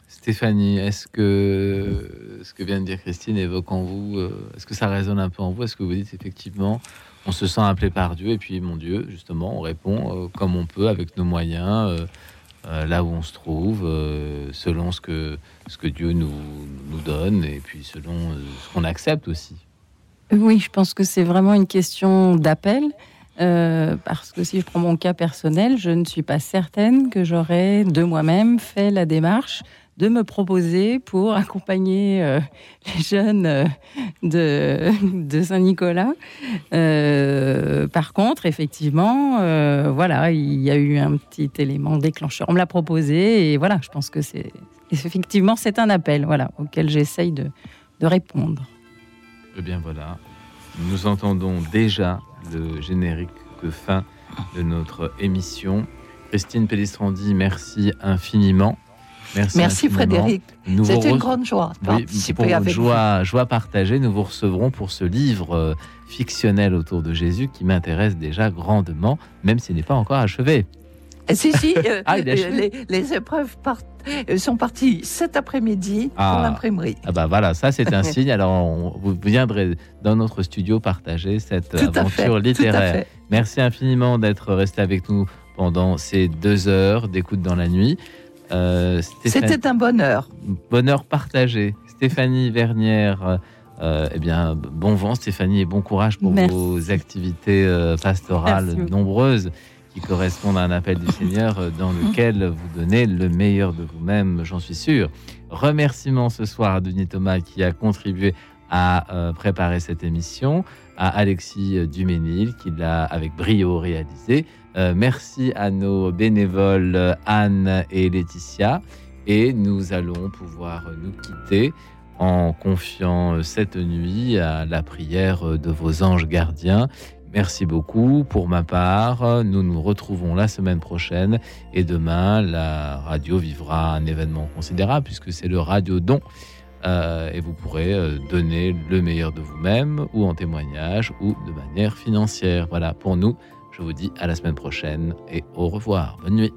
Stéphanie, est-ce que ce que vient de dire Christine évoque en vous, euh, est-ce que ça résonne un peu en vous? Est-ce que vous dites effectivement, on se sent appelé par Dieu et puis mon Dieu, justement, on répond euh, comme on peut avec nos moyens, euh, là où on se trouve, selon ce que, ce que Dieu nous, nous donne et puis selon ce qu'on accepte aussi? Oui, je pense que c'est vraiment une question d'appel. Euh, parce que si je prends mon cas personnel, je ne suis pas certaine que j'aurais de moi-même fait la démarche de me proposer pour *laughs* accompagner euh, les jeunes euh, de, *laughs* Saint-Nicolas. par contre, effectivement, voilà, il y a eu un petit élément déclencheur. On me l'a proposé et voilà, je pense que c'est effectivement c'est un appel, voilà, auquel j'essaye de, de répondre. Eh bien voilà, nous entendons déjà le générique de fin de notre émission. Christine Pellistrandi, merci infiniment. Merci, merci Frédéric. C'était une grande joie de participer avec joie, vous. joie partagée. Nous vous recevrons pour ce livre euh, fictionnel autour de Jésus qui m'intéresse déjà grandement, même s'il n'est pas encore achevé. *laughs* Si, si, euh, ah, euh, les, épreuves euh, sont parties cet après-midi pour ah. l'imprimerie. Ah bah voilà, ça c'est un *laughs* signe. Alors vous viendrez dans notre studio partager cette aventure littéraire. Merci infiniment d'être resté avec nous pendant ces deux heures d'écoute dans la nuit. C'était un bonheur. Bonheur partagé. Stéphanie Vernière. eh bien, bon vent Stéphanie et bon courage pour vos activités pastorales nombreuses qui correspondent à un appel du Seigneur euh, dans lequel vous donnez le meilleur de vous-même, j'en suis sûr. Remerciements ce soir à Denis Thomas qui a contribué à euh, préparer cette émission, à Alexis euh, Duménil qui l'a avec brio réalisé. merci à nos bénévoles Anne et Laetitia. Et nous allons pouvoir nous quitter en confiant cette nuit à la prière de vos anges gardiens Merci beaucoup. Pour ma part, nous nous retrouvons la semaine prochaine et demain, la radio vivra un événement considérable puisque c'est le Radio Don. Euh, et vous pourrez euh, donner le meilleur de vous-même ou en témoignage ou de manière financière. Voilà, pour nous, je vous dis à la semaine prochaine et au revoir. Bonne nuit.